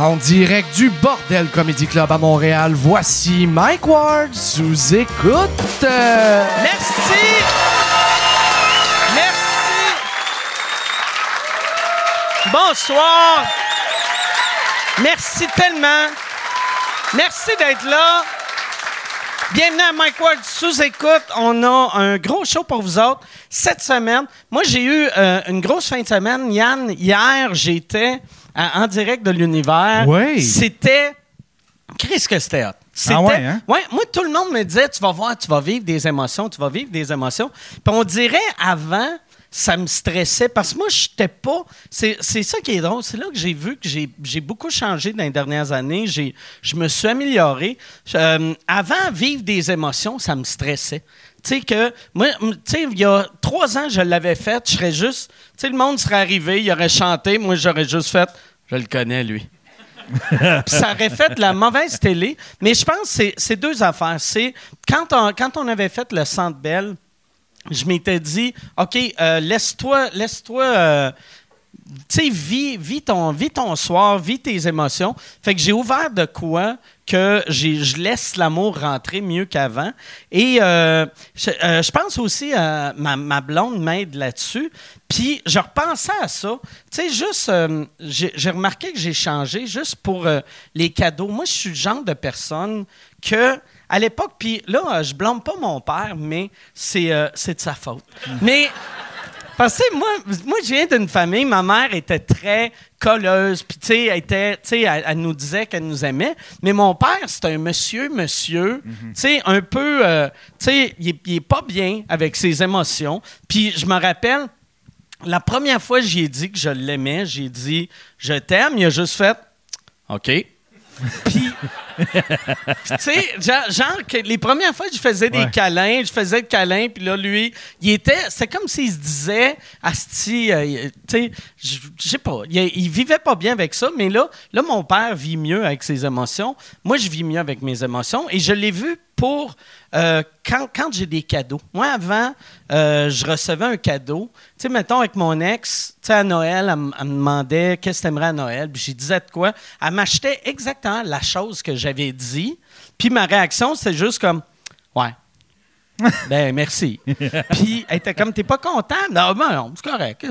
En direct du Bordel Comedy Club à Montréal, voici Mike Ward sous écoute. Merci! Merci! Bonsoir! Merci tellement! Merci d'être là! Bienvenue à Mike Ward sous écoute. On a un gros show pour vous autres cette semaine. Moi, j'ai eu euh, une grosse fin de semaine. Yann, hier, j'étais à- en direct de l'univers. Oui. C'était. Qu'est-ce que c'était hot? C'était, Ah ouais, hein? Ouais, moi, tout le monde me disait, tu vas voir, tu vas vivre des émotions, tu vas vivre des émotions. Puis on dirait, avant, ça me stressait parce que moi, je n'étais pas... C'est, c'est ça qui est drôle. C'est là que j'ai vu que j'ai, j'ai beaucoup changé dans les dernières années. J'ai, je me suis amélioré. Euh, avant, vivre des émotions, ça me stressait. Tu sais que, moi, tu sais, il y a trois ans, je l'avais fait, je serais juste... Tu sais, le monde serait arrivé, il aurait chanté, moi, j'aurais juste fait... Je le connais, lui. Ça aurait fait de la mauvaise télé. Mais je pense que c'est- deux affaires. C'est quand on, avait fait le Centre Bell, je m'étais dit, OK, euh, laisse-toi, laisse-toi, euh, tu sais, vis, ton, vis ton soir, vis tes émotions. Fait que j'ai ouvert de quoi que je laisse l'amour rentrer mieux qu'avant. Et euh, je, euh, je pense aussi, euh, ma, blonde m'aide là-dessus. Puis je repensais à ça. Tu sais, juste, j'ai remarqué que j'ai changé juste pour les cadeaux. Moi, je suis le genre de personne que, à l'époque, puis là, je blâme pas mon père, mais c'est c'est de sa faute. Mais parce que moi, moi, je viens d'une famille, ma mère était très colleuse, puis tu sais, elle, était, tu sais, elle, elle nous disait qu'elle nous aimait, mais mon père, c'était un monsieur, monsieur, tu sais, un peu, euh, tu sais, il, est- il est pas bien avec ses émotions. Puis je me rappelle, la première fois que j'ai dit que je l'aimais, j'ai dit « je t'aime », il a juste fait « OK ». Puis, tu sais, genre, genre que les premières fois, je faisais des Ouais. câlins, je faisais le câlin, puis là, lui, il était, c'est comme s'il se disait, Asti, euh, tu sais, je je sais pas, il, il vivait pas bien avec ça, mais là, là, mon père vit mieux avec ses émotions. Moi, je vis mieux avec mes émotions, et je l'ai vu pour euh, quand, quand j'ai des cadeaux. Moi, avant, euh, je recevais un cadeau. Tu sais, mettons, avec mon ex, tu sais, à Noël, elle, me demandait qu'est-ce que t'aimerais à Noël. Puis j'ai disais de quoi. Elle m'achetait exactement la chose que j'avais dit. Puis ma réaction, c'était juste comme. ben, merci. Puis elle était comme, t'es pas content? Non, ben non, c'est correct.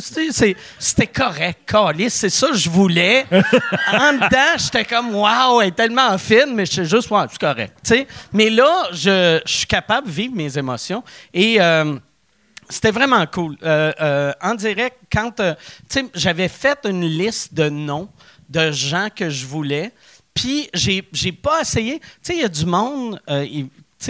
C'était correct, Calice, c'est ça que je voulais. en dedans, j'étais comme, waouh, elle est tellement fine, mais j'étais juste, ouais, c'est correct. Mais là, je, je suis capable de vivre mes émotions. Et. euh, c'était vraiment cool. Euh, euh, en direct, quand j'avais fait une liste de noms de gens que je voulais, puis j'ai, j'ai pas essayé. Tu sais, il y a du monde, euh,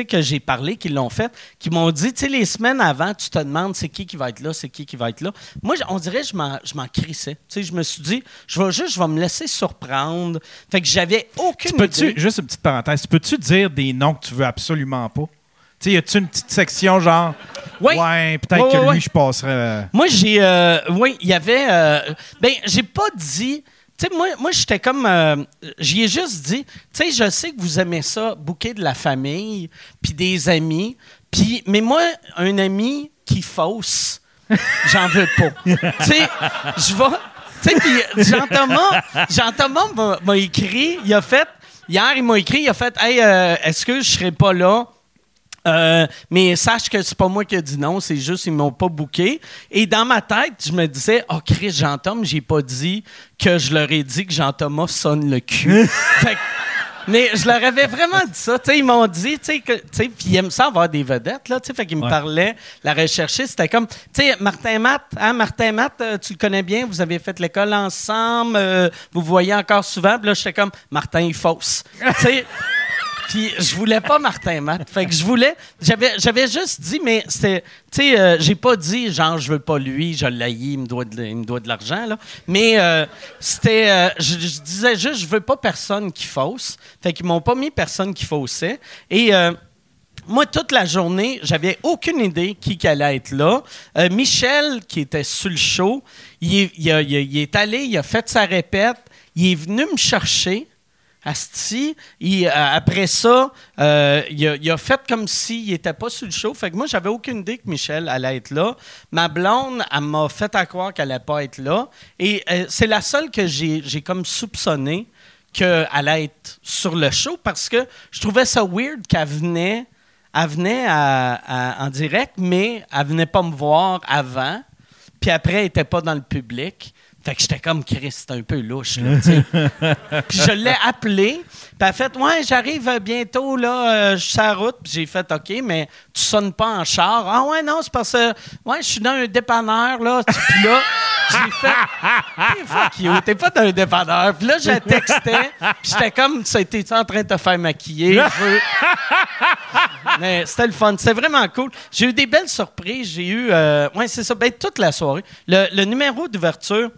que j'ai parlé, qui l'ont fait, qui m'ont dit, tu sais, les semaines avant, tu te demandes c'est qui qui va être là, c'est qui qui va être là. Moi, on dirait que je m'en, je m'en crissais. Tu sais, je me suis dit, je vais juste, je vais me laisser surprendre. Fait que j'avais aucune Peux-tu, idée. juste une petite parenthèse, peux-tu dire des noms que tu veux absolument pas? Tu sais, y a-tu une petite section genre. Oui. Ouais, peut-être Ouais, que lui, ouais. je passerais. euh, Moi, j'ai. euh, oui, il y avait. euh, ben, j'ai pas dit. Tu sais, moi, moi j'étais comme. euh, J'y ai juste dit. Tu sais, je sais que vous aimez ça, bouquet de la famille, puis des amis. Puis, mais moi, un ami qui fausse, j'en veux pas. tu sais, je vais. Tu sais, puis Jean-Thomas, Jean-Thomas m'a- m'a écrit, il a fait. Hier, il m'a écrit, il a fait Hey, euh, est-ce que je serai pas là? Euh, mais sache que c'est pas moi qui ai dit non, c'est juste ils m'ont pas booké. Et dans ma tête, je me disais, oh Chris, Jean-Thomas, j'ai pas dit que je leur ai dit que Jean-Thomas sonne le cul. Fait que- mais je leur avais vraiment dit ça. Tu sais, ils m'ont dit, tu sais, puis ils aiment ça avoir des vedettes, là, tu sais, fait qu'ils me Ouais. parlaient, la recherchiste, c'était comme, tu sais, Martin Matt, hein, Martin Matt, euh, tu le connais bien, vous avez fait l'école ensemble, euh, vous voyez encore souvent, puis là, j'étais comme, Martin, il fausse. tu sais, puis je voulais pas Martin Matt. Fait que je voulais. J'avais, j'avais juste dit, mais c'était. Tu sais, euh, j'ai pas dit, genre, je veux pas lui, je l'haïs, il me doit il me doit de l'argent, là. Mais euh, c'était. euh, je, je disais juste, je veux pas personne qui fausse. Fait qu'ils m'ont pas mis personne qui faussait. Et. euh, moi, toute la journée, j'avais aucune idée qui allait être là. Euh, Michel, qui était sur le show, il il il est allé, il a fait sa répète, il est venu me chercher. Asti, euh, après ça, euh, il, a, fait comme s'il n'était pas sur le show. Fait que moi, j'avais aucune idée que Michel allait être là. Ma blonde, elle m'a fait à croire qu'elle allait pas être là. Et euh, c'est la seule que j'ai comme soupçonné qu'elle allait être sur le show parce que je trouvais ça weird qu'elle venait, venait en direct, mais elle venait pas me voir avant. Puis après, elle était pas dans le public. Fait que j'étais comme Chris, c'était un peu louche, là, tu sais. puis je l'ai appelé. Puis elle a fait Ouais, j'arrive bientôt, là, euh, je suis sur la route. Puis j'ai fait OK, mais tu sonnes pas en char. Ah ouais, non, c'est parce que ouais, je suis dans un dépanneur, là. Puis là, j'ai fait Hey, fuck you, t'es pas dans un dépanneur. Puis là, je textais. Puis j'étais comme Ça été en train de te faire maquiller. Mais c'était le fun. C'était vraiment cool. J'ai eu des belles surprises. J'ai eu. Euh, ouais, c'est ça. Ben, toute la soirée. Le, le numéro d'ouverture.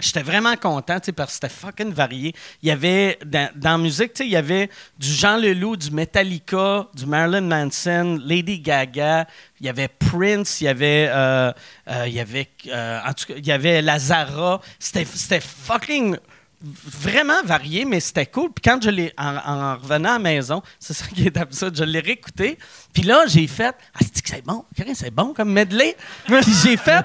J'étais vraiment content, parce que c'était fucking varié. Il y avait, dans, dans la musique, il y avait du Jean Leloup, du Metallica, du Marilyn Manson, Lady Gaga, il y avait Prince, il y avait, euh, euh, il y avait, euh, en tout cas, il y avait Lazara. C'était fucking vraiment varié, mais c'était cool. Puis quand je l'ai, en, en revenant à la maison, c'est ça qui est absurde, je l'ai réécouté. Puis là, j'ai fait, ah, c'est que c'est bon, c'est bon comme medley? Puis j'ai fait,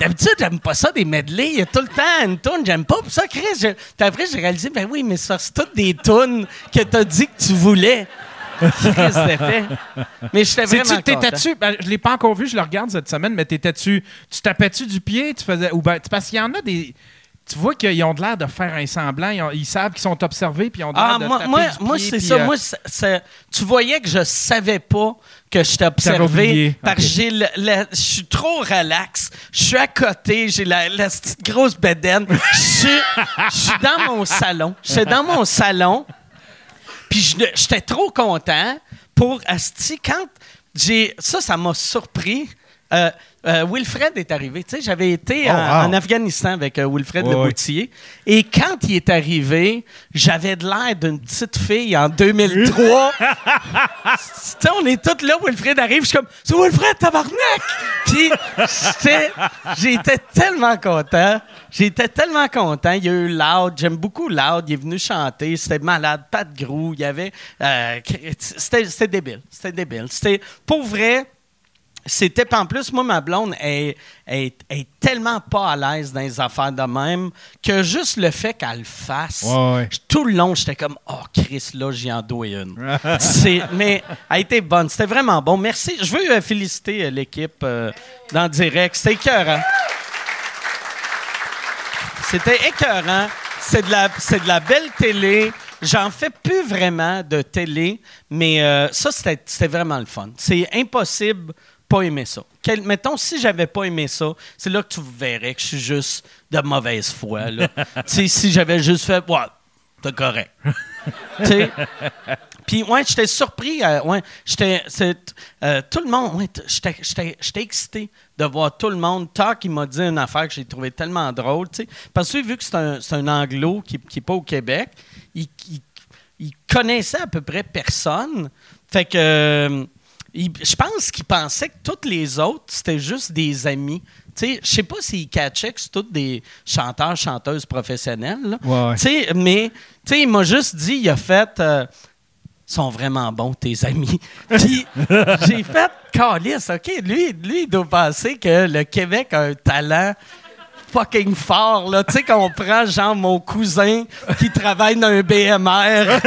d'habitude, j'aime pas ça, des medley. Il y a tout le temps une toune, j'aime pas. Puis ça, Chris, je- puis après, j'ai réalisé, ben oui, mais ça, c'est toutes des tunes que t'as dit que tu voulais. Fait. Mais j'étais vraiment t'étais-tu, ben, je l'ai pas encore vu, je le regarde cette semaine, mais t'étais-tu, tu tapais-tu du pied, tu faisais, ou ben, parce qu'il y en a des, tu vois qu'ils ont de l'air de faire un semblant, ils, ont- ils savent qu'ils sont observés, puis ils ont de l'air Ah, de moi, taper moi, du moi c'est ça. euh, Moi, tu voyais que je savais pas que je t'observais oublié. parce Ok. que j'ai le- le- je suis trop relax. Je suis à côté, j'ai la, la petite grosse bedaine. Je suis je suis dans mon salon. J'étais dans mon salon. Puis je- j'étais trop content pour Asti. Quand j'ai. Ça, ça m'a surpris. Euh, euh, Wilfred est arrivé. Tu sais, j'avais été Oh, en, wow. en Afghanistan avec euh, Wilfred Le. Boutier. Et quand il est arrivé, j'avais de l'air d'une petite fille en 2003. tu sais, on est tous là, Wilfred arrive, je suis comme, c'est Wilfred, tabarnak! Puis, j'étais- tellement content. J'étais tellement content. Il y a eu Loud, j'aime beaucoup Loud. Il est venu chanter, c'était malade, pas de grou. Il y avait. euh, c'était c'était débile. C'était débile. C'était, pour vrai, c'était pas en plus, moi, ma blonde est, est, est tellement pas à l'aise dans les affaires de même que juste le fait qu'elle le fasse, Ouais, ouais. tout le long, j'étais comme Oh Chris, là, j'y en dois une. Mais elle a été bonne. C'était vraiment bon. Merci. Je veux euh, féliciter euh, l'équipe euh, dans le direct. C'était écœurant. C'était écœurant. C'est de, la, c'est de la belle télé. J'en fais plus vraiment de télé, mais euh, ça, c'était, c'était vraiment le fun. C'est impossible pas aimer ça. Quel- mettons, si j'avais pas aimé ça, c'est là que tu verrais que je suis juste de mauvaise foi. là. tu sais, si j'avais juste fait, ouais, t'es correct. Puis, ouais, j'étais surpris. euh, ouais, j'étais, euh, tout le monde, ouais, j'étais, excité de voir tout le monde. Talk, il m'a dit une affaire que j'ai trouvé tellement drôle. Parce que vu que c'est un, un anglo qui n'est pas au Québec, il, il- il connaissait à peu près personne. Fait que, euh, il- je pense qu'il pensait que toutes les autres, c'était juste des amis. Tu sais, je sais pas s'il catchait que c'est tous des chanteurs, chanteuses professionnels. là. Ouais, ouais. Tu sais, mais tu sais, il m'a juste dit, il a fait, euh, sont vraiment bons tes amis. Puis j'ai fait, calice, ok, lui, lui, il doit penser que le Québec a un talent fucking fort, là. Tu sais, qu'on prend, genre, mon cousin qui travaille dans un BMR,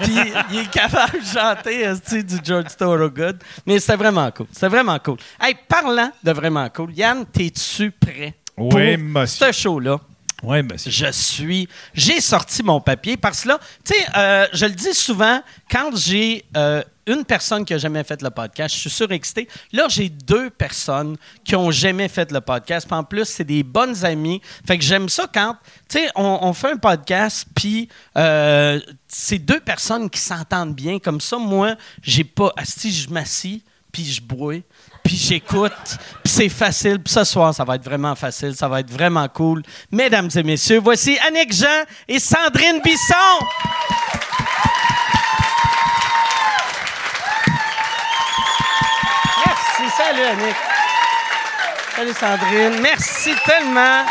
puis il est capable de chanter, du George Thorogood. Mais c'était vraiment cool. C'était vraiment cool. Hey, parlant de vraiment cool, Yann, t'es-tu prêt? Oui, pour monsieur. Ce show-là? Oui, monsieur. Je suis. J'ai sorti mon papier parce que là, tu sais, euh, je le dis souvent, quand j'ai euh, une personne qui a jamais fait le podcast, je suis surexcité. Là, j'ai deux personnes qui ont jamais fait le podcast. Puis en plus, c'est des bonnes amies. Fait que j'aime ça quand, tu sais, on, fait un podcast, puis euh, c'est deux personnes qui s'entendent bien. Comme ça, moi, j'ai pas. Si je m'assis, puis je bois, puis j'écoute, puis c'est facile. Puis ce soir, ça va être vraiment facile, ça va être vraiment cool. Mesdames et messieurs, voici Annick Jean et Sandrine Bisson. Merci, salut Annick. Salut Sandrine, merci tellement.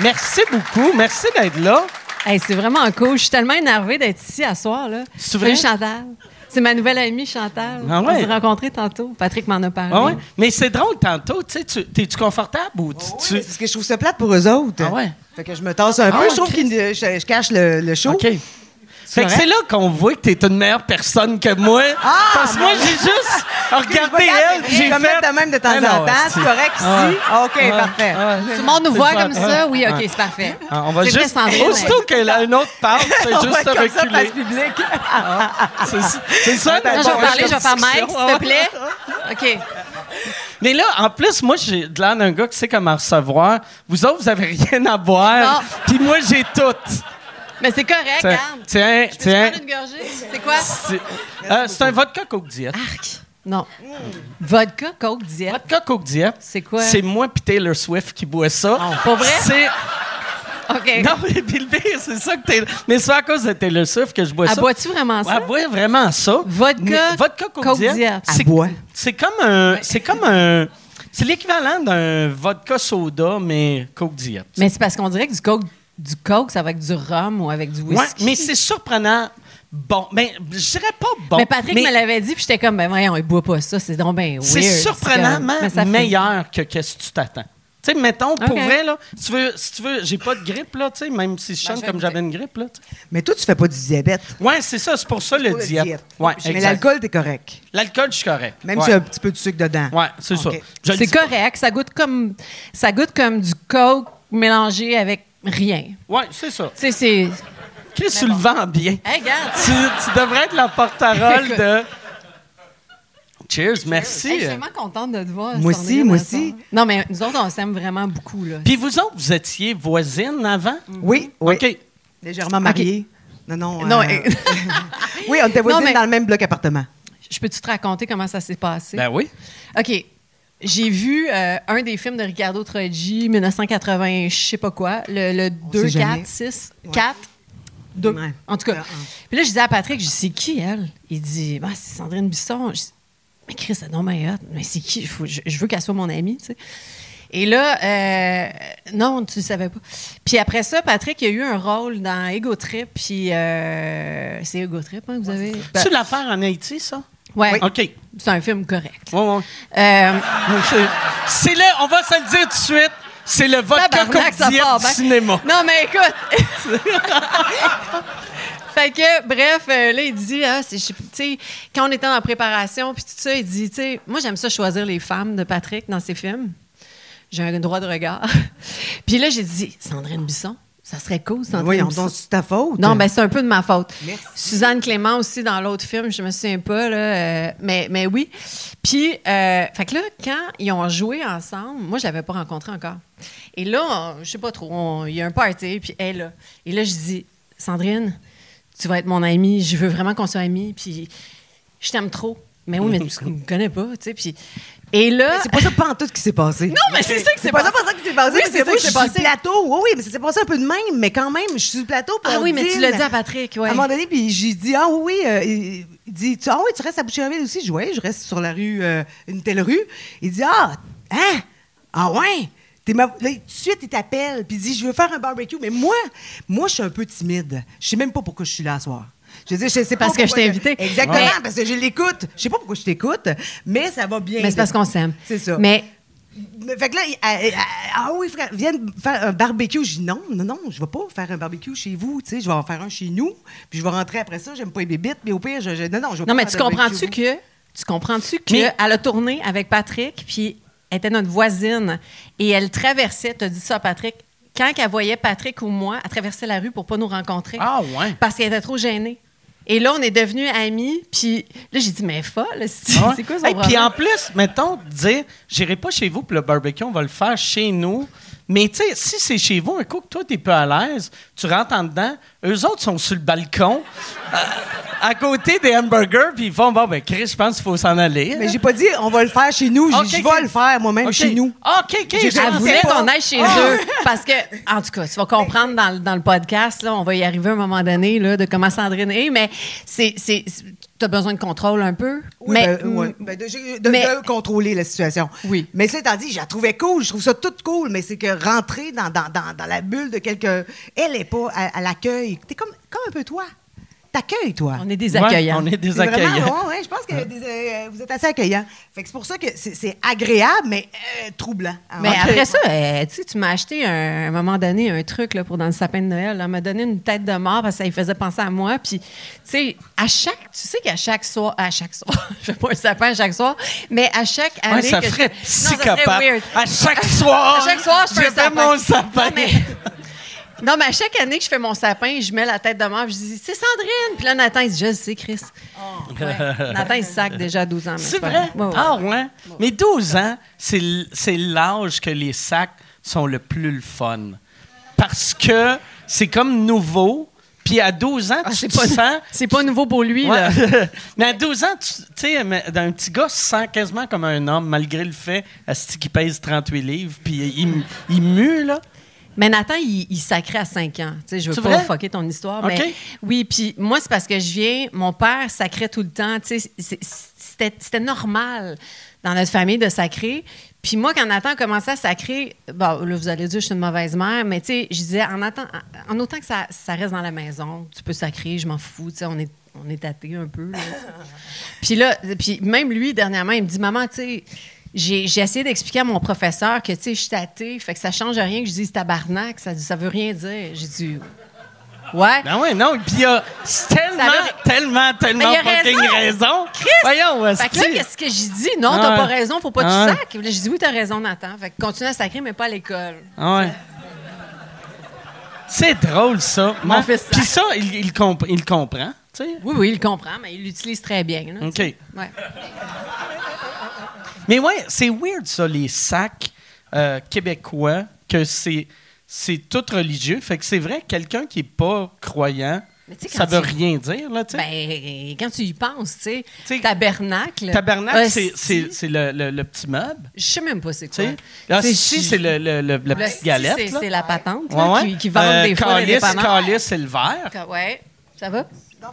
Merci beaucoup, merci d'être là. Hey, c'est vraiment cool. Je suis tellement énervée d'être ici à soir. Là. C'est vrai? Salut, Chantal. C'est ma nouvelle amie Chantal. Ah ouais? On s'est rencontrés tantôt. Patrick m'en a parlé. Ah ouais? Mais c'est drôle, tantôt, tu sais, tu- t'es-tu confortable ou tu... Parce que je trouve ça plate pour eux autres. Ah ouais? Fait que je me tasse un Ah peu. ouais, je trouve que je, je cache le, le show. OK. Fait que c'est là qu'on voit que t'es une meilleure personne que moi. parce que moi, j'ai juste regardé elle, j'ai fait... de même de temps Ah en temps. c'est- C'est correct ici? Ah. OK, parfait. Tout le monde nous C'est voit comme ça? Oui, OK, c'est parfait. Ah, on va C'est juste... Aussitôt qu'un autre parle, c'est juste ça, reculer. C'est c'est ça, Non, la je vais parler, je vais faire Mike, s'il te plaît. OK. Mais là, en plus, moi, j'ai de l'air d'un gars qui sait comment recevoir. Vous autres, vous avez rien à boire. Puis moi, j'ai tout. Mais c'est correct, Tiens, tiens, Tu tiens. une gorgée? C'est quoi? C'est euh, c'est un vodka Coke Diet. Arc. Non. Vodka, Coke, diète. Vodka Coke Diet. C'est quoi? C'est moi puis Taylor Swift qui boit ça. Pas vrai? C'est... OK. Non, mais puis le pire, c'est ça que Taylor... Mais c'est à cause de Taylor Swift que je bois Elle ça. bois-tu vraiment ça? Elle boit vraiment ça. Vodka, Mais vodka Coke, Coke Diet. Diet. C'est, Elle boit. c'est comme un... C'est comme un... C'est l'équivalent d'un vodka soda, mais Coke Diet. Mais c'est parce qu'on dirait que du Coke, du Coke, ça va avec du rhum ou avec du Ouais, whisky. mais c'est surprenant. Bon, ben, je dirais pas bon. mais Patrick me l'avait dit, puis j'étais comme, ben voyons, il boit pas ça, c'est donc ben weird. C'est surprenamment comme- meilleur que qu'est-ce que tu t'attends. Tu sais, mettons, pour vrai, là, si tu veux, si tu veux, j'ai pas de grippe, là, tu sais, même si je chante j'ai comme j'avais une grippe, là. Mais toi, tu fais pas du diabète. Ouais, c'est ça, c'est pour ça le diète. Ouais, Mais l'alcool, t'es correct. L'alcool, je suis correct. Même ouais. s'il y a un petit peu de sucre dedans. Ouais, c'est ça. C'est pas. correct, ça goûte comme ça goûte comme du Coke mélangé avec rien. Ouais, c'est ça. Tu sais, c'est. Chris, tu le vends bien. Hey, regarde! Tu, tu devrais être la porte-parole de. Cheers, merci. Hey, je suis vraiment contente de te voir. Moi aussi, moi aussi. Non, mais nous autres, on s'aime vraiment beaucoup. Là. Puis vous autres, vous étiez voisines avant? Oui, oui. OK. Légèrement mariés. Non, non. Non, euh, oui, on était voisines mais- dans le même bloc appartement. Je peux-tu te raconter comment ça s'est passé? Ben oui. OK. J'ai vu euh, un des films de Ricardo Trogi, 1980, je sais pas quoi, le, le 2, sait 4, jamais. 6, Ouais. 4, 2. Ouais. En tout cas. Puis là, je disais à Patrick, je dis, c'est qui elle? Il dit, bah, c'est Sandrine Bisson. Je dis, mais Chris, non, mais hot. Mais c'est qui? Faut- je, je veux qu'elle soit mon amie, tu sais. Et là, euh, non, tu ne savais pas. Puis après ça, Patrick il a eu un rôle dans Ego Trip. Puis euh, c'est Ego Trip, hein, que vous avez? Ben, C'est l'affaire en Haïti, ça? Ouais, OK. c'est un film correct. Ouais, ouais. Euh, C'est- le, on va se le dire tout de suite, c'est le vodka part du cinéma. Non, mais écoute. fait que, bref, euh, là, il dit, ah, tu sais, quand on était en préparation, puis tout ça, il dit, tu sais, moi, j'aime ça choisir les femmes de Patrick dans ses films. J'ai un droit de regard. puis là, j'ai dit, Sandrine Bisson, ça serait cool, Sandrine Voyons Bisson. donc, c'est ta faute. Non, ben c'est un peu de ma faute. Merci. Suzanne Clément aussi dans l'autre film, je me souviens pas, là, euh, mais, mais oui. Puis, euh, fait que là, quand ils ont joué ensemble, moi, je l'avais pas rencontré encore. Et là, on- je sais pas trop, il y a un party, puis elle, là. Et là, je dis, Sandrine, tu vas être mon amie, je veux vraiment qu'on soit amis, puis je t'aime trop. Mais oui, mais tu me connais pas, tu sais, puis... Et là... C'est pas ça pas en tout qui s'est passé. Non, mais c'est ça qui s'est C'est pas passé. ça pas ça qui s'est passé. Oui, c'est que ça qui s'est passé. plateau. Oui, oui, mais ça s'est passé un peu de même, mais quand même, je suis sur le plateau. puis Ah oui, mais tu l'as dit à Patrick, ouais. À un moment donné, puis j'ai dit, ah oui, oui. euh, il dit, ah oui, tu restes à Boucherville aussi? Je dis, oui, je reste sur la rue, euh, une telle rue. Il dit, ah, hein? Ah ouais? T'es ma- Là, tout de suite, il t'appelle, puis il dit, je veux faire un barbecue. Mais moi, moi, je suis un peu timide. Je sais même pas pourquoi je suis là ce soir. Je veux dire, je sais pas Parce que je t'ai invité. Exactement, Ouais. parce que je l'écoute. Je sais pas pourquoi je t'écoute, mais ça va bien. Mais c'est parce qu'on s'aime. C'est ça. Mais Fait que là, ah, oui, frère, viens faire un barbecue. Je dis non, non, non, je vais pas faire un barbecue chez vous. Tu sais, je vais en faire un chez nous. Puis je vais rentrer après ça. J'aime pas les bébites, mais au pire, je, je- non, non, je vais Non, pas mais faire tu comprends-tu que tu comprends-tu qu'elle a tourné avec Patrick, puis elle était notre voisine, et elle traversait, tu as dit ça à Patrick, quand elle voyait Patrick ou moi, elle traversait la rue pour pas nous rencontrer. Ah, ouais. Parce qu'elle était trop gênée. Et là, on est devenus amis, puis là, j'ai dit, mais folle, c'est Ah ouais? c'est quoi son Hey, Puis en plus, mettons, dire, j'irai pas chez vous pour le barbecue, on va le faire chez nous. Mais tu sais, si c'est chez vous, un coup que toi, t'es peu à l'aise, tu rentres en dedans, eux autres sont sur le balcon, euh, à côté des hamburgers, puis ils font, bon, ben Chris, je pense qu'il faut s'en aller. Mais j'ai pas dit on va le faire chez nous. J'ai Ok, dit, je vais le faire moi-même chez nous. Ah, OK, OK. J'ai voulait pas. qu'on aille chez Ah! eux. Parce que, en tout cas, tu vas comprendre dans, le- dans le podcast, là, on va y arriver à un moment donné, là, de comment Sandrine est, mais c'est, c'est, tu as besoin de contrôle un peu? Oui, mais, ben, ouais. Ben, de, mais- de contrôler la situation. Oui. Mais ça étant dit, je la trouvais cool. Je trouve ça tout cool, mais c'est que rentrer dans, dans, dans, dans la bulle de quelqu'un, elle est pas à, à l'accueil. T'es comme, comme un peu toi. T'accueilles, toi. On est des Ouais, accueillants. on est des C'est vraiment- accueillants. ouais, je pense que des- euh, vous êtes assez accueillants. Fait que c'est pour ça que c'est agréable, mais euh, troublant. Mais après ça, euh, tu sais, tu m'as acheté un- à un moment donné un truc là, pour dans le sapin de Noël. Elle m'a donné une tête de mort parce que ça lui faisait penser à moi. Puis, tu sais, à chaque, tu sais qu'à chaque soir, à chaque soir, je fais pas un sapin à chaque soir, mais à chaque année. Ouais, ça que je- ferait Non, ça serait weird. À chaque soir, À chaque soir, je fais un sapin. mon sapin. Non, mais, non, mais à chaque année que je fais mon sapin, je mets la tête de mort, je dis c'est Sandrine. Puis là, Nathan, il dit je le sais, Chris. Ouais. Nathan, il sac déjà à 12 ans. C'est vrai? grave. Ouais, ouais. Ah ouais? Mais 12 ans, c'est l'âge que les sacs sont le plus le fun. Parce que c'est comme nouveau, puis à 12 ans, Ah, tu pas, sens... c'est pas nouveau pour lui, Ouais. là. mais à 12 ans, tu sais, mais un petit gars se sent quasiment comme un homme, malgré le fait qu'il pèse 38 livres, puis il, il mue, là. Mais Nathan, il, il sacrait à 5 ans. Tu sais, je veux pas fucker ton histoire, mais oui, puis moi, c'est parce que je viens, mon père sacrait tout le temps. Tu sais, c'est- c'était normal dans notre famille de sacrer. Puis moi, quand Nathan a commencé à sacrer, bon, là, vous allez dire que je suis une mauvaise mère, mais tu sais, je disais, en, attend- en autant que ça, ça reste dans la maison, tu peux sacrer, je m'en fous, tu sais, on est, on est tâté un peu. Puis là, puis même lui, dernièrement, il me dit, maman, tu sais, j'ai j'ai essayé d'expliquer à mon professeur que, tu sais, je suis tâtée, fait que ça change rien que je dise tabarnak, ça, ça veut rien dire. J'ai dit, ouais. Ben ouais, non, puis il y a tellement, veut- tellement, tellement fucking raison. raison. Voyons, Fait que là, qu'est-ce que j'ai dit? Non, t'as Ouais. pas raison, faut pas que Ouais. tu sacs. J'ai dit, oui, t'as raison, Nathan. Fait que continue à sacrer, mais pas à l'école. Ah ouais. C'est drôle, ça. Mon fils Puis ça, il, il, comp- il comprend, tu sais. Oui, oui, il comprend, mais il l'utilise très bien. là, OK. Ouais. Mais ouais, c'est weird, ça, les sacs euh, québécois, que c'est, c'est tout religieux. Fait que c'est vrai, quelqu'un qui est pas croyant, ça veut tu- rien dire, là, tu sais. Ben, quand tu y penses, tu sais, tabernacle. Tabernacle, c'est, hostie, c'est, c'est le, le- le petit meuble, Je sais même pas c'est quoi. Là, C'est- si, c'est le, le, le- petite galette, c'est- là. C'est la patente là, ouais. Qui, qui vendent Euh, des fois calice, calice, c'est le vert. Ouais, ça va?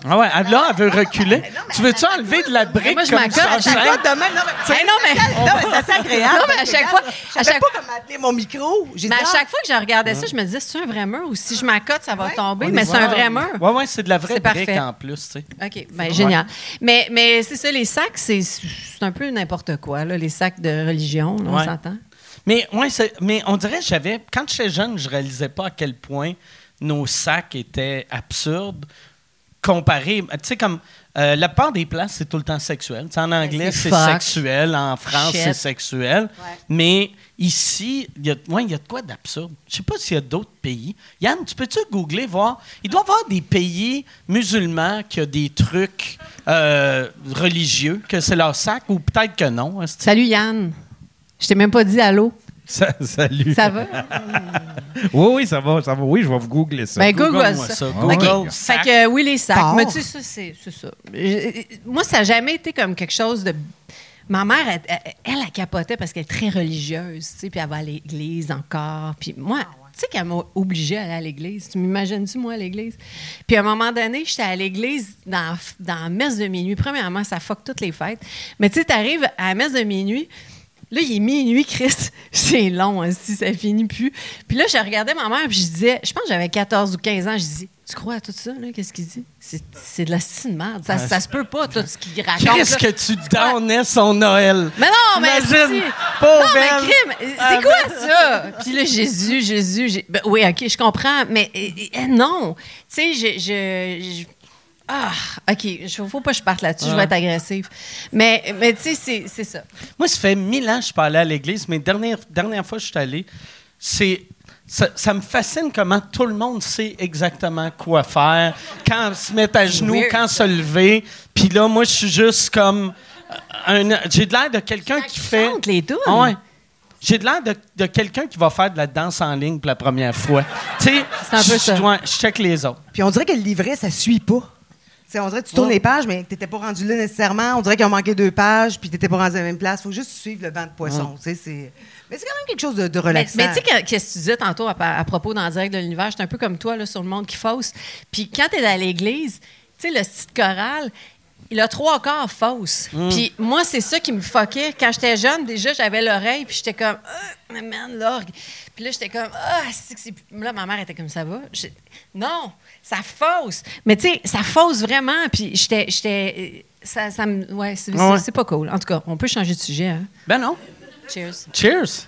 Ah ouais, elle- là, elle veut reculer. tu veux-tu enlever de la brique Moi, je comme m'accote ça? à chaque non, mais, Hey, non, mais, non, mais c'est agréable. Non, mais à chaque fois- Je à savais chaque- pas comment mon micro. J'ai mais à chaque fois que je regardais ça, je me disais, c'est un vrai mur ou si je m'accote, ça va Ouais, tomber. on Mais est c'est un vrai mur. Ouais, ouais, c'est de la vraie C'est brique parfait. en plus, tu sais. OK, ben, génial. Mais, mais c'est ça, les sacs, c'est c'est un peu n'importe quoi, là, les sacs de religion, là, on s'entend. Mais, ouais, c'est- mais on dirait que j'avais. Quand j'étais jeune, je réalisais pas à quel point nos sacs étaient absurdes comparés. Tu sais, comme. euh, la part des places, c'est tout le temps sexuel. En anglais, c'est sexuel. En France, c'est sexuel. Ouais. Mais ici, il y, a- ouais, y a de quoi d'absurde. Je sais pas s'il y a d'autres pays. Yann, tu peux-tu googler, voir? Il doit y avoir des pays musulmans qui ont des trucs euh, religieux, que c'est leur sac, ou peut-être que non. Salut Yann. Je t'ai même pas dit allô. Ça- salut. Ça va? Oui, oui, ça va, ça va. Oui, je vais vous googler ça. Ben, Google ça. ça. OK. Google Fait sac. que oui, les sacs. Mais tu sais, ça, c'est c'est ça. Je- moi, ça n'a jamais été comme quelque chose de. Ma mère, elle, elle, elle, elle capotait parce qu'elle est très religieuse, tu sais, puis elle va à l'église encore. Puis moi, tu sais qu'elle m'a obligée à aller à l'église. Tu m'imagines-tu, moi, à l'église? Puis à un moment donné, j'étais à l'église dans, dans la messe de minuit. Premièrement, ça fuck toutes les fêtes. Mais tu sais, t'arrives à la messe de minuit, Là, il est minuit, Chris. C'est long, hein, si ça finit plus. Puis là, je regardais ma mère, puis je disais, je pense que j'avais 14 ou 15 ans, je dis, tu crois à tout ça, là? Qu'est-ce qu'il dit? C'est c'est de la style de merde. Ça, ça se peut pas, tout ce qu'il raconte. Qu'est-ce que tu donnais son Noël? Mais non, mais Imagine, pauvre Non, mais crime, Ah, c'est quoi ça? Puis là, Jésus, Jésus, j'ai- ben oui, OK, je comprends, mais euh, euh, non. Tu sais, je, je, je- Ah, OK, il faut pas que je parte là-dessus, je vais être agressive. Mais, mais tu sais, c'est- ça. Moi, ça fait mille ans que je suis pas allé à l'église, mais dernière, dernière fois que je suis allé, c'est. Ça, ça me fascine comment tout le monde sait exactement quoi faire, quand se mettre à genoux, weird, quand se lever. Puis là, moi, je suis juste comme. un- J'ai de l'air de quelqu'un qui fait. les tunes. Ah ouais. J'ai de l'air de, de quelqu'un qui va faire de la danse en ligne pour la première fois. tu sais, C'est un peu je- ça. je dois- je check les autres. Puis on dirait que le livret, ça suit pas. On dirait que tu tournes Ouais. les pages, mais tu n'étais pas rendu là nécessairement. On dirait qu'il en manquait deux pages, puis tu n'étais pas rendu à la même place. Il faut juste suivre le vent de poisson. c'est- Mais c'est quand même quelque chose de, de Mais, relaxant. mais tu sais, que- qu'est-ce que tu disais tantôt à, à propos d'En direct de l'univers, j'étais un peu comme toi là, sur le monde qui fausse. Puis quand tu es à l'église, tu sais, le style choral, il a trois quarts fausse. Puis moi, c'est ça qui me fuckait. Quand j'étais jeune, déjà, j'avais l'oreille, puis j'étais comme, Ah, man, l'orgue. Puis là, j'étais comme, ah, c'est que c'est. Là, ma mère était comme, ça va? Non, ça fausse. Mais tu sais, ça fausse vraiment. Puis j'étais. j'étais ça, ça me. Ouais, c'est Ouais. c'est- c'est pas cool. En tout cas, on peut changer de sujet. Hein? Ben non. Cheers. Cheers.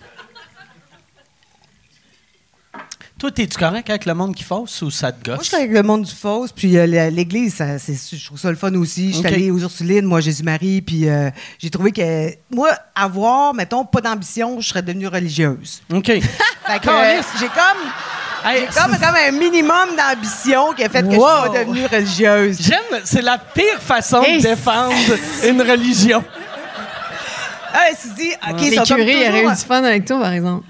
Toi, t'es-tu correct avec le monde qui fausse ou ça te Moi, je gosse? suis avec le monde du Fausse, puis euh, l'Église, je trouve ça le fun aussi. Je suis allée aux Ursulines, moi, Jésus-Marie, puis euh, j'ai trouvé que, moi, avoir, mettons, pas d'ambition, je serais devenue religieuse. OK. Fait que, euh, j'ai comme, Hey, j'ai comme, comme un minimum d'ambition qui a fait que je Wow. suis pas devenue religieuse. J'aime, c'est la pire façon Hey, de défendre une religion. Ah, dis, OK, Les curés, il aurait eu du fun avec toi, par exemple.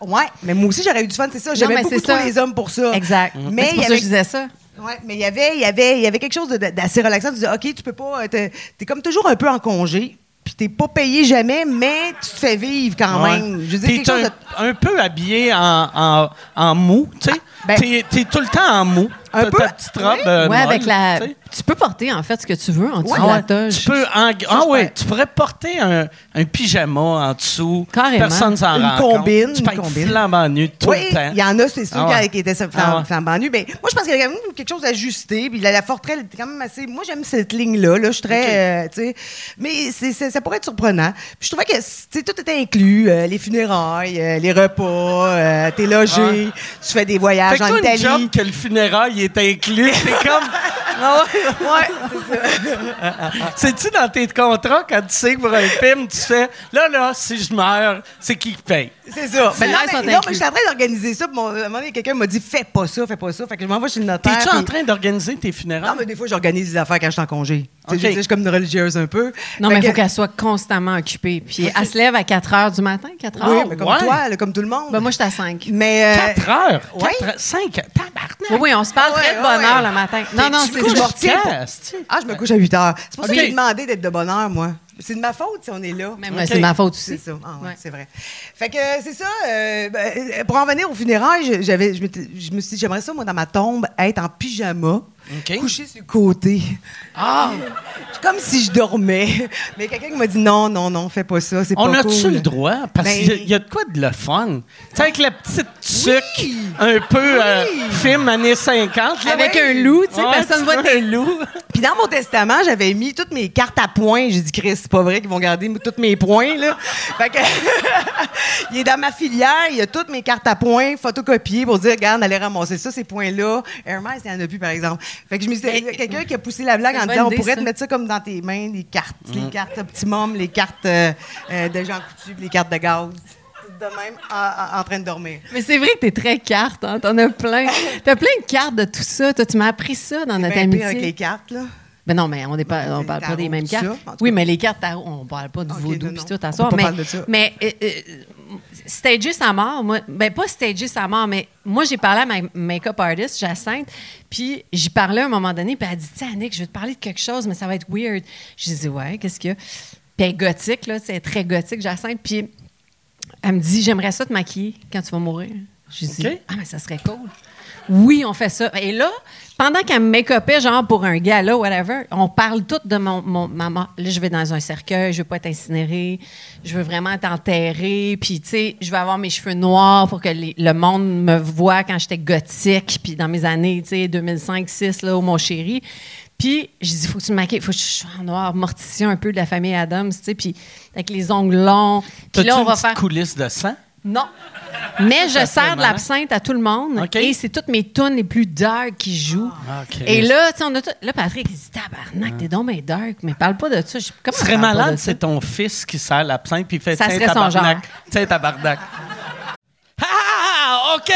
Ouais, mais moi aussi, j'aurais eu du fun, c'est ça. J'aimais mais beaucoup trop ça. les hommes pour ça. Exact. Mais Mais c'est il pour y ça que avait je disais ça. Ouais, mais il y avait, il y avait, il y avait quelque chose d'assez relaxant. Tu dis, OK, tu peux pas. euh, T'es es comme toujours un peu en congé, puis t'es pas payé jamais, mais tu te fais vivre quand Ouais. même. Je veux dire, T'es quelque chose un, de. un peu habillé en, en, en mou, tu sais. ben- t'es, t'es tout le temps en mou. Un peu, ta petite robe. euh, ouais, molle, avec la. tu sais. Tu peux porter, en fait, ce que tu veux en dessous Ouais. de la toge. tu peux en- ah je ouais, tu pourrais porter un, un pyjama en dessous. Carrément. Personne s'en Une rend compte. combine, Tu peux une être combine. flambant nu tout Oui, le temps. il y en a, c'est sûr, Ah ouais. qui- qui étaient flam- Ah ouais. flambant nus. Mais moi, je pense qu'il y a quand même quelque chose d'ajusté. Puis la, la forterelle était quand même assez. Moi, j'aime cette ligne-là. Là. Je suis très. euh, tu sais. mais c'est- c'est- ça pourrait être surprenant. Puis je trouvais que tu sais, tout était inclus euh, les funérailles, euh, les repas, euh, t'es logé, tu fais des Fait voyages que en toi, une Italie. job que le funérail est inclus, c'est comme... Ah ouais? Ouais, c'est ça. C'est-tu dans tes contrats, quand tu sais que pour un film, tu fais, là, là, si je meurs, c'est qui qui paye? C'est ça. Mais non, mais, sont non, mais inclus. je suis en train d'organiser ça. Puis mon, à un moment donné, quelqu'un m'a dit fais pas ça, fais pas ça. Fait que je m'envoie chez le notaire. T'es-tu en train d'organiser tes funérailles? Non, mais des fois, j'organise des affaires quand je suis en congé. Tu sais, Ok. Je dire, je suis comme une religieuse un peu. Non, Fait mais il faut que- qu'elle soit constamment occupée. Puis elle se lève à 4 heures du matin, 4 heures? Oui, mais comme ouais. toi, là, comme tout le monde. Ben, moi, je suis à 5. mais. euh, 4 heures? ouais. 4 heures? 5 Tabarnak! Oui, oui, on se parle très de bonne heure ouais. le matin. Non, non, Tu c'est couches je me retiens esti? Ah, je me couche à 8 heures. C'est pour ça Ok. que j'ai demandé d'être de bonne heure, moi. C'est de ma faute si on est là. C'est de ma faute C'est aussi. ça. Ah, ouais, Ouais. c'est vrai. Fait que euh, c'est ça. euh, ben, euh, pour en venir aux funérailles, je- j'avais, je, me suis dit, j'aimerais ça, moi, dans ma tombe, être en pyjama, OK. couché sur le côté. Ah! Comme si je dormais. Mais quelqu'un qui m'a dit, non, non, non, fais pas ça. C'est On pas a-tu cool. le droit? Parce Ben- qu'il y a- il y, a de quoi de le fun? Tu sais, avec la petite tuque, Oui! un peu euh, film années 50. là. Avec ouais. un loup, tu sais, Ouais, personne tu voit un loup. Puis dans mon testament, j'avais mis toutes mes cartes à points. J'ai dit, Chris, c'est pas vrai qu'ils vont garder tous mes points, là. Fait que, il est dans ma filière, il y a toutes mes cartes à points photocopiées pour dire, regarde, allez ramasser ça, ces points-là. Hermès, il n'y en a plus, par exemple. Fait que je me suis dit, il y a quelqu'un qui a poussé la blague en disant, on pourrait ça. te mettre ça comme dans tes mains, les cartes, Mm. les cartes Optimum, les cartes euh, euh, de Jean Coutu, puis les cartes de gaz. Toutes De même, en, train de dormir. Mais c'est vrai que t'es très carte, hein? T'en as plein. T'as plein de cartes de tout ça. Toi, tu m'as appris ça dans notre Ben, pire avec les amitié. cartes, là. Ben non, mais on n'est pas, on Des parle pas des mêmes cartes. oui, mais les cartes tarot, on parle pas du Ok, vaudou puis tout à soir. Mais, de euh, euh, stager sa mort, moi, ben pas stager sa mort, mais moi j'ai parlé à ma make-up artist Jacinthe, puis j'y parlais à un moment donné, puis elle a dit, tiens Annick, je vais te parler de quelque chose, mais ça va être weird. Je dis ouais, qu'est-ce qu'il y a? Puis elle est gothique là, c'est très gothique Jacinthe, puis elle me dit, j'aimerais ça te maquiller quand tu vas mourir. Je dis, ah, mais ça serait cool. Oui, on fait ça. Et là, pendant qu'elle me make-upait, genre pour un gala, whatever, on parle tout de mon, mon ma mort. Là, je vais dans un cercueil, je veux pas être incinérée, je veux vraiment être enterrée, puis tu sais, je veux avoir mes cheveux noirs pour que les- le monde me voit quand j'étais gothique, puis dans mes années, tu sais, 2005-6, là, où mon chéri. Puis, je dis, faut que tu me maquilles, faut que je sois en noir, morticia un peu de la famille Adams, tu sais, puis avec les ongles longs. Puis là, on une va faire. coulisse de sang? Non. Mais je sers de l'absinthe à tout le monde. Et c'est toutes mes tunes les plus dark qui jouent. Ah, OK. Et là, tu sais, on a tout. Là, Patrick, il dit Tabarnak, t'es donc bien dark, mais parle pas de ça. Je- Comment serait malade, c'est ton fils qui sert l'absinthe puis fait Ça Tiens, serait son tabarnak. genre. Tiens, tabarnak. Ah, OK!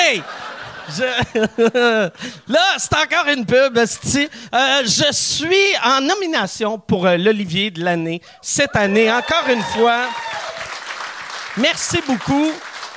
Je- Là, c'est encore une pub. Euh, je suis en nomination pour euh, l'Olivier de l'année cette année, encore une fois. Merci beaucoup.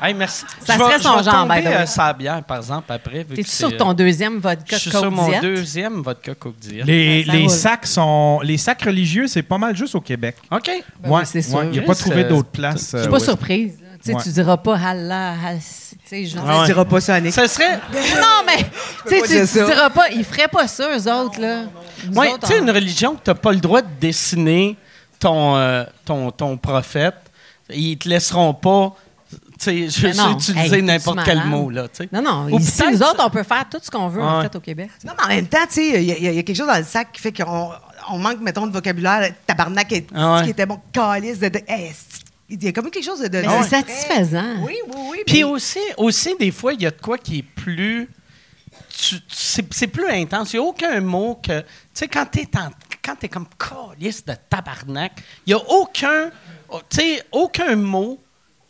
Hey, merci. Ça Je serait son je genre, tomber, by the way. euh, bière, par exemple, après. T'es que sur c'est, ton euh, deuxième vodka Je suis sur mon deuxième vodka Coke Diet. Les, Ça les sacs sont. Les sacs religieux, c'est pas mal juste au Québec. OK. Ben oui, c'est sûr. Il n'a Chris, pas trouvé euh, d'autres places. Je euh, suis pas ouais. surprise. Tu Ouais. Tu diras pas Allah, tu Ah ouais. Tu diras pas ça, Annick. Ce serait... Non, mais tu ça. diras pas, ils feraient pas ça, eux autres, là. Ouais, autres, tu sais, une religion que tu n'as pas le droit de dessiner ton, euh, ton, ton prophète, ils te laisseront pas je Ben sais utiliser Hey, n'importe quel mot. Là. Non, non, Ou ici, nous autres, on peut faire tout ce qu'on veut, en fait, au Québec. Non, mais en même temps, il y, a- il y a quelque chose dans le sac qui fait qu'on on manque, mettons, de vocabulaire. Tabarnak, est- Ah ouais. qui était bon, calice, de. de- hey, c'est- il y a comme quelque chose de. c'est satisfaisant. Oui, oui, oui. Puis mais- aussi, aussi, des fois, il y a de quoi qui est plus. tu- tu- C'est c'est plus intense. Il n'y a aucun mot que. Tu sais, quand tu es, quand t'es comme calice de tabarnak, il n'y a aucun. Tu sais, aucun mot.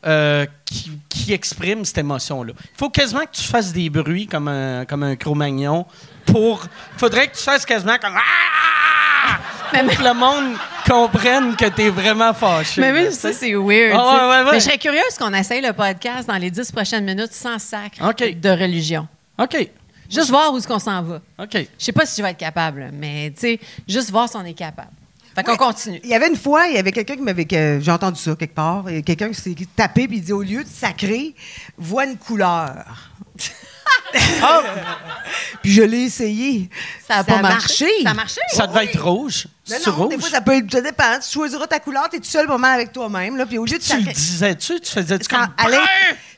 Euh, qui, qui exprime cette émotion-là. Il faut quasiment que tu fasses des bruits comme un, comme un Cro-Magnon pour. Il faudrait que tu fasses quasiment comme. Ah! Mais Pour que le monde comprenne que tu es vraiment fâché. Mais même ça, c'est weird. Ah, tu sais. ouais, ouais, ouais. Mais je serais curieuse qu'on essaye le podcast dans les dix prochaines minutes sans sac de religion. OK. Juste voir où est-ce qu'on s'en va. OK. Je sais pas si je vais être capable, mais tu sais, juste voir si on est capable. Fait qu'on continue. Il y avait une fois, il y avait quelqu'un qui m'avait. que J'ai entendu ça quelque part. Il y a quelqu'un qui s'est tapé puis il dit au lieu de sacrer, vois une couleur. Ah, Puis je l'ai essayé. Ça a pas marché. Ça a marché. ça devait être rouge. Non, non, rouge. des fois, ça peut être. Ça dépend. Tu choisiras ta couleur, t'es tout seul vraiment avec toi-même. Là, puis au lieu de tu le disais-tu? Tu faisais-tu comme... l'in-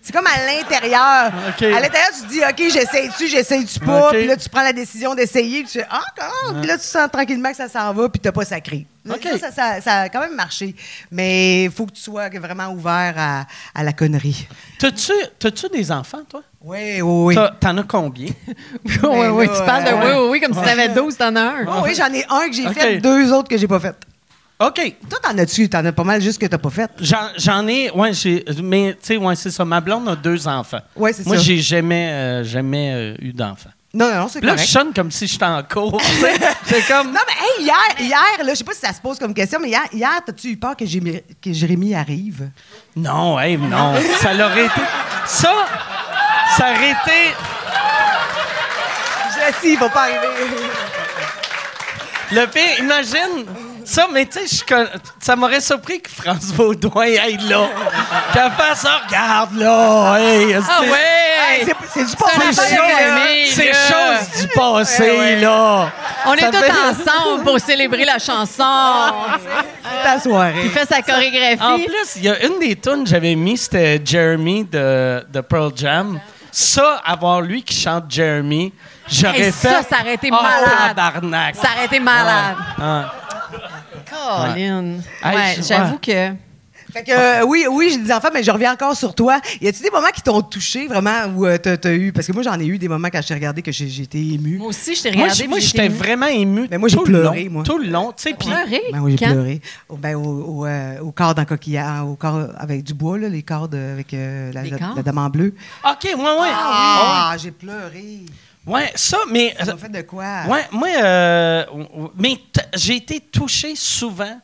C'est comme à l'intérieur. À l'intérieur, tu te dis, OK, j'essaye-tu, j'essaye-tu pas? Puis là, tu prends la décision d'essayer. Puis tu fais, ah, ah. Puis là, tu sens tranquillement que ça s'en va, puis t'as pas sacré. OK. Ça, ça, ça- ça a quand même marché. Mais il faut que tu sois vraiment ouvert à, à la connerie. T'as-tu, t'as-tu des enfants, toi? Oui, oui, oui. T'en as combien? oui, oui, là, tu parles de euh, oui, oui, oui, comme si t'avais 12, t'en as un. Oh, oui, j'en ai un que j'ai fait, deux autres que j'ai pas fait. OK. Toi, t'en as-tu? T'en as pas mal juste que t'as pas fait? J'en, ai... Ouais, j'ai... Mais, tu sais, ouais, c'est ça. Ma blonde a deux enfants. Ouais, c'est Moi, ça. j'ai jamais, euh, jamais euh, eu d'enfants. Non, non, c'est Là, correct. je sonne comme si j'étais en cours. c'est comme... Non, mais hey, hier, hier, là, je sais pas si ça se pose comme question, mais hier, hier t'as-tu eu peur que, Jémi- que Jérémy arrive? Non, hey, non. ça l'aurait été... Ça, ça aurait été... Je sais, il va pas arriver. Le pire, imagine ça, mais tu sais, ça m'aurait surpris que France Baudouin aille là. Qu'elle fasse ça, regarde là. Hey, Ah Hey, c'est, du passé, C'est chose du passé, là. On est tous ensemble pour célébrer la chanson. Ta soirée. Il fait sa En chorégraphie. plus, il y a une des tunes que j'avais mis, c'était Jeremy de, de Pearl Jam. Ça, avoir lui qui chante Jeremy, j'aurais fait. ça, ça aurait été malade. tabarnak. Ça aurait été malade. Ah. Colin. Ouais, j'avoue que. Fait que, euh, oui, oui, j'ai des enfants, mais je reviens encore sur toi. Y a-tu des moments qui t'ont touché vraiment où euh, t'as, eu? Parce que moi, j'en ai eu des moments quand je t'ai regardé que j'ai, été ému. Moi aussi, je t'ai Moi, regardé. moi, j'étais vraiment ému. Mais moi, j'ai pleuré, long, moi. Tout le long, tu sais. Pleuré? Ben oui, j'ai pleuré. Au, ben, au, au, euh, au corps d'un coquillage, au corps avec du bois, là, les cordes avec euh, la, Les la- cordes? la dame en bleu. OK, ouais, ouais. Ah, j'ai pleuré. Ouais, ça, mais. Ça m'a fait de quoi? Ouais, moi, euh, mais j'ai été touché souvent,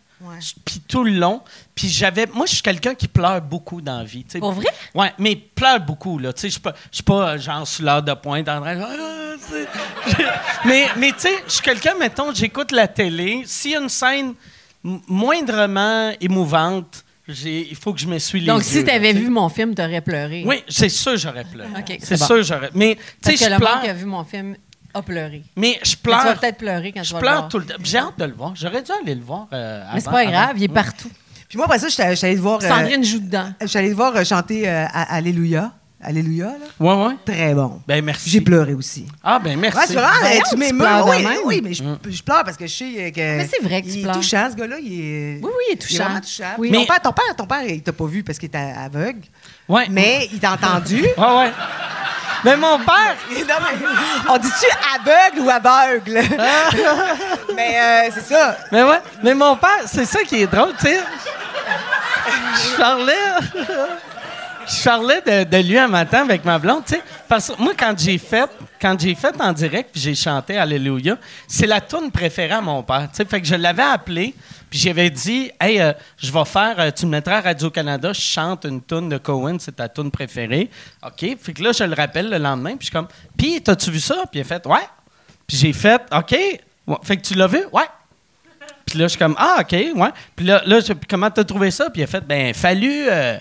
puis tout le long. Puis j'avais. Moi, je suis quelqu'un qui pleure beaucoup dans la vie. tu sais. Pour vrai? Ouais, mais pleure beaucoup, là. Tu sais, je suis pas, pas euh, genre sous l'heure de pointe en train de- Ah, mais, mais tu sais, je suis quelqu'un, mettons, j'écoute la télé. S'il y a une scène moindrement émouvante, il faut que je m'essuie les Donc, yeux. si tu sais. vu mon film, t'aurais pleuré. Oui, c'est sûr, j'aurais pleuré. C'est bon. sûr, j'aurais. Mais, tu sais, que je le monde pleure. qui a vu mon film a pleuré. Mais je Mais pleure. tu vas peut-être pleurer quand Je tu vas le pleure voir. tout le temps. J'ai hâte de le voir. J'aurais dû aller le voir. euh, Mais c'est avant- pas avant. grave, il est partout. Puis moi, après ça, j'étais j'étais allée te voir. euh, Sandrine joue dedans. j'étais allée te voir euh, chanter euh, Alléluia. Alléluia, là. Ouais, ouais. Très bon. Ben, merci. J'ai pleuré aussi. Ah, ben, merci. Ouais, tu m'émeus. Oui, même. oui, mais je, je pleure parce que je sais que. Mais c'est vrai que tu il pleures. est touchant, ce gars-là. Il est. Oui, oui, il est Il est touchant. vraiment touchant. Oui. Ton, Mais- père, ton père, ton père, il t'a pas vu parce qu'il était aveugle. Ouais. Mais il t'a entendu. Ouais, ouais. Mais mon père, Non, mais on dit-tu aveugle ou aveugle? mais euh, c'est ça. mais ouais, mais mon père, c'est ça qui est drôle, tu sais. Je parlais, je parlais de, de lui un matin avec ma blonde, tu sais. Parce que moi, quand j'ai fait, quand j'ai fait en direct, puis j'ai chanté Alléluia, c'est la tune préférée à mon père, tu sais. Fait que je l'avais appelé, puis j'avais dit, hey, euh, je vais faire, euh, tu me mettras à Radio-Canada, je chante une tune de Cohen, c'est ta tune préférée. OK. Fait que là, je le rappelle le lendemain, puis je suis comme, puis, t'as-tu vu ça? Puis il a fait, ouais. Puis j'ai fait, OK. Fait que tu l'as vu? Ouais. Puis là, je suis comme, ah, OK, ouais. Puis là, là comment t'as trouvé ça? Puis il a fait, ben, fallu. euh,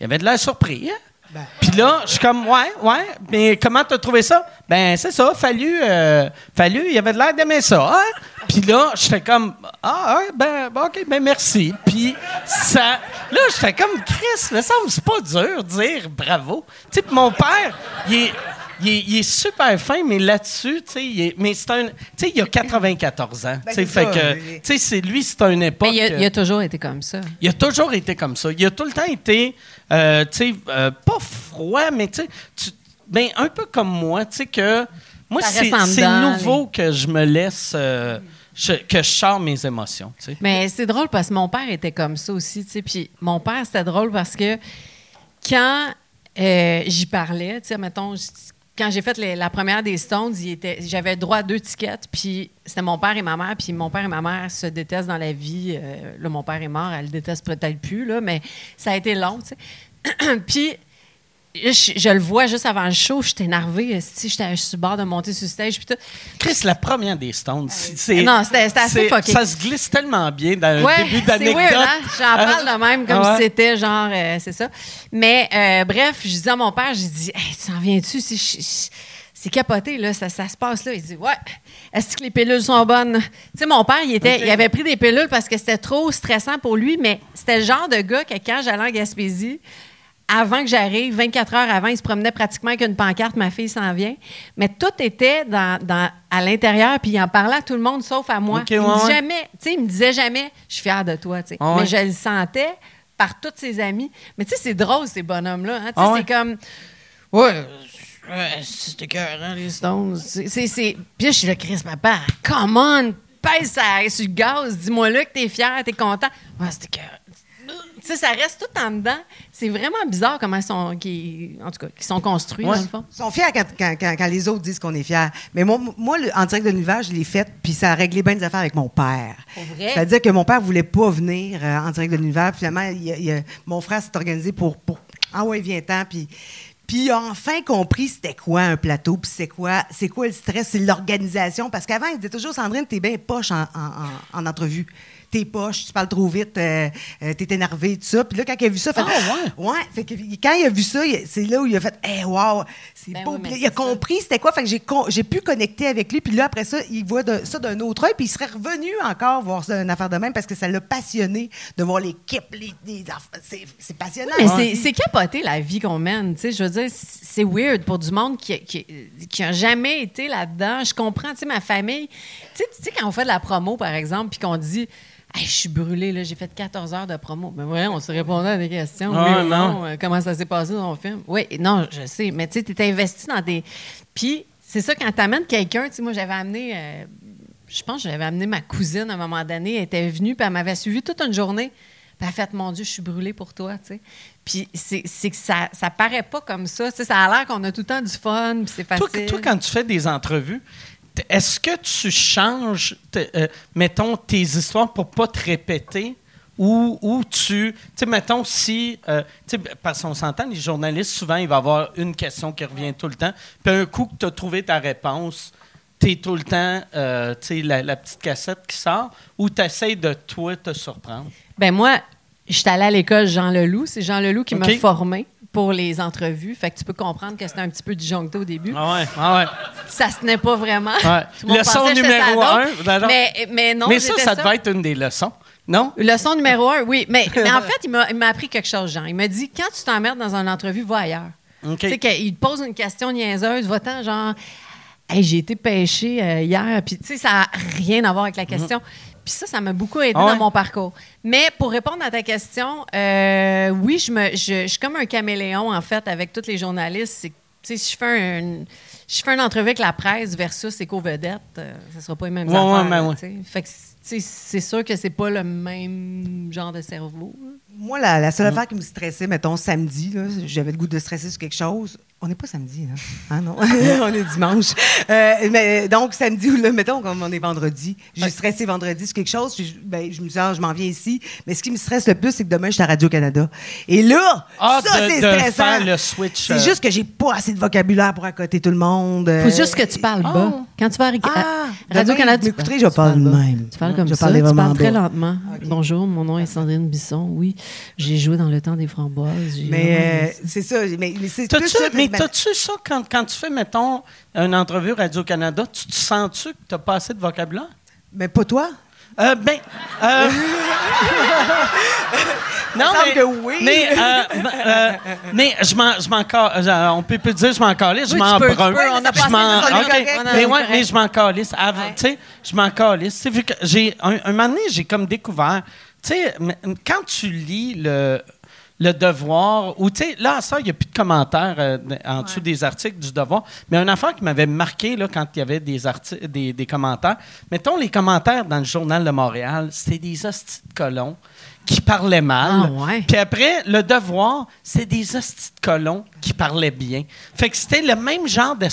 il avait de l'air surpris, hein? Ben. Puis là, je suis comme, ouais, ouais. Mais comment t'as trouvé ça? Ben, c'est ça, fallu. euh, fallu, il avait de l'air d'aimer ça, hein? Puis là, j'étais comme, ah, ouais, ben, ben, OK, ben, merci. Puis ça. Là, j'étais comme, Chris, me semble, c'est pas dur de dire bravo. Tu sais, puis mon père, il est. Il est, il est super fin, mais là-dessus, tu sais, il est- mais c'est un, tu sais, il a 94 ans, tu sais, fait ça, que, tu sais, c'est lui, c'est une époque. Mais il a, euh, il a toujours été comme ça. il a toujours été comme ça. Il a tout le temps été, euh, tu sais, euh, pas froid, mais tu sais, ben, un peu comme moi, tu sais, que moi, c'est nouveau que je me laisse, euh, je- que je sors mes émotions. Mais c'est drôle parce que mon père était comme ça aussi, tu sais. Puis mon père, c'était drôle parce que quand euh, j'y parlais, tu sais, mettons, quand j'ai fait la première des Stones, j'avais droit à deux tickets, puis c'était mon père et ma mère, puis mon père et ma mère se détestent dans la vie. Euh, là, mon père est mort, elle le déteste peut-être plus, là, mais ça a été long, tu sais. puis je, je le vois juste avant le show, j'étais énervée, esti, j'étais sur le bord de monter sur le stage, puis tout. Chris, la première des Stones, c'est... Non, c'était- assez fucké. Ça se glisse tellement bien dans Ouais, un début d'anecdote. hein? J'en parle de même comme Ah ouais? si c'était genre, euh, c'est ça. Mais euh, bref, je dis à mon père, j'ai dit, hey, tu en viens-tu? Je- je- c'est capoté, là, ça, ça se passe là. Il dit, ouais, est-ce que les pilules sont bonnes? Tu sais, mon père, il, était, il avait pris des pilules parce que c'était trop stressant pour lui, mais c'était le genre de gars que quand j'allais en Gaspésie, avant que j'arrive, 24 heures avant, il se promenait pratiquement avec une pancarte, ma fille s'en vient. Mais tout était dans, dans- à l'intérieur, puis il en parlait à tout le monde, sauf à moi. Ok, il, me ouais, dit ouais. jamais, tu sais, il me disait jamais, je suis fière de toi, ouais. Mais je le sentais par tous ses amis. Mais tu sais, c'est drôle, ces bonhommes-là. hein. C'est comme, ouais, c'était écœurant, les Stones. Puis là, je suis là, Chris, papa, come on, pèse ça sur le gaz, dis-moi là que t'es fier, t'es content. Ouais, c'était écœurant. Sais, ça reste tout en dedans. C'est vraiment bizarre comment ils sont, en tout cas, qu'ils sont construits, Ouais. dans le fond. Ils sont fiers quand, quand- quand- quand les autres disent qu'on est fiers. Mais moi, moi le- en direct de l'univers, je l'ai fait, puis ça a réglé bien des affaires avec mon père. C'est-à-dire que mon père voulait pas venir euh, en direct de l'univers. Puis Finalement, il il mon frère s'est organisé pour, pour Ah ouais, viens-t'en. Puis, puis il a enfin compris c'était quoi un plateau, puis c'est quoi, c'est quoi le stress, c'est l'organisation. Parce qu'avant, il disait toujours, Sandrine, t'es bien poche en, en- en- en entrevue. T'es poche, tu parles trop vite, euh, euh, t'es énervé, tout ça. Puis là, quand il a vu ça, fait, Ah, ouais. fait que quand il a vu ça, c'est là où il a fait, hey, wow, c'est Ben beau. oui, mais il a ça. compris c'était quoi. Fait que j'ai, con- j'ai pu connecter avec lui. Puis là, après ça, il voit de- ça d'un autre œil. Puis il serait revenu encore voir ça, une affaire de même parce que ça l'a passionné de voir l'équipe. Les, les c'est, c'est passionnant. Mais Ouais. c'est- c'est capoté la vie qu'on mène. tu sais. Je veux dire, c'est weird pour du monde qui, qui, qui a jamais été là-dedans. Je comprends, tu sais, ma famille. Tu sais, tu sais, quand on fait de la promo, par exemple, puis qu'on dit. Hey, je suis brûlé, là, j'ai fait 14 heures de promo. Mais ouais, on se répondait à des questions. Ah, oui ou non. non? Euh, Comment ça s'est passé dans ton film? Oui, non, je sais. Mais tu sais, tu es investi dans des. Puis, c'est ça, quand tu amènes quelqu'un, tu sais, moi, j'avais amené. euh, je pense que j'avais amené ma cousine à un moment donné. Elle était venue, puis elle m'avait suivi toute une journée. Puis elle a fait, mon Dieu, je suis brûlée pour toi, tu sais. Puis c'est que ça, ça paraît pas comme ça. Tu sais, ça a l'air qu'on a tout le temps du fun, puis c'est facile. toi, quand tu fais des entrevues, est-ce que tu changes, euh, mettons, tes histoires pour pas te répéter? Ou, ou tu, tu sais, mettons, si, euh, tu sais, parce qu'on s'entend, les journalistes, souvent, il va y avoir une question qui revient tout le temps. Puis un coup que tu as trouvé ta réponse, tu es tout le temps, euh, tu sais, la, la petite cassette qui sort, ou tu essaies de, toi, te surprendre? Ben moi, j'étais allée à l'école Jean Leloup. C'est Jean Leloup qui m'a OK. Pour les entrevues. Fait que tu peux comprendre que c'était un petit peu disjoncté au début. Ah ouais, ah ouais. Ça se tenait pas vraiment. Ouais. Leçon numéro un. Mais, mais non, Mais ça, ça devait être une des leçons, non? Leçon numéro un, oui. Mais, mais en fait, il m'a appris quelque chose, Jean. Il m'a dit quand tu t'emmerdes dans une entrevue, va ailleurs. OK. Tu sais, qu'il te pose une question niaiseuse, va-t'en, genre, hey, j'ai été pêché euh, hier, puis tu sais, ça n'a rien à voir avec la question. Puis ça, ça m'a beaucoup aidé Ah ouais? dans mon parcours. Mais pour répondre à ta question, euh, oui, je, me, je, je suis comme un caméléon, en fait, avec tous les journalistes. C'est tu sais, si je fais un. Je fais une entrevue avec la presse versus éco-vedette, euh, ça sera pas les mêmes Ouais, ouais, affaires. ben ouais. Fait que, c'est sûr que c'est pas le même genre de cerveau. Moi, la, la seule Mm. affaire qui me stressait, mettons, samedi, j'avais le goût de stresser sur quelque chose. On n'est pas samedi, là. Ah non, on est dimanche. Euh, mais, donc, samedi, ou là, mettons, comme on est vendredi, j'ai stressé vendredi sur quelque chose. ben, je me dis, ah, je m'en viens ici. Mais ce qui me stresse le plus, c'est que demain, je suis à Radio-Canada. Et là, Ah, ça, c'est stressant. faire le switch, C'est euh. juste que j'ai pas assez de vocabulaire pour accoter tout le monde. Faut Euh, juste que tu parles bas. Quand tu vas à, Ah, Radio-Canada, tu, je parle même. Tu parles comme Je ça, tu parles très bas. lentement. Bonjour, mon nom est Sandrine Bisson. Oui, j'ai joué dans le temps des framboises. Mais euh, c'est ça. Mais, mais c'est ça. mais ben, t'as-tu ça quand, quand tu fais, mettons, une entrevue Radio-Canada, tu te sens-tu que t'as pas assez de vocabulaire? mais pas toi. Euh, ben. euh, non, mais, que oui. Mais, euh, ben, euh, mais je m'en, je m'en ca- euh, on peut plus dire je m'en calisse, je Oui, m'en tu tu brun. peux, on a Je m'en- une chronique ok. correcte. Mais ouais, mais je m'en calisse. Avant, Ouais. Tu sais, je m'en calisse. Tu sais, vu que j'ai un, un moment donné, j'ai comme découvert. Tu sais, quand tu lis le le devoir, ou tu sais, là, ça, il n'y a plus de commentaires euh, en dessous des articles du devoir. Mais une affaire qui m'avait marqué là, quand il y avait des, des, des commentaires, mettons les commentaires dans le Journal de Montréal, c'était des hosties de colons qui parlaient mal. Ah, ouais. Puis après, le devoir, c'est des hosties de colons qui parlaient bien. Fait que c'était le même genre de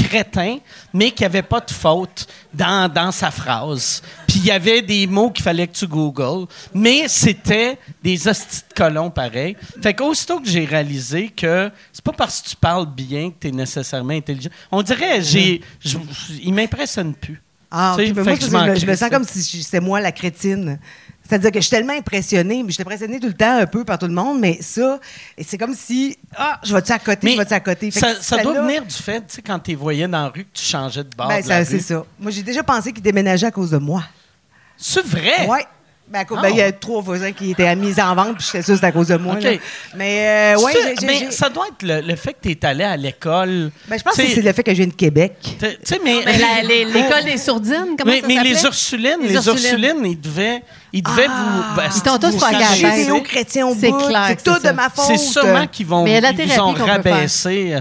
de crétin, mais qui avait pas de faute dans, dans sa phrase. Puis il y avait des mots qu'il fallait que tu googles, mais c'était des hosties de colons pareil. Fait qu'aussitôt que j'ai réalisé que c'est pas parce que tu parles bien que tu es nécessairement intelligent. On dirait, j'ai, je- il m'impressionne plus. Ah, Tu sais, ok, mais fait moi, que je c'est me- je me crisse. sens comme si c'était moi la crétine. C'est-à-dire que je suis tellement impressionnée, mais je suis impressionnée tout le temps un peu par tout le monde, mais ça, c'est comme si, ah, je vais-tu à côté, je vais-tu à côté? Fait ça, doit venir du fait, tu sais, quand tu voyais dans la rue, que tu changeais de bord. Ben, c'est ça. Moi, j'ai déjà pensé qu'ils déménageaient à cause de moi. C'est vrai? Ouais. Ben, Ah. ben, il y a trois voisins qui étaient mis en vente, puis j'étais sûre que c'était à cause de moi. Mais, euh, ouais, mais j'ai- ça doit être le, le fait que tu es allé à l'école. ben, je pense que c'est le fait que je viens de Québec. tu sais, mais, Mais la- les- l'école des sourdines, comment mais, ça mais s'appelait? les Ursulines, les, Les Ursulines. Ursulines. ils devaient, ils devaient Ah. vous. ben, Ils t'ont tous tête. Judéo-chrétien au C'est bout. clair C'est tout de ma faute. C'est sûrement qu'ils vont. Mais la ils ont rabaissé, Ah,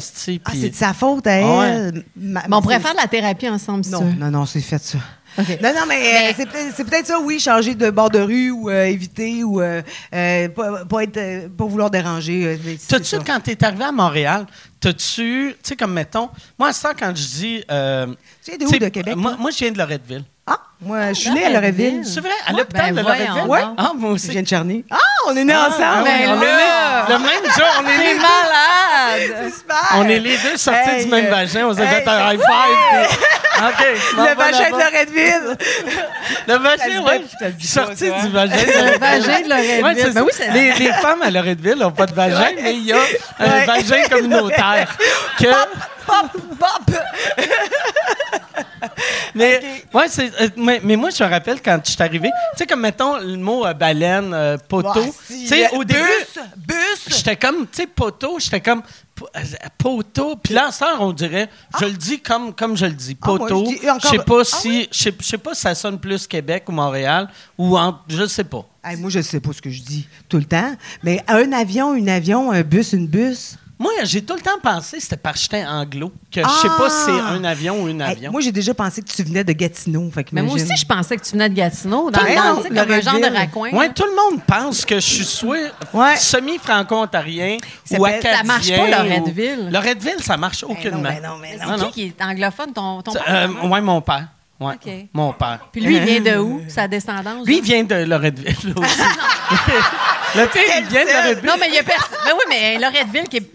c'est de sa faute à Ah elle. On pourrait faire de la thérapie ensemble, Non, non, non, c'est fait ça. Non, non, mais, euh, Mais- c'est peut-être c'est peut-être ça, oui, changer de bord de rue ou euh, éviter ou euh, pas, pas être, pas vouloir déranger. T'as-tu, quand t'es arrivé à Montréal, t'as-tu, tu sais, comme mettons, moi, ça, quand je dis. euh, Tu viens de où, de Québec? Moi, moi, je viens de Loretteville. Ah, moi, je suis née à Loretteville. C'est vrai? À Ouais, l'hôpital ben de Loretteville? donc. Ah, moi Je aussi. viens de Charny. Ah, on est nés Ah, ensemble. ah oui, Ben on est là! les- le même jour, on est les malade! C'est super. On est les deux sortis du même vagin, on s'est fait un high five. OK. je Le vagin de. Loretteville. Le vagin, oui. Sorti du vagin. Le vagin de Loretteville. Ben ça. oui, les, les femmes à Loretteville n'ont pas de vagin, mais il y a un Ouais. vagin communautaire. Que, Pop, pop. mais, ouais, c'est, euh, mais, mais moi, je me rappelle quand je suis arrivé, tu sais, comme mettons le mot euh, baleine, euh, poteau. Bah, tu sais, au début, Bus, bus. j'étais comme, tu sais, poteau, j'étais comme euh, poteau. Puis là, ça, on dirait, je le dis comme, comme je le dis, Ah, poteau. je sais pas Ah si, je sais- je sais pas si ça sonne plus Québec ou Montréal ou en, je sais pas. Hey, moi, je sais pas ce que je dis tout le temps, mais un avion, une avion, un bus, une bus. Moi, j'ai tout le temps pensé que c'était parce que j'étais anglo, que je sais pas si c'est Ah! un avion ou une Hey, avion. moi, j'ai déjà pensé que tu venais de Gatineau. Fait Mais moi aussi, je pensais que tu venais de Gatineau, dans, tu sais, comme un genre de raccoin. Ouais, là. tout le monde pense que je suis soit Ouais. semi-franco-ontarien Ça ou s'appelle- acadien. ça marche pas, ou- Loretteville. Loretteville, ça marche Ben aucunement. non, ben non, ben C'est non. Non, non. qui qui est anglophone, ton, ton euh, ouais, mon père. Ouais, OK. Mon père. Puis lui, il vient de où? Sa descendance? Lui, il vient de Loretteville aussi. Le pire, il vient de Loretteville. Non, mais il y a personne. Mais oui, mais Loretteville qui est.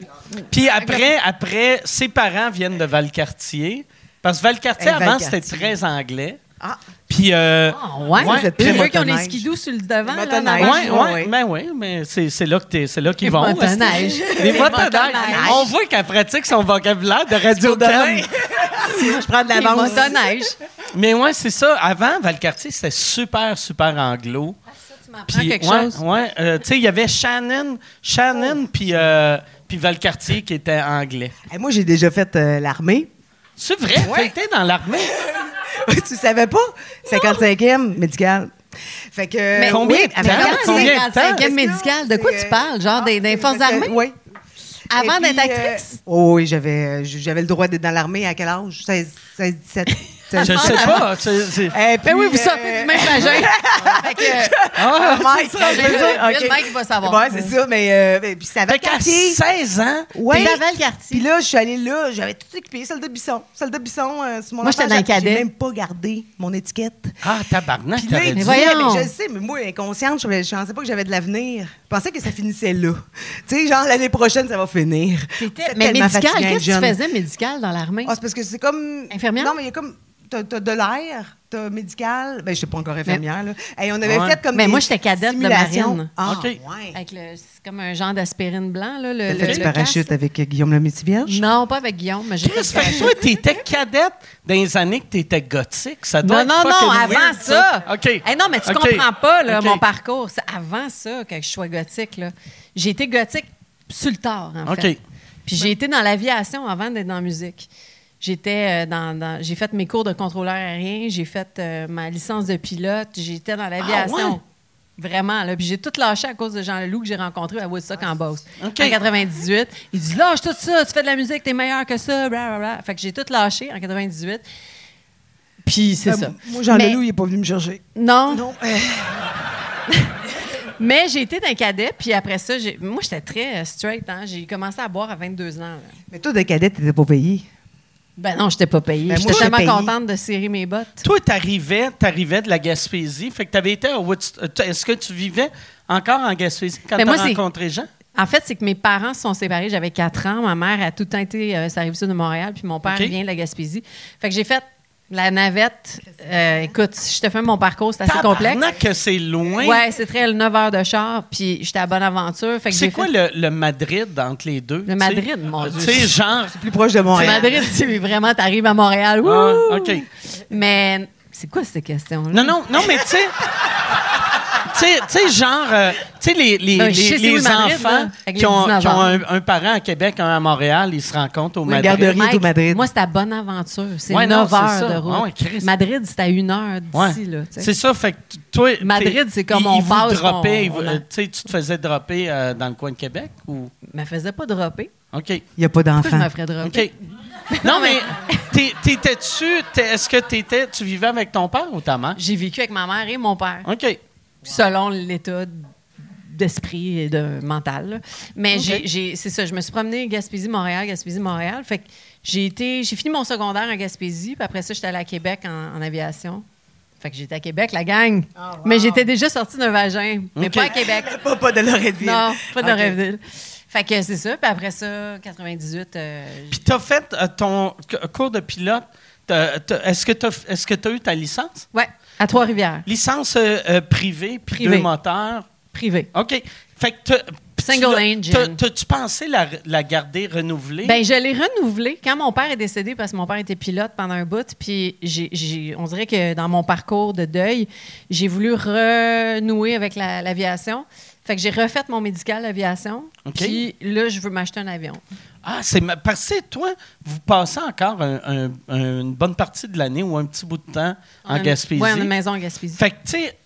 Puis après, après, ses parents viennent de Valcartier. Parce que Valcartier, Hey, avant, Valcartier. c'était très anglais. Ah, Puis, euh, Ah, ouais. Ouais, c'est Puis eux qui ont les motoneige. sur le devant. là, motoneige. en Ouais, ouais, ouais. ben oui, mais c'est c'est là que t'es- c'est là qu'ils Les vont. motoneiges. est-ce que- Les Les motoneiges. motoneiges. On voit qu'elle pratique son vocabulaire de radio demain. je prends de Les l'avance. motoneiges. Mais ouais, c'est ça. Avant, Valcartier, c'était super, super anglo. M'apprends quelque ouais, chose. ouais, euh, tu sais, il y avait Shannon, Shannon puis euh, puis Valcartier qui était anglais. Hey, moi, j'ai déjà fait euh, l'armée. C'est vrai? T'as été dans l'armée? tu savais pas? 55e médical. Fait que. Mais Combien oui, de temps? Combien de c'est temps? 55e médical? De quoi tu parles? Genre des, des forces armées? Oui. Avant d'être actrice? euh, oh oui, j'avais, j'avais le droit d'être dans l'armée à quel âge? 16, 16 17. 16. Je sais pas. c'est- c'est- Et Ben puis, oui, vous euh, sortez du même vagin. fait que, Ah, Mike, ça, je veux dire, le ok. Mike va savoir. Ouais, c'est ça, mais, euh, mais puis ça avait Fait qu'à quartier. 16 ans, Ouais. Le quartier. Puis là, je suis allée là, j'avais tout équipé, salle de bisson. Salle de bisson, euh, sur mon Moi, j'étais dans le j'ai- cadet. J'ai même pas gardé mon étiquette. ah, tabarnak, Puis là, disait, voyons. mais je sais, mais moi, inconsciente, je, je pensais pas que j'avais de l'avenir. Je pensais que ça finissait là. Tu sais, genre, l'année prochaine, ça va finir. C'est Mais médical, qu'est-ce que tu faisais médical dans l'armée? Ah, c'est parce que c'est comme. Infirmière? Non, mais il y a comme. T'as t'as de l'air, t'as médical. Ben, je sais pas encore infirmière, là. Hey, on avait Ouais. fait comme. Mais des moi, j'étais cadette de marine. Ah, OK. ouais. Avec le, c'est comme un genre d'aspirine blanc, là. Le, T'as le- fait du le parachute casque. avec euh, Guillaume le Métis-Vierge? Non, pas avec Guillaume, mais j'ai fait Chris, du fait que parachute. toi, t'étais cadette dans les années que t'étais gothique. Ça doit Non, être non, non, avant weird, ça. OK. Hey, non, mais tu OK. comprends pas là, mon parcours. C'est avant ça que je sois gothique. là. J'ai été gothique sur le tard, en OK. fait. Puis j'ai été dans l'aviation avant d'être dans la musique. J'étais euh, dans, dans- j'ai fait mes cours de contrôleur aérien, j'ai fait euh, ma licence de pilote, j'étais dans l'aviation. Ah, ouais? Vraiment, là. Puis j'ai tout lâché à cause de Jean Leloup que j'ai rencontré à Woodstock en Beauce. OK. En 98. Il dit Lâche tout ça, tu fais de la musique, t'es meilleur que ça, blablabla. Fait que j'ai tout lâché en 98. Puis c'est Euh, ça. Moi, Jean Mais- Leloup, il est pas venu me chercher. Non, Non. euh, mais j'ai été d'un cadet, puis après ça, j'ai- moi, j'étais très straight. Hein? J'ai commencé à boire à 22 ans. là. Mais toi, de cadet, t'étais pas payé. Ben non, j'étais pas payée. Ben, j'étais tellement contente de serrer mes bottes. Toi, t'arrivais, t'arrivais de la Gaspésie. Fait que t'avais été à Woodstock. Est-ce que tu vivais encore en Gaspésie quand Ben, t'as rencontré Jean? En fait, c'est que mes parents se sont séparés. J'avais 4 ans. Ma mère a tout le temps été euh, sa rive sud de Montréal, puis mon père vient de la Gaspésie. Fait que j'ai fait la navette. Euh, écoute, je te fais mon parcours, c'est assez complexe. Que c'est loin. Ouais, c'est très 9 heures de char, puis j'étais à Bonaventure. Fait que C'est j'ai quoi fait- le, le Madrid entre les deux? Le? Madrid, mon Dieu. Tu sais, genre. Plus proche de Montréal. Madrid, tu vraiment, t'arrives à Montréal. Ah, OK. Mais c'est quoi cette question-là? Non, non, non, mais tu sais. Tu sais- genre, euh, tu sais, les, les, les, c'est Madrid, enfants là, qui ont, 19 qui ont ans. un, un parent à Québec, un à Montréal, ils se rencontrent au Oui, Madrid. garderie. Mike, au Madrid. Moi, c'était à Bonaventure. C'est Ouais, non, 9 c'est heures ça. de route. Ah ouais. Madrid, c'est à 1 heure Ouais. d'ici. sais. C'est ça, fait que toi. Madrid, c'est comme on passe, on- on a- euh, tu sais, tu te faisais dropper euh, dans le coin de Québec ou? Je me faisais pas dropper. OK. Il n'y a pas Pourquoi je d'enfant. me ferais dropper? OK. Non, mais t'es- t'étais-tu. Est-ce que t'étais, tu vivais avec ton père ou ta mère? J'ai vécu avec ma mère et mon père, OK. Selon l'état d'esprit et de mental. là. Mais j'ai- c'est ça, je me suis promenée Gaspésie-Montréal, Gaspésie-Montréal. Fait que j'ai été, j'ai fini mon secondaire à Gaspésie, puis après ça, j'étais allée à Québec en, en aviation. Fait que j'étais à Québec, la gang. Mais j'étais déjà sortie d'un vagin, mais pas à Québec. Pas, pas de Loretteville. Non, pas de Ok. Rêveville. Fait que c'est ça. Puis après ça, 98, euh, Puis t'as fait euh, ton cours de pilote. T'as- t'as- Est-ce que tu est-ce que as eu ta licence? ouais, à Trois-Rivières, Licence euh, euh, privée, puis Privée. deux moteurs. privé. OK. Fait que Single engine. t'as- T'as-tu pensé la, la garder renouvelée? Ben, je l'ai renouvelé quand mon père est décédé parce que mon père était pilote pendant un bout. Puis j'ai, j'ai- on dirait que dans mon parcours de deuil, j'ai voulu renouer avec la- l'aviation. Fait que j'ai refait mon médical aviation. OK. Puis là, je veux m'acheter un avion. Ah, c'est ma- parce que toi, vous passez encore un- un- un- une bonne partie de l'année ou un petit bout de temps en On Gaspésie. Ouais, on a une maison en Gaspésie. Fait que, tu sais,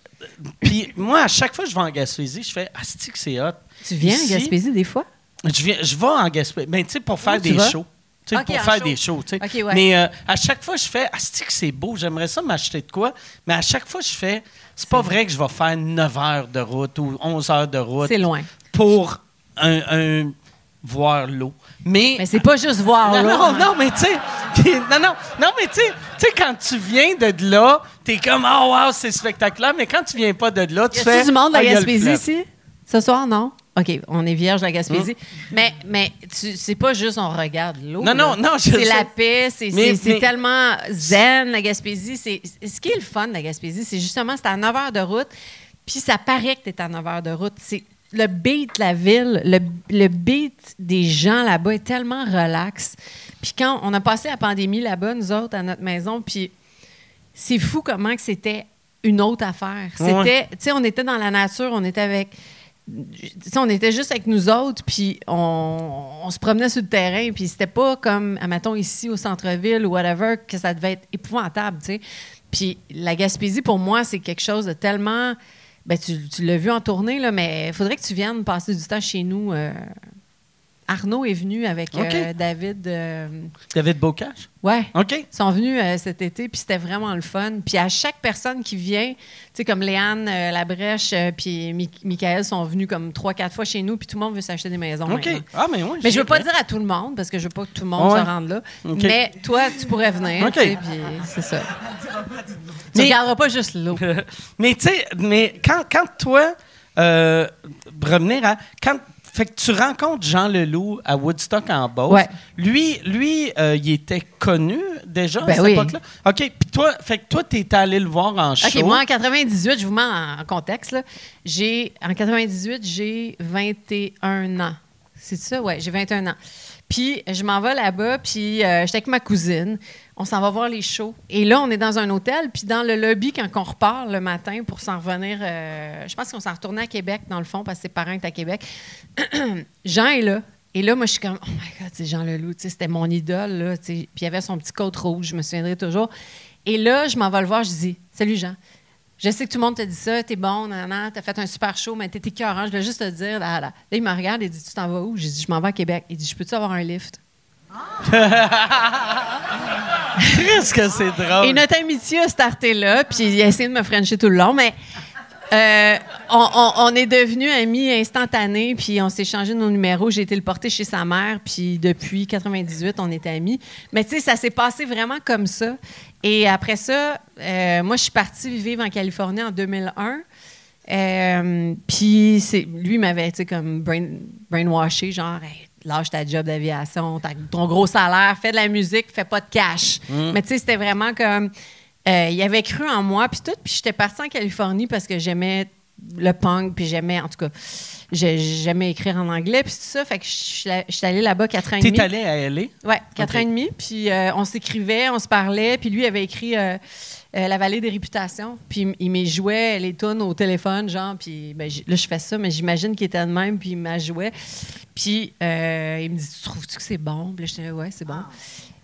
puis moi, à chaque fois que je vais en Gaspésie, je fais Asti que c'est hot. tu viens Ici, en Gaspésie des fois? Je, viens, je vais en Gaspésie. Ben, tu sais, pour faire Où des shows. Pour faire show. des shows, tu sais. Ok, ouais. Mais euh, à chaque fois, je fais Asti que c'est beau, j'aimerais ça m'acheter de quoi. Mais à chaque fois, je fais C'est pas vrai que je vais faire 9 heures de route ou 11 heures de route C'est loin. pour un, un- voir l'eau. Mais Mais c'est pas juste voir non, là. non, non, mais tu sais, non, non, non, mais tu sais, quand tu viens de là, t'es comme, oh wow, c'est spectaculaire, mais quand tu viens pas de là, tu Y fais. du monde Ah, y a le Gaspésie fleuve. ici? Ce soir, non? OK, on est vierge de la Gaspésie. Hum. Mais, mais tu- c'est pas juste on regarde l'eau. Non, non, là. non, je C'est sais. la paix, c'est Mais- c'est- c'est mais- tellement zen, la Gaspésie. C'est, ce qui est le fun de la Gaspésie, c'est justement, c'est à 9 heures de route, puis ça paraît que tu es à 9 heures de route. C'est le beat de la ville, le, le beat des gens là-bas est tellement relax. Puis quand on a passé la pandémie là-bas, nous autres, à notre maison, puis c'est fou comment que c'était une autre affaire. C'était, tu sais, on était dans la nature, on était avec, on était juste avec nous autres, puis on, on se promenait sur le terrain, puis c'était pas comme, admettons, ici au centre-ville ou whatever, que ça devait être épouvantable, tu sais. Puis la Gaspésie, pour moi, c'est quelque chose de tellement... Ben, tu, tu l'as vu en tournée, là, mais il faudrait que tu viennes passer du temps chez nous euh, Arnaud est venu avec euh, David. euh, David Bocage? ouais. OK. Ils sont venus euh, cet été, puis c'était vraiment le fun. Puis à chaque personne qui vient, tu sais, comme Léane euh, Labrèche, euh, puis Mi- Michael sont venus comme trois, quatre fois chez nous, puis tout le monde veut s'acheter des maisons. OK. maintenant. Ah, mais oui. Mais je veux pas dire à tout le monde, parce que je veux pas que tout le monde Ouais. se rende là. OK. Mais toi, tu pourrais venir, OK. puis c'est ça. Tu Mais- regarderas pas juste l'eau. mais tu sais, mais quand, quand toi, euh, revenir à. Quand, fait que tu rencontres Jean Leloup à Woodstock en Beauce. Ouais. Lui, lui euh, il était connu déjà à Ben cette oui. époque-là? OK. Puis toi, fait que toi, t'es allé le voir en show. OK, moi, en 98, je vous mets en, en contexte, là. J'ai, en 98, j'ai 21 ans. C'est ça? Oui, j'ai 21 ans. Puis, je m'en vais là-bas, puis euh, j'étais avec ma cousine. On s'en va voir les shows. Et là, on est dans un hôtel, puis dans le lobby, quand on repart le matin pour s'en revenir, euh, je pense qu'on s'en retournait à Québec, dans le fond, parce que ses parents étaient à Québec. Jean est là. Et là, moi, je suis comme, oh my God, c'est Jean Leloup, c'était mon idole, là. Puis il avait son petit coat rouge, je me souviendrai toujours. Et là, je m'en vais le voir, je dis, salut Jean. Je sais que tout le monde te dit ça, t'es bon, nan, t'as fait un super show, mais t'es écœurant, je voulais juste te dire, là, là. Là, il me regarde et dit, tu t'en vas où? J'ai dit, je m'en vais à Québec. Il dit, je peux-tu avoir un lift? Qu'est-ce que c'est drôle? Et notre amitié a starté là, puis il a essayé de me frencher tout le long, mais euh, on, on- on est devenus amis instantanés, puis on s'est changé nos numéros. J'ai été le porter chez sa mère, puis depuis 98, on était amis. Mais tu sais, ça s'est passé vraiment comme ça. Et après ça, euh, moi, je suis partie vivre en Californie en 2001. Euh, puis c'est lui m'avait tu sais comme brain, brainwashé genre Hey, lâche ta job d'aviation t'as ton gros salaire fais de la musique fais pas de cash mais tu sais c'était vraiment comme euh, il avait cru en moi puis tout puis j'étais partie en Californie parce que j'aimais le punk puis j'aimais en tout cas j'ai- j'aimais écrire en anglais puis tout ça fait que je suis allée là-bas quatre ans et demi T'es allé à L.A.? Ouais, quatre Ok. ans et demi. Puis euh, on s'écrivait, on se parlait. Puis lui avait écrit euh, euh, La vallée des réputations. Puis il- me jouait les tunes au téléphone, genre. Puis ben, là, je fais ça, mais j'imagine qu'il était de même. Puis il m'a joué. Puis euh, il me dit Tu trouves-tu que c'est bon Puis là, j'étais Ouais, c'est bon.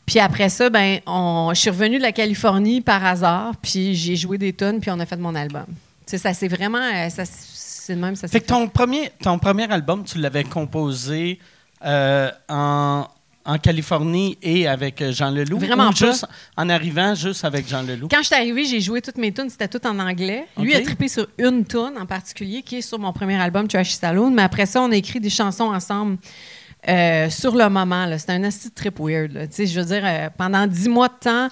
Puis après ça, ben, on, je suis revenue de la Californie par hasard. Puis j'ai joué des tunes. Puis on a fait mon album. Tu sais, ça c'est vraiment. euh, ça, c'est même, ça Fait que ton premier, ton premier album, tu l'avais composé euh, en, en Californie et avec euh, Jean Leloup? Vraiment ou pas. juste en arrivant juste avec Jean Leloup? Quand je suis arrivée, j'ai joué toutes mes tunes, c'était tout en anglais. Lui a trippé sur une tune en particulier qui est sur mon premier album Trashy Saloon, mais après ça, on a écrit des chansons ensemble euh, sur le moment. C'était un asti de trip weird. Je veux dire, euh, pendant dix mois de temps,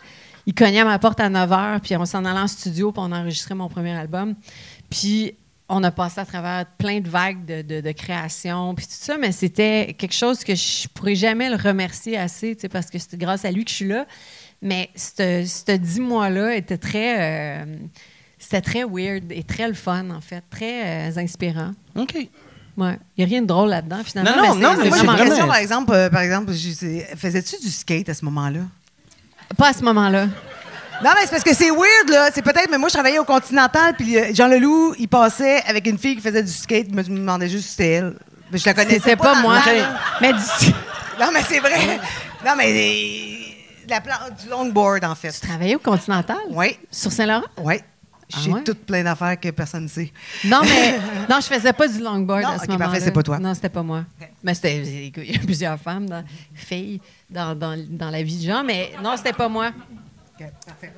il cognait à ma porte à 9 h, puis on s'en allait en studio, puis on mon premier album. Puis on a passé à travers plein de vagues de, de- création, puis tout ça, mais c'était quelque chose que je pourrais jamais le remercier assez, parce que c'est grâce à lui que je suis là. Mais ce dix mois-là était très, euh, c'était très weird et très le fun, en fait, très inspirant. OK. Ouais. Il n'y a rien de drôle là-dedans, finalement. Non, non, mais non, mais Moi, j'ai une question, par exemple. euh, par exemple, faisais-tu du skate à ce moment-là? Pas à ce moment-là. Non, mais c'est parce que c'est weird, là. C'est peut-être, mais moi, je travaillais au Continental, puis euh, Jean Leloup, il passait avec une fille qui faisait du skate. Je me demandais juste si c'était elle. Mais je la connaissais C'était pas, moi. Mais du- Non, mais c'est vrai. Non, mais euh, la plan- du longboard, en fait. tu travaillais au Continental? Oui, Sur Saint-Laurent? oui. Ah J'ai ouais? toutes plein d'affaires que personne ne sait. Non, mais non, je faisais pas du longboard Non, à ce ok, moment-là. parfait, c'est pas toi. Non, c'était pas moi. Mais c'était, il y a plusieurs femmes, dans, filles dans, dans, dans la vie de gens, mais non, c'était pas moi. OK, parfait.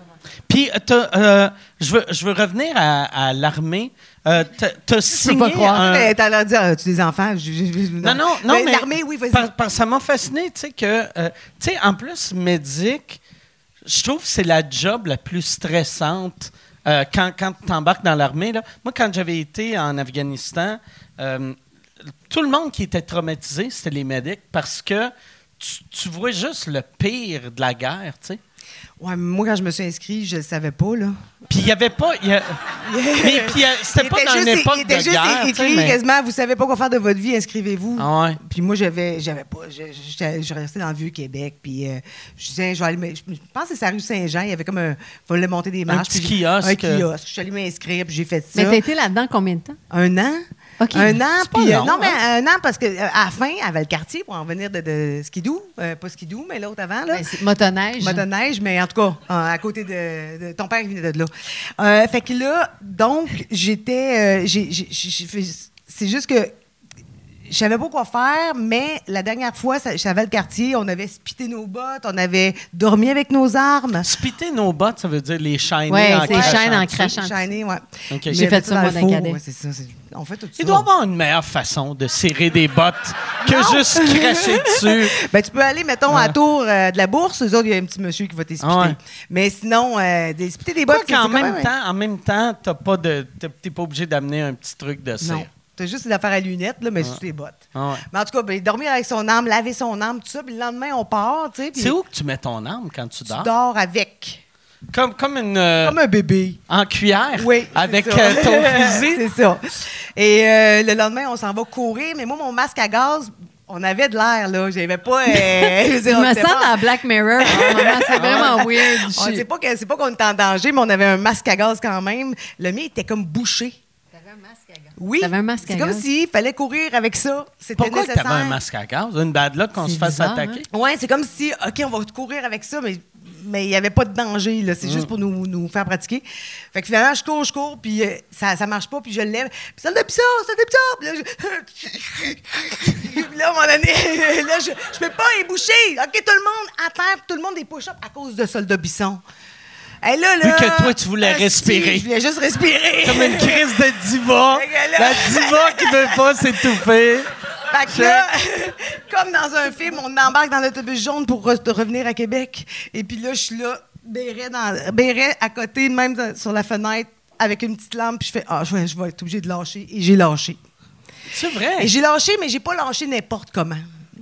Puis, euh, t'as, euh, je, veux, je veux revenir à, à l'armée. Euh, t'as, signé pas croire. un- T'as l'air de dire, as-tu des enfants? Je- je- je- Non, non, non, mais, L'armée, oui, vas-y. par- par- ça m'a fasciné, tu sais, que, euh, tu sais, en plus, médic, je trouve que c'est la job la plus stressante euh, quand, tu embarques dans l'armée. Moi, quand j'avais été en Afghanistan, euh, tout le monde qui était traumatisé, c'était les médics parce que tu, tu vois juste le pire de la guerre, tu sais. Ouais, mais moi, quand je me suis inscrit, je le savais pas, là. Puis il n'y avait pas. il y a- mais puis, euh, c'était Il pas dans une juste- époque il était de juste guerre. tu sais, écrit mais- quasiment, vous savez pas quoi faire de votre vie, inscrivez-vous. Ah ouais. Puis moi, j'avais, j'avais pas, je, je restais dans le Vieux-Québec, puis euh, je disais, je vais aller, je pense que c'est sa rue Saint-Jean, il y avait comme un, fallait monter des marches. petit puis j'ai- kiosque. Un kiosque. Je suis allée m'inscrire, puis j'ai fait ça. Mais t'as été là-dedans combien de temps? Un an. Un an, puis euh, non, mais hein? un an parce que euh, à la fin, à Valcartier, pour en venir de, de Skidoo, euh, pas Skidoo, mais l'autre avant, là. Ben, motoneige. Motoneige, mais en tout cas, à côté de, de- Ton père venait de là. Euh, fait que là, donc, j'étais. c'est juste que je savais pas quoi faire, mais la dernière fois, savais le quartier, on avait spité nos bottes, on avait dormi avec nos armes. Spitter nos bottes, ça veut dire les chaîner Ouais, en c'est crachant chaîne en dessus. crachant. Shiny, ouais. Ok. Mais J'ai fait ça, moi, le dans four, cadet. ouais, c'est ça. c'est- On fait tout ça. Il doit y avoir une meilleure façon de serrer des bottes que Non. juste cracher dessus. Ben, tu peux aller, mettons, à la tour euh, de la bourse. Eux autres, il y a un petit monsieur qui va t'expliquer. Ah ouais. Mais sinon, euh, des- spiter des Quoi bottes, c'est qu'en c'est quand même même- temps, en même temps, t'as pas de, pas obligé d'amener un petit truc de cire. T'as juste des affaires à lunettes, là, mais sous les bottes. Ah ouais. Mais en tout cas, ben, dormir avec son arme, laver son arme, tout ça. Puis le lendemain, on part, tu sais. C'est où que tu mets ton arme quand tu Tu dors? dors avec. Comme, comme une. euh, Comme un bébé. en cuillère? Oui. c'est Avec ça. euh, ton fusil? c'est ça. Et euh, le lendemain, on s'en va courir. Mais moi, mon masque à gaz, on avait de l'air, là. J'avais pas. euh, je veux dire, Je on me sens pas- dans Black Mirror. C'est vraiment weird. On Je- sait pas que c'est pas qu'on était en danger, mais on avait un masque à gaz quand même. Le mien était comme bouché. Oui. T'avais un masque à C'est comme s'il fallait courir avec ça. C'était Pourquoi que nécessaire. t'avais un masque à gaz? Une bad luck qu'on C'est se fasse bizarre, attaquer? Ouais, c'est comme si, OK, on va courir avec ça, mais mais il n'y avait pas de danger. là. C'est juste pour nous, nous faire pratiquer. Fait que finalement, je cours, je cours, puis euh, ça ne marche pas, puis je le lève. Puis ça le ça, ça le Puis là, je... Puis là, à un moment donné, là, je ne peux pas y boucher. OK, tout le monde à terre, tout le monde des push-ups à cause de Soldat Bisson. Et là, là, Vu que toi, tu voulais asti, respirer. Je voulais juste respirer. Comme une crise de diva. La diva qui veut pas s'étouffer. Fait que là, comme dans un film, on embarque dans l'autobus jaune pour re- revenir à Québec. Et puis là, je suis là, béret, dans, béret à côté, même dans- sur la fenêtre, avec une petite lampe. Puis je fais, ah, je vais, je vais être obligée de lâcher. Et j'ai lâché. C'est vrai. Et j'ai lâché, mais j'ai pas lâché n'importe comment.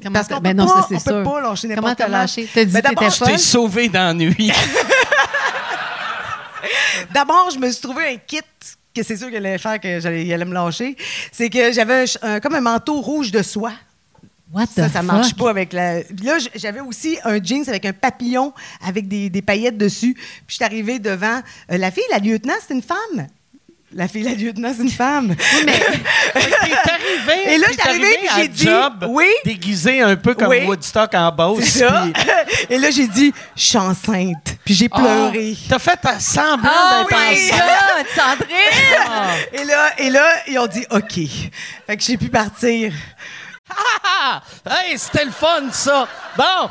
Comment Parce t'as- qu'on ben peut non, pas, on peut pas lâcher n'importe Comment t'as comment. lâché? T'as dit Ben, que d'abord, t'étais Je t'ai folle? sauvé dans la nuit. D'abord, je me suis trouvé un kit que c'est sûr qu'il allait faire que j'allais, allait me lâcher. C'est que j'avais un ch- un- comme un manteau rouge de soie. What Ça, the ça marche fuck? pas avec la. Puis là, j'avais aussi un jeans avec un papillon avec des, des paillettes dessus. Puis je suis arrivée devant. euh, la fille, la lieutenant, c'est une femme. La fille, la lieutenant, c'est une femme. T'es arrivé. Et là, j'étais arrivée, à j'ai dit, job, oui. Déguisé un peu comme Oui. Woodstock en ça. puis- Et là, j'ai dit, je suis enceinte. Puis j'ai pleuré. Ah, T'as fait ta semblant Ah d'être oui, enceinte. Sandrine! Ah. Et là, et là, ils ont dit, OK. Fait que j'ai pu partir. Ah! Hey, c'était le fun, ça! Bon!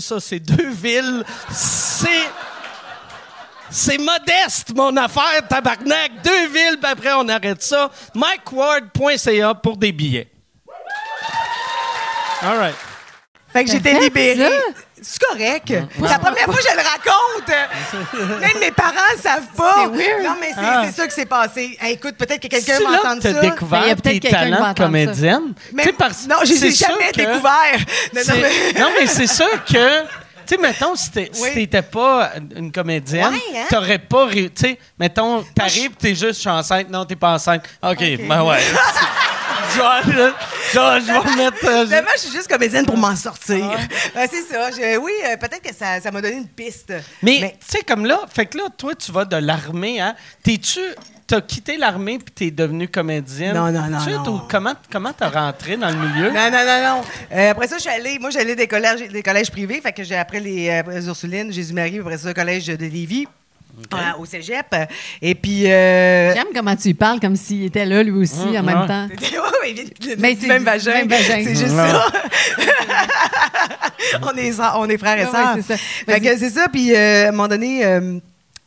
ça, c'est deux villes. C'est... C'est modeste, mon affaire, tabarnak. Deux villes, puis après, on arrête ça. MikeWard.ca pour des billets. All right. Fait que j'étais libérée. C'est correct. C'est la première fois que je le raconte. Même mes parents ne savent pas. C'est weird. Non, mais c'est Ah. c'est ça qui s'est passé. Hey, écoute, peut-être que quelqu'un va entendre que ça. il y découvert a peut-être tes talents de comédienne? Mais- Tu sais, parce- non, j'ai c'est j'ai jamais que- découvert. Non, mais- Non, mais c'est sûr que... Tu sais, mettons, si si Oui. t'étais pas une comédienne, Ouais, hein? t'aurais pas... Tu sais, mettons, t'arrives, t'es juste, je suis enceinte. Non, t'es pas enceinte. OK, ben ouais. je, vais, je vais- remettre... euh, je- Finalement, je suis juste comédienne pour m'en sortir. Euh, c'est ça. Je- oui, euh, peut-être que ça ça m'a donné une piste. Mais, tu sais, comme là, fait que là, toi, tu vas de l'armée, hein? T'es-tu. T'as quitté l'armée puis t'es devenue comédienne? Non, non, non, Tu sais, non. Comment comment t'as rentré dans le milieu? Non, non, non, non. Euh, après ça, je suis allée, moi, j'allais des collèges, des collèges privés. Fait que j'ai après les, euh, après les Ursulines, Jésus-Marie, après ça, le collège de Lévis, euh, au cégep. Et puis. Euh, J'aime comment tu parles, comme s'il était là, lui aussi, en ouais. même temps. Ouais, ouais, il vient de- Mais c'est même vagin. même vagin. C'est juste ça. on, est, on est frères et sœurs. ouais, c'est ça. Fait que c'est ça. Puis, euh, à un moment donné, euh,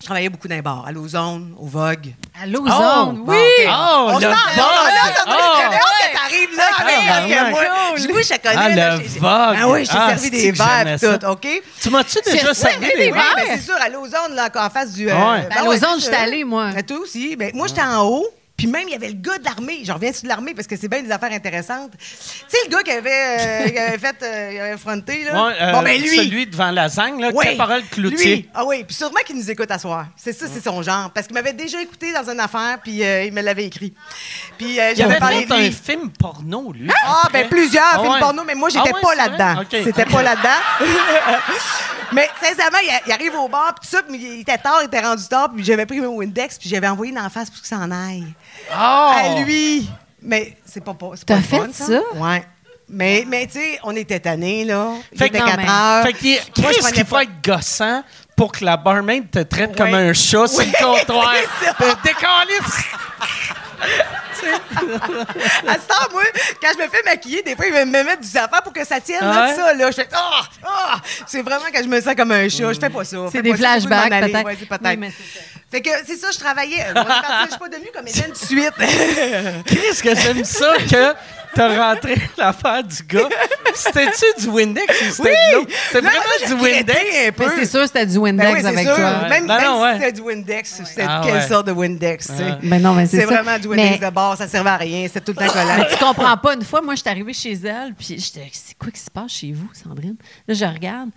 je travaillais beaucoup dans les bars, à l'Ozone, au Vogue. À l'ozone, Oh, oui! Oh, On le se parle, Vogue! là, ça Oh! que t'arrives là, Ah, parce que vraiment. moi, je oui, je connais. Ah, là, le Vogue. Ah oui, j'ai Ah, servi des que verres et tout, OK? Tu m'as-tu déjà servi des des Oui, verres? ben, c'est sûr, à l'Ozone, là, en face du. euh, Ouais. ben À l'Ozone, j'étais allée, moi. À toi aussi. Ben, moi, j'étais en haut. Puis même, il y avait le gars de l'armée. Je reviens sur l'armée parce que c'est bien des affaires intéressantes. Tu sais, le gars qui avait, euh, qui avait fait, euh, il avait fronté, là. Ouais, euh, bon, ben lui. Celui devant la zangue, là, Oui, Caporal Cloutier. lui. Ah oui, puis sûrement qu'il nous écoute à soir. C'est ça, c'est son genre. Parce qu'il m'avait déjà écouté dans une affaire, puis euh, il me l'avait écrit. Puis euh, Il avait fait un film porno, lui. Ah, après. ben plusieurs Ah films ouais. porno, mais moi, j'étais Ah ouais, pas là-dedans. vrai? OK. C'était pas là-dedans. mais sincèrement, il, il arrive au bar, puis tout ça, puis il était tard, il était rendu tard, puis j'avais pris mon Windex, puis j'avais envoyé dans la face pour qu'il s'en aille. Ah! À lui. Mais c'est pas, pas, c'est pas T'as le fun, fait ça? Ouais. Mais, mais tu sais, on était tannés, là. Il Fait était que- 4 Non, mais- heures. Fait qu'il Moi, je qu'est-ce prenais qu'il pas- faut être gossant pour que la barmaid te traite comme un chat sur le comptoir? c'est ça. Décalisse! À ce temps, moi, quand je me fais maquiller, des fois, ils me mettent du affaire pour que ça tienne, Ouais. de ça, là. Je fais, ah, ah! C'est vraiment quand je me sens comme un chat. Je fais pas ça. C'est des flashbacks, peut-être. Ouais, c'est peut-être. Oui, mais c'est ça. Fait que c'est ça, je travaillais. Est parti, Je suis pas devenue comédienne de suite. Qu'est-ce que j'aime ça que t'as rentré l'affaire du gars? C'était-tu du Windex ou c'était l'eau? C'est vraiment du Windex? un Mais peu. c'est sûr, c'était du Windex Ben oui, c'est avec sûr. toi. Même, même non, ouais. si c'était du Windex, c'était Ah quelle ouais. sorte de Windex, tu sais? Ah. Ben non, mais c'est C'est vraiment du Windex Mais- de bord, ça servait à rien, c'était tout le temps collant. Mais tu comprends pas. Une fois, moi, je suis arrivée chez elle, puis j'étais, c'est quoi qui se passe chez vous, Sandrine? Là, je regarde,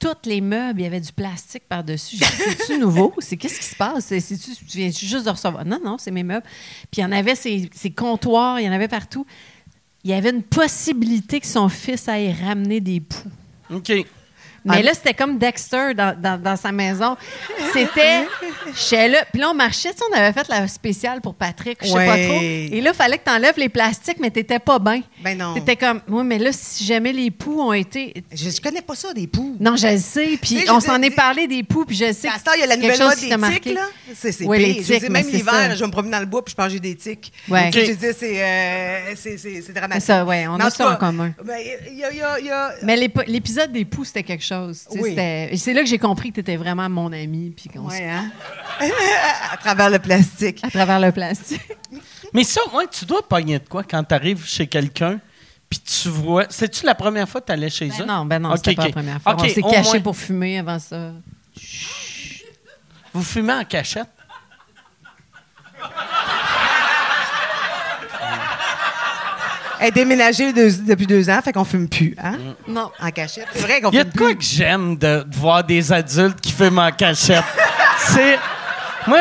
tous les meubles, il y avait du plastique par-dessus. C'est-tu nouveau? C'est qu'est-ce qui se passe? C'est, tu tu viens juste de recevoir? Non, non, c'est mes meubles. Puis il y en avait ces, ces comptoirs, il y en avait partout. Il y avait une possibilité que son fils aille ramener des poux. OK. Mais Ah. là, c'était comme Dexter dans, dans- dans sa maison. C'était. J'étais là. Puis là, on marchait. Tu sais, on avait fait la spéciale pour Patrick, je sais pas Ouais. trop. Et là, il fallait que tu enlèves les plastiques, mais t'étais pas bien. Ben non. T'étais comme. Oui, mais là, si jamais les poux ont été. Je, je connais pas ça, des poux. Non, je le sais. Tu Puis sais, je on s'en est parlé des poux, puis je sais. À ce temps, il y a la que nouvelle quelque chose mode qui des t'a tiques, marqué. là. C'est, c'est pire. les Je veux dire, tiques, même c'est l'hiver, ça. je vais me promener dans le bois puis je mange des tiques. Ouais. Je veux dire, c'est, euh, c'est, c'est, c'est dramatique. C'est ça, ouais, on Mais a tout ça en cas, commun. ben, Il y a, il y a- il y a- Mais l'ép- l'épisode des poux, c'était quelque chose. Oui. C'est là que j'ai compris que tu étais vraiment mon ami, puis qu'on se- hein? à travers le plastique. à travers le plastique. Mais ça, ouais, tu dois pogner de quoi quand tu arrives chez quelqu'un, puis tu vois. C'est-tu la première fois que tu allais chez Ben eux? non, ben non, c'était pas la première fois. Ok, on s'est caché moins. pour fumer avant ça. Vous fumez en cachette? Elle est déménagée deux- depuis deux ans, fait qu'on fume plus, hein? Non. En cachette. C'est vrai qu'on Il y a fume de quoi plus. que j'aime de, de voir des adultes qui fument en cachette. C'est. Moi,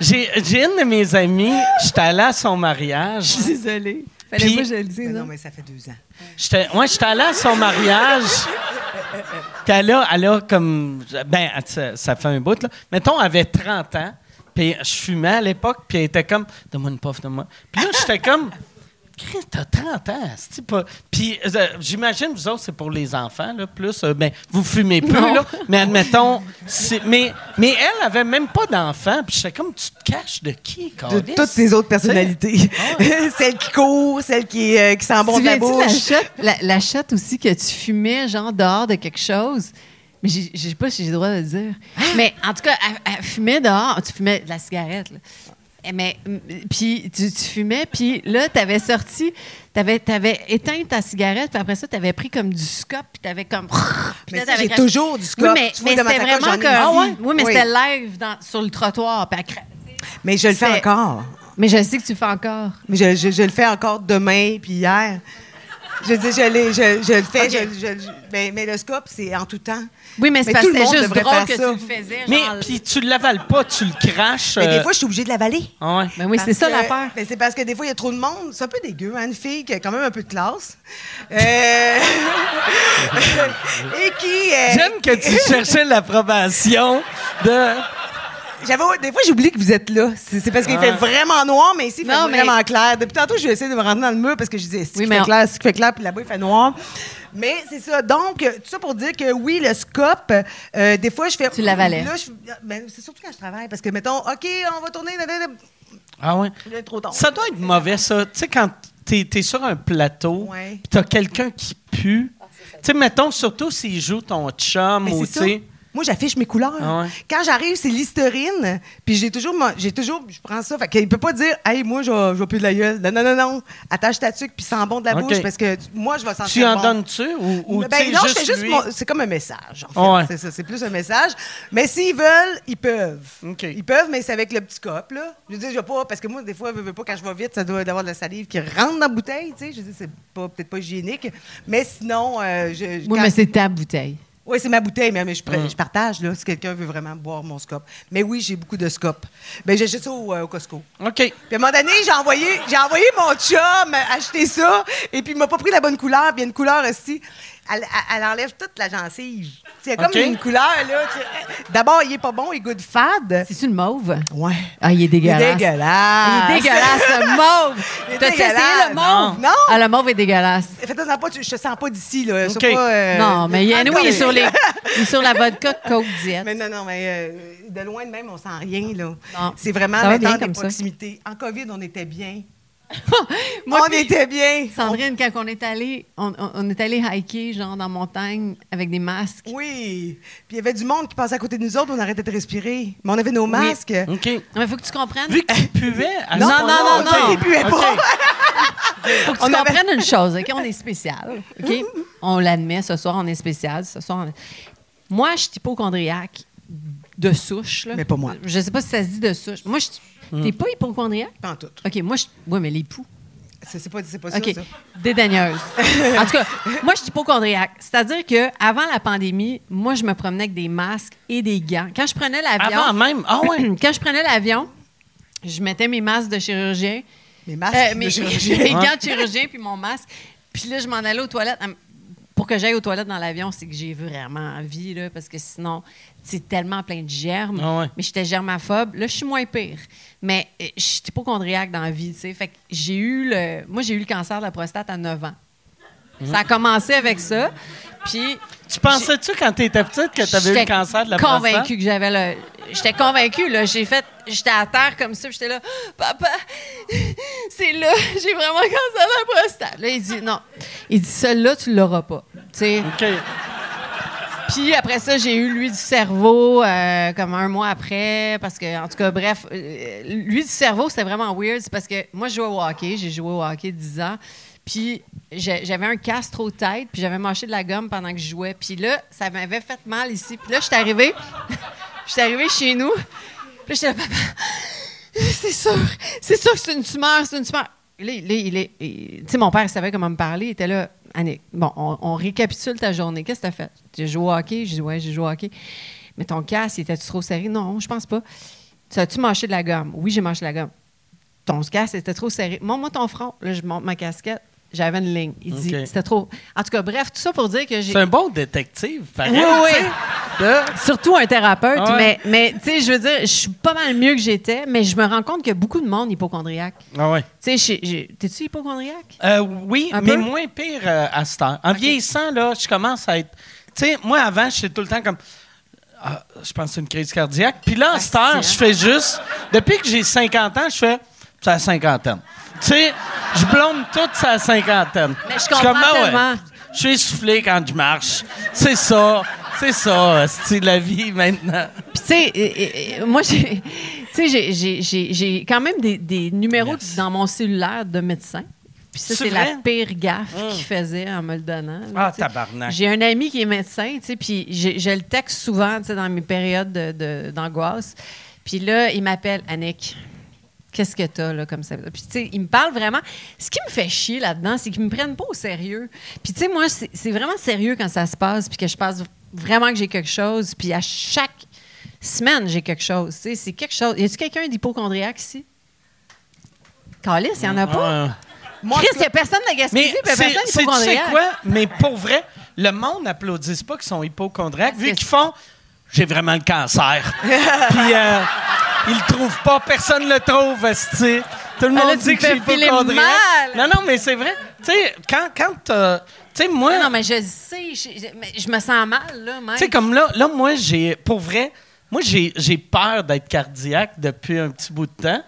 j'ai j'ai une de mes amies, j'étais allé à son mariage. Désolée. Fallait Puis- pas que je le Mais non, mais ça fait deux ans. J'étais ouais, j'étais allé à son mariage. Puis elle a, elle a comme. Ben, ça, ça fait un bout, là. Mettons, elle avait 30 ans. Puis je fumais à l'époque. Puis elle était comme. Donne-moi une puff, donne-moi. Puis là, j'étais comme. Chris, t'as 30 ans, c'est pas. Puis euh, j'imagine, vous autres, c'est pour les enfants, là, plus. euh, ben, vous fumez plus, Non. là. Mais admettons. Mais, mais elle avait même pas d'enfant. Puis j'étais comme, tu te caches de qui, De toutes ses autres personnalités. celle qui court, celle qui, euh, qui sent bon tu de la la bouche. shot, la, la shot aussi que tu fumais, genre dehors de quelque chose? Mais j'ai- je sais pas si j'ai le droit de le dire. Mais en tout cas, elle, elle fumait dehors. Tu fumais de la cigarette, là. Eh, Mais, mm, puis tu, tu fumais, puis là, tu avais sorti, tu avais, éteint ta cigarette, puis après ça, tu avais pris comme du scop, puis tu avais comme. Mais j'ai toujours du scop. Oui, mais, mais c'était vraiment comme. Ah ouais? Oui, mais Oui. c'était live dans- sur le trottoir. puis Mais je le fais encore. Mais je sais que tu le fais encore. Mais je, je- je le fais encore demain puis hier. Je dis, je, l'ai- je, je le fais. Je- je- je- mais, mais le scope, c'est en tout temps. Oui, mais c'est Mais parce que monde juste drôle faire que ça. tu le faisais. Mais, genre- puis tu l'avales pas, tu le craches. Mais euh, des fois, je suis obligée de l'avaler. ah ouais. Ben oui, c'est ça l'affaire. ben, c'est parce que des fois, il y a trop de monde. C'est un peu dégueu, hein, une fille qui a quand même un peu de classe. Euh, et qui. euh, J'aime que tu cherchais l'approbation de. J'avais, des fois, j'oublie que vous êtes là. C'est, parce qu'il Ah. fait vraiment noir, mais ici, il fait Non, mais- vraiment clair. Depuis tantôt, je vais essayer de me rentrer dans le mur parce que je disais, si Oui, fait on- clair, si il fait clair, puis là-bas, il fait noir. Mais c'est ça. Donc, euh, tout ça pour dire que oui, le scope, euh, des fois, je fais. Tu l'avalais. Là, je- ben, c'est surtout quand je travaille parce que, mettons, OK, on va tourner. Ah ouais. Est trop tard. Ça doit être mauvais, ça. Tu sais, quand t'es es sur un plateau, Ouais. pis t'as quelqu'un qui pue. Tu sais, mettons, surtout s'il joue ton chum Mais ou, tu sais. Moi, j'affiche mes couleurs. Ah ouais? Quand j'arrive, c'est Listerine, puis j'ai toujours, j'ai toujours, je prends ça. Fait qu'il peut pas dire, hey, moi, je vais plus de la gueule. Non, non, non, non. Attache ta tuque, puis sens bon de la bouche, parce que moi, je vais sentir Tu en bon. donnes-tu ou, ou Ben, non, juste juste lui? c'est comme un message. En fait. Ouais. C'est ça, c'est plus un message. Mais s'ils veulent, ils peuvent. OK. Ils peuvent, mais c'est avec le petit cop là. Je veux dire, je vais pas parce que moi des fois, je veux pas quand je vais vite, ça doit avoir de la salive qui rentre dans la bouteille, tu sais. Je veux dire, c'est pas peut-être pas hygiénique, mais sinon, euh, je, je- Oui, quand- mais c'est ta bouteille. Oui, c'est ma bouteille, mais, mais je, partage là, si quelqu'un veut vraiment boire mon scope. Mais oui, j'ai beaucoup de scopes. Ben ça au, euh, au Costco. OK. Puis à un moment donné, j'ai envoyé, j'ai envoyé mon chum acheter ça, et puis il m'a pas pris la bonne couleur. Puis il y a une couleur aussi. Elle, enlève toute la gencive. C'est comme OK. une couleur, là. D'abord, il est pas bon, il goûte fade. C'est-tu le mauve? Ouais. Ah, il est Il est dégueulasse. dégueulasse. Il est dégueulasse, le mauve. T'as-tu essayé dégueulasse. le mauve? Non. Ah, le mauve est dégueulasse. Faites-en pas, tu- je te sens pas d'ici, là. Pas, euh, non, mais il, anyway, il, est sur les, il est sur la vodka Coke diète. Mais non, non, mais euh, de loin de même, on sent rien, là. Non. C'est vraiment maintenant des comme proximités. En COVID, on était bien. Moi, on puis- était bien. Sandrine, quand on est allé, on, est allé hiker, genre dans la montagne, avec des masques. Oui. Puis il y avait du monde qui passait à côté de nous autres, on arrêtait de respirer. Mais on avait nos masques. OK. Il faut que tu comprennes. Vu qu'il puait à Non, ce non, non, non. Il puait pas. OK. faut que tu on avait- comprennes une chose, OK? On est spécial, OK? On l'admet, ce soir, on est spécial. Ce soir, on est- Moi, je suis hypochondriaque de souche. Là. Mais pas moi. Je sais pas si ça se dit de souche. Moi, je... Hmm. t'es pas hypochondriaque? Pas en tout. OK, moi, je... Oui, mais les poux. C'est pas, c'est pas ça, OK. ça. Dédaigneuse. en tout cas, moi, je suis hypochondriaque. C'est-à-dire que avant la pandémie, moi, je me promenais avec des masques et des gants. Quand je prenais l'avion. Avant même? Ah ouais. Quand je prenais l'avion, je mettais mes masques de chirurgien. Les masques euh, de mes, chirurgien. mes Ouais. gants de chirurgien puis mon masque. Puis là, je m'en allais aux toilettes. Pour que j'aille aux toilettes dans l'avion, c'est que j'ai vraiment envie, là, parce que sinon, c'est tellement plein de germes. Ah ouais. Mais j'étais germaphobe. Là, je suis moins pire. Mais euh, je suis hypochondriaque dans la vie, tu sais. Fait que j'ai eu le... Moi, j'ai eu le cancer de la prostate à 9 ans. Ça a commencé avec ça. Puis Tu pensais-tu quand t'étais petite que t'avais eu le J'étais cancer de la convaincue prostate? que j'avais le. J'étais convaincue, là. J'ai fait. J'étais à terre comme ça, j'étais là. Papa, c'est là. J'ai vraiment le cancer de la prostate. Là, il dit non. Il dit, celle-là, tu l'auras pas. Tu sais. OK. Puis après ça, j'ai eu lui du cerveau euh, comme un mois après. Parce que, en tout cas, bref, euh, lui du cerveau, c'était vraiment weird. C'est parce que moi, je jouais au hockey. J'ai joué au hockey 10 ans. Puis j'avais un casse trop tête. Puis j'avais mâché de la gomme pendant que je jouais. Puis là, ça m'avait fait mal ici. Puis là, je suis arrivée. Je suis arrivée chez nous. Puis j'étais là, papa, c'est sûr. C'est sûr que c'est une tumeur. C'est une tumeur. Là, il est- il il- tu sais, mon père savait comment me parler. Il était là, Annick, bon, on, récapitule ta journée. Qu'est-ce que tu as fait? J'ai joué au hockey? J'ai dit, ouais, j'ai joué hockey. Mais ton il était-tu trop serré? Non, je pense pas. Tu as-tu mâché de la gomme? Oui, j'ai mâché de la gomme. Ton casse était trop serré. Montre-moi ton front. Là, je monte ma casquette. J'avais une ligne. Il dit, c'était trop. En tout cas, bref, tout ça pour dire que j'ai. C'est un bon détective, pareil. Oui, oui. de- Surtout un thérapeute, Ah ouais. mais, mais tu sais, je veux dire, je suis pas mal mieux que j'étais, mais je me rends compte qu'il y a beaucoup de monde hypochondriaque. Ah ouais. Tu sais, t'es-tu hypochondriaque? Euh, oui, Un mais peu? moins pire euh, à cette heure. En vieillissant, là, je commence à être. Tu sais, moi, avant, j'étais tout le temps comme. Ah, je pense que c'est une crise cardiaque. Puis là, à cette heure, je fais juste. Depuis que j'ai 50 ans, je fais. C'est la cinquantaine. Tu sais, je blâme tout ça à la cinquantaine. Mais je suis comprends Ah tellement. Je suis essoufflé quand je marche. C'est ça. C'est ça, c'est la vie maintenant. Puis, tu sais, euh, euh, moi, j'ai, tu sais, j'ai- quand même des, des numéros dans mon cellulaire de médecin. Puis ça, C'est la pire gaffe qu'il faisait en me le donnant. là, Ah, tabarnak. J'ai un ami qui est médecin, tu sais, puis je le texte souvent, tu sais, dans mes périodes de- de- d'angoisse. Puis là, il m'appelle, Annick, qu'est-ce que t'as, là, comme ça? Puis, tu sais, il me parle vraiment. Ce qui me fait chier là-dedans, c'est qu'ils me prennent pas au sérieux. Puis, tu sais, moi, c'est vraiment sérieux quand ça se passe, puis que je pense vraiment que j'ai quelque chose. Puis, à chaque semaine, j'ai quelque chose. Tu sais, c'est quelque chose. Y a-tu quelqu'un d'hypochondriaque ici? Calice, il y en a pas? Ah. Moi, Chris, il n'y a personne de Gaspésie, Mais y personne tu sais quoi? Mais pour vrai, le monde n'applaudisse pas qu'ils sont hypochondriaques, vu qu'ils font « j'ai vraiment le cancer ». Puis euh, ils le trouvent pas, personne le trouve, esti. Tout le là, monde dit que j'ai mal. Non, non, mais c'est vrai. Tu sais, quand... quand euh, tu sais, moi... Non, mais je sais, je, je- mais je me sens mal, là, même. Tu sais, comme là, là moi, j'ai... Pour vrai, moi, j'ai peur d'être cardiaque depuis un petit bout de temps.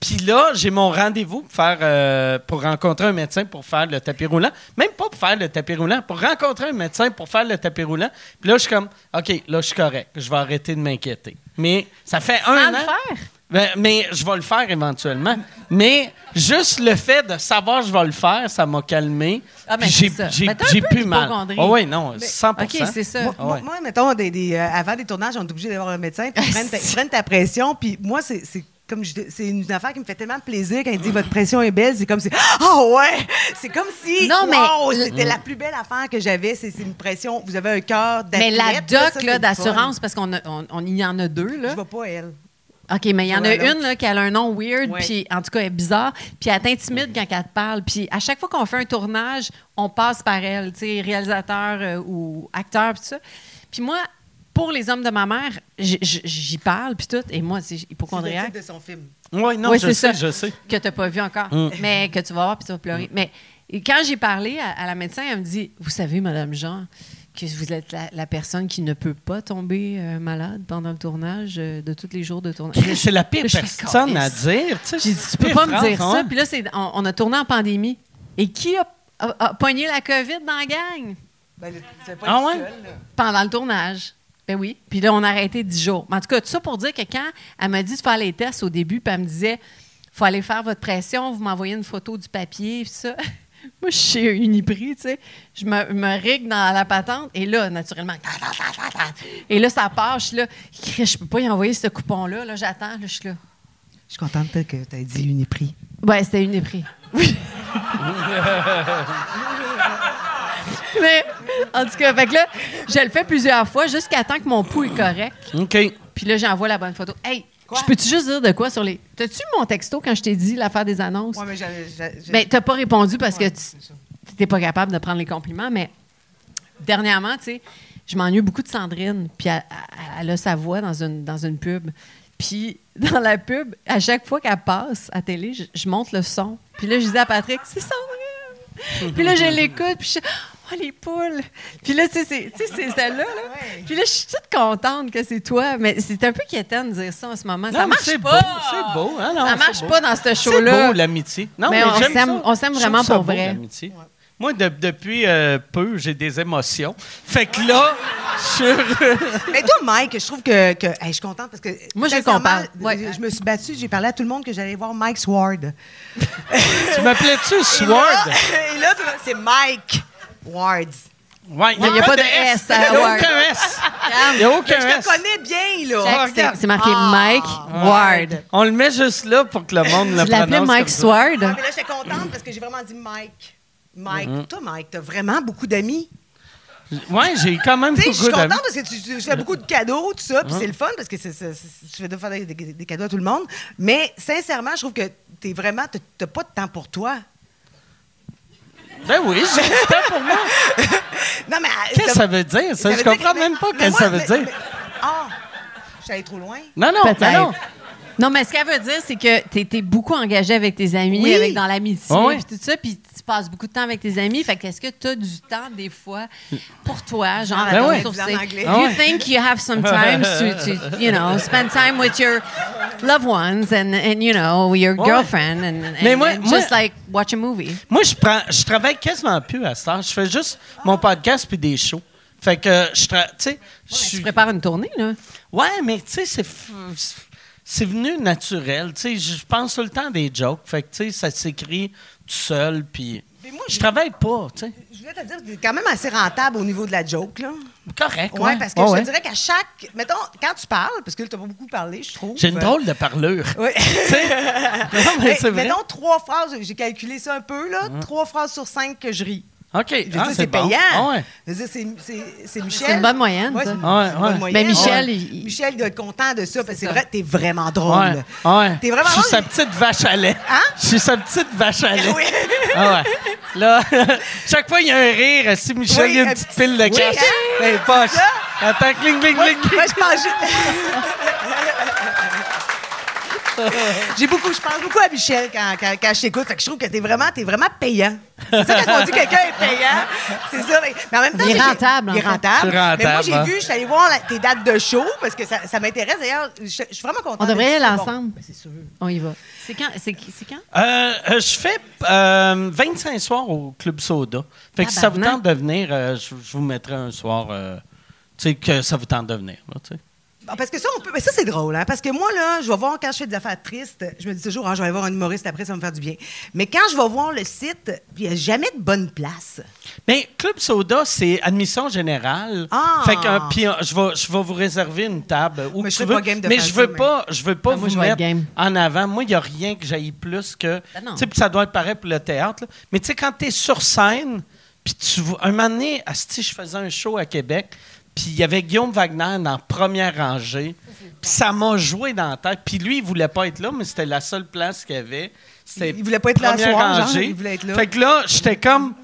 Puis là, j'ai mon rendez-vous pour, faire, euh, pour rencontrer un médecin pour faire le tapis roulant. Même pas pour faire le tapis roulant, pour rencontrer un médecin pour faire le tapis roulant. Puis là, je suis comme, OK, là, je suis correct. Je vais arrêter de m'inquiéter. Mais ça fait Sans un le an. faire? Ben, mais je vais le faire éventuellement. Mais juste le fait de savoir que je vais le faire, ça m'a calmé. Ah, ben, j'ai plus mal. Oh, oui, non, 100 OK, c'est ça. Moi, Ah moi- ouais. moi, mettons, des, des, euh, avant des tournages, on est obligé d'avoir un médecin, puis ils prennent, ta, prennent ta pression, puis moi, c'est comme c'est une affaire qui me fait tellement plaisir quand il dit votre pression est belle, c'est comme si ah ouais, c'est comme si Non, mais- wow, c'était la plus belle affaire que j'avais, c'est c'est une pression, vous avez un cœur Mais d'athlète. la là, doc là, d'assurance, parce qu'on a- on, on y en a deux. Là. Je vois pas elle. OK, mais il y en a une là, qui a un nom weird, puis en tout cas, elle est bizarre, puis elle t'intimide quand elle te parle. Puis à chaque fois qu'on fait un tournage, on passe par elle, tu sais, réalisateur euh, ou acteur, puis tout ça. Puis moi, pour les hommes de ma mère, j'y parle, puis tout, et moi, c'est C'est le hypochondriaque. titre de son film. Oui, non, Oui, je c'est sais, ça. je sais. que tu n'as pas vu encore, Mm. mais que tu vas voir puis tu vas pleurer. Mais quand j'ai parlé à, à la médecin, elle me dit Vous savez, Madame Jean, que vous êtes la, la personne qui ne peut pas tomber euh, malade pendant le tournage euh, de tous les jours de tournage. C'est la pire personne à dire. tu sais. J'ai dit Tu peux pas me dire ça. hein? Puis là, c'est- on, on a tourné en pandémie. Et qui a, a- a pogné la COVID dans la gang? Ben, pas Ah ouais? pendant le tournage? Ben oui. Puis là, on a arrêté 10 jours. Mais en tout cas, tout ça pour dire que quand elle m'a dit de faire les tests au début, puis elle me disait faut aller faire votre pression, vous m'envoyez une photo du papier, puis ça. Moi, je suis chez Uniprix, tu sais. Je me, me rigue dans la patente, et là, naturellement, et là, ça part, je suis là, je peux pas y envoyer ce coupon-là, là, j'attends, là, je suis là. Je suis contente que tu aies dit Uniprix. Ouais, c'était Uniprix. Oui. Mais, en tout cas, fait que là, je le fais plusieurs fois jusqu'à temps que mon pouls est correct. OK. Puis là, j'envoie la bonne photo. Hey, je peux-tu juste dire de quoi sur les. T'as-tu mon texto quand je t'ai dit l'affaire des annonces? Ouais, mais j'avais. Ben, t'as pas répondu parce Ouais, que tu n'étais pas capable de prendre les compliments, mais dernièrement, tu sais, je m'ennuie beaucoup de Sandrine, puis elle, elle- elle a sa voix dans une, dans une pub. Puis dans la pub, à chaque fois qu'elle passe à télé, je, je monte le son. Puis là, je dis à Patrick, c'est Sandrine! puis là, je l'écoute, puis je oh, les poules! Puis là, tu sais, c'est c'est celle-là. Là. Puis là, je suis toute contente que c'est toi, mais c'est un peu quétaine de dire ça en ce moment. ça Non, marche c'est pas! beau, c'est beau. hein, non, ça c'est marche beau. pas dans ce C'est show-là. beau, l'amitié. Non, Mais mais, on s'aime- vraiment pour beau, vrai. l'amitié. Moi, de- depuis euh, peu, j'ai des émotions. Fait que là, je. Mais toi, Mike, je trouve que. que- hey, je suis contente parce que. Moi, je parle. Ouais. Je, je me suis battue, j'ai parlé à tout le monde que j'allais voir Mike Sward. Tu m'appelais-tu Et là- Sword? Et là, tu- c'est Mike Ward. Ouais, Il y a pas de S à Il n'y a aucun S. Il n'y a aucun Je S. te connais bien, là. C'est- marqué Ah. Mike Ward. On le met juste là pour que le monde le Tu l'appelais prononce Mike. Sward? Ouais, mais là, j'étais contente parce que j'ai vraiment dit Mike. Mike. Mm-hmm. Toi, Mike, t'as vraiment beaucoup d'amis. Ouais, j'ai quand même Tu sais, je beaucoup suis d'amis. contente parce que tu, tu fais beaucoup de cadeaux, tout ça, puis c'est le fun parce que tu fais de faire des, des- des cadeaux à tout le monde. Mais sincèrement, je trouve que t'es vraiment, t'as pas de temps pour toi. Ben oui, temps pour moi. Non, mais. Qu'est-ce que ça veut dire, ça? veut Je comprends même pas qu'est-ce que ça veut mais- dire. Ah, je suis allée trop loin. Non, non, ben non. Non, mais ce qu'elle veut dire, c'est que tu es, beaucoup engagé avec tes amis, Oui. avec dans l'amitié, Ah ouais? puis tout ça, puis tu passes beaucoup de temps avec tes amis. Fait que est-ce que tu as du temps, des fois, pour toi, genre Ben à ouais. anglais. Do Ah you ouais. think you have some time to, to, you know, spend time with your loved ones and, and you know, your Ouais. girlfriend and, and, Mais moi- and moi- just like watch a movie? Moi, je prends, je travaille quasiment plus à temps. Je fais juste mon podcast puis des shows. Fait que je tra- tu sais, je Tu suis- prépares une tournée, là. Ouais, mais tu sais, c'est f- c'est venu naturel. Tu sais, je pense tout le temps à des jokes. Fait que tu sais, ça s'écrit tout seul. Puis Mais moi, je travaille pas. Tu sais, Je voulais te dire que t'es quand même assez rentable au niveau de la joke, là. correct. Oui, ouais. parce que je ouais. te dirais qu'à chaque. Mettons, quand tu parles, parce que là, t'as pas beaucoup parlé, je trouve. J'ai une drôle de parlure. Oui. non, mais Mais, c'est vrai. mettons trois phrases, j'ai calculé ça un peu, là. Trois phrases sur cinq que je ris. OK. Je veux Ah, dire, c'est bon. payant. Ah ouais. Je veux dire, c'est, c'est, c'est Michel. C'est une bonne moyenne, Ouais, ça. Ouais, une bonne moyenne. Mais Michel, Ouais. il- Michel doit être content de ça, parce que c'est vrai, t'es vraiment drôle. Ouais. Ouais. T'es vraiment Je suis sa petite vache à lait. Hein? Je suis sa petite vache à lait. Oui. Ah ouais. Là, chaque fois, il y a un rire. Si Michel, Oui, il y a une un petite petit- pile de Oui, cash. hein? les poches. Attends, cling, cling, cling. moi, je pense. J'ai beaucoup, je pense beaucoup à Michel quand, quand, quand je t'écoute. Fait que je trouve que t'es vraiment, t'es vraiment payant. C'est ça quand on dit que quelqu'un est payant. C'est ça. Mais, mais en même temps, Il est j'ai- rentable, Il est rentable. Mais moi, j'ai hein. vu, je suis allée voir la- tes dates de show parce que ça, ça m'intéresse. D'ailleurs, je, je suis vraiment contente. On devrait y aller ensemble. Ben, c'est sûr. On y va. C'est quand? C'est c'est quand? Euh, euh, je fais euh, 25 soirs au Club Soda. Fait que si ça vous tente de venir, euh, je, je vous mettrai un soir, euh, tu sais, que ça vous tente de venir. là, tu sais. Bon, parce que ça, on peut, mais ça c'est drôle, hein, parce que moi, là, je vais voir quand je fais des affaires tristes, je me dis toujours, ah, je vais aller voir un humoriste après, ça va me faire du bien. Mais quand je vais voir le site, il n'y a jamais de bonne place. Mais Club Soda, c'est admission générale. Ah! Fait que, euh, puis euh, je vais, je vais vous réserver une table où Mais je veux. pas game de mais faire je veux pas, je veux pas Ah, vous mettre game. en avant. Moi, il y a rien que j'aille plus que. Ben non. Tu sais, puis ça doit être pareil pour le théâtre. là. Mais tu sais, quand tu es sur scène, puis tu vois- un moment donné, asti, je faisais un show à Québec, puis il y avait Guillaume Wagner dans première rangée. Puis ça m'a joué dans la tête. Puis lui, il voulait pas être là, mais c'était la seule place qu'il y avait. C'était Il voulait pas être là première soir, genre, rangée. il voulait être là. Fait que là, j'étais comme.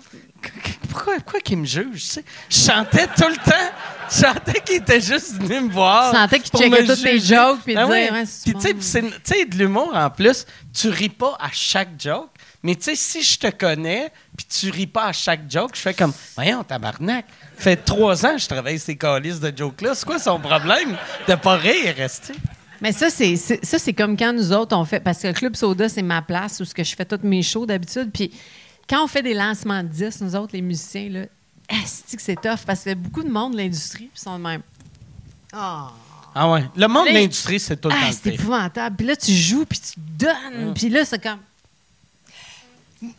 Pourquoi, pourquoi qu'il me juge? tu sais? Je chantais tout le temps. Je chantais qu'il était juste venu me voir. Tu sentais qu'il checkait toutes tes jokes, puis Ben ouais. Puis tu sais, de l'humour en plus, tu ris pas à chaque joke. Mais tu sais, si je te connais, puis tu ris pas à chaque joke, je fais comme, voyons, tabarnak. Fait trois ans que je travaille ces calices de jokes-là. C'est quoi son problème de pas rire, sais? Mais ça, c'est ça, c'est comme quand nous autres, on fait. Parce que le Club Soda, c'est ma place où ce que je fais tous mes shows d'habitude. Puis quand on fait des lancements de disques, nous autres, les musiciens, là, que c'est tough? Parce que beaucoup de monde de l'industrie puis sont de même. Ah. Ah ouais. Le monde de l'industrie, c'est tout le Ah, temps c'est épouvantable. Puis là, tu joues, puis tu donnes. Mm. Puis là, c'est comme.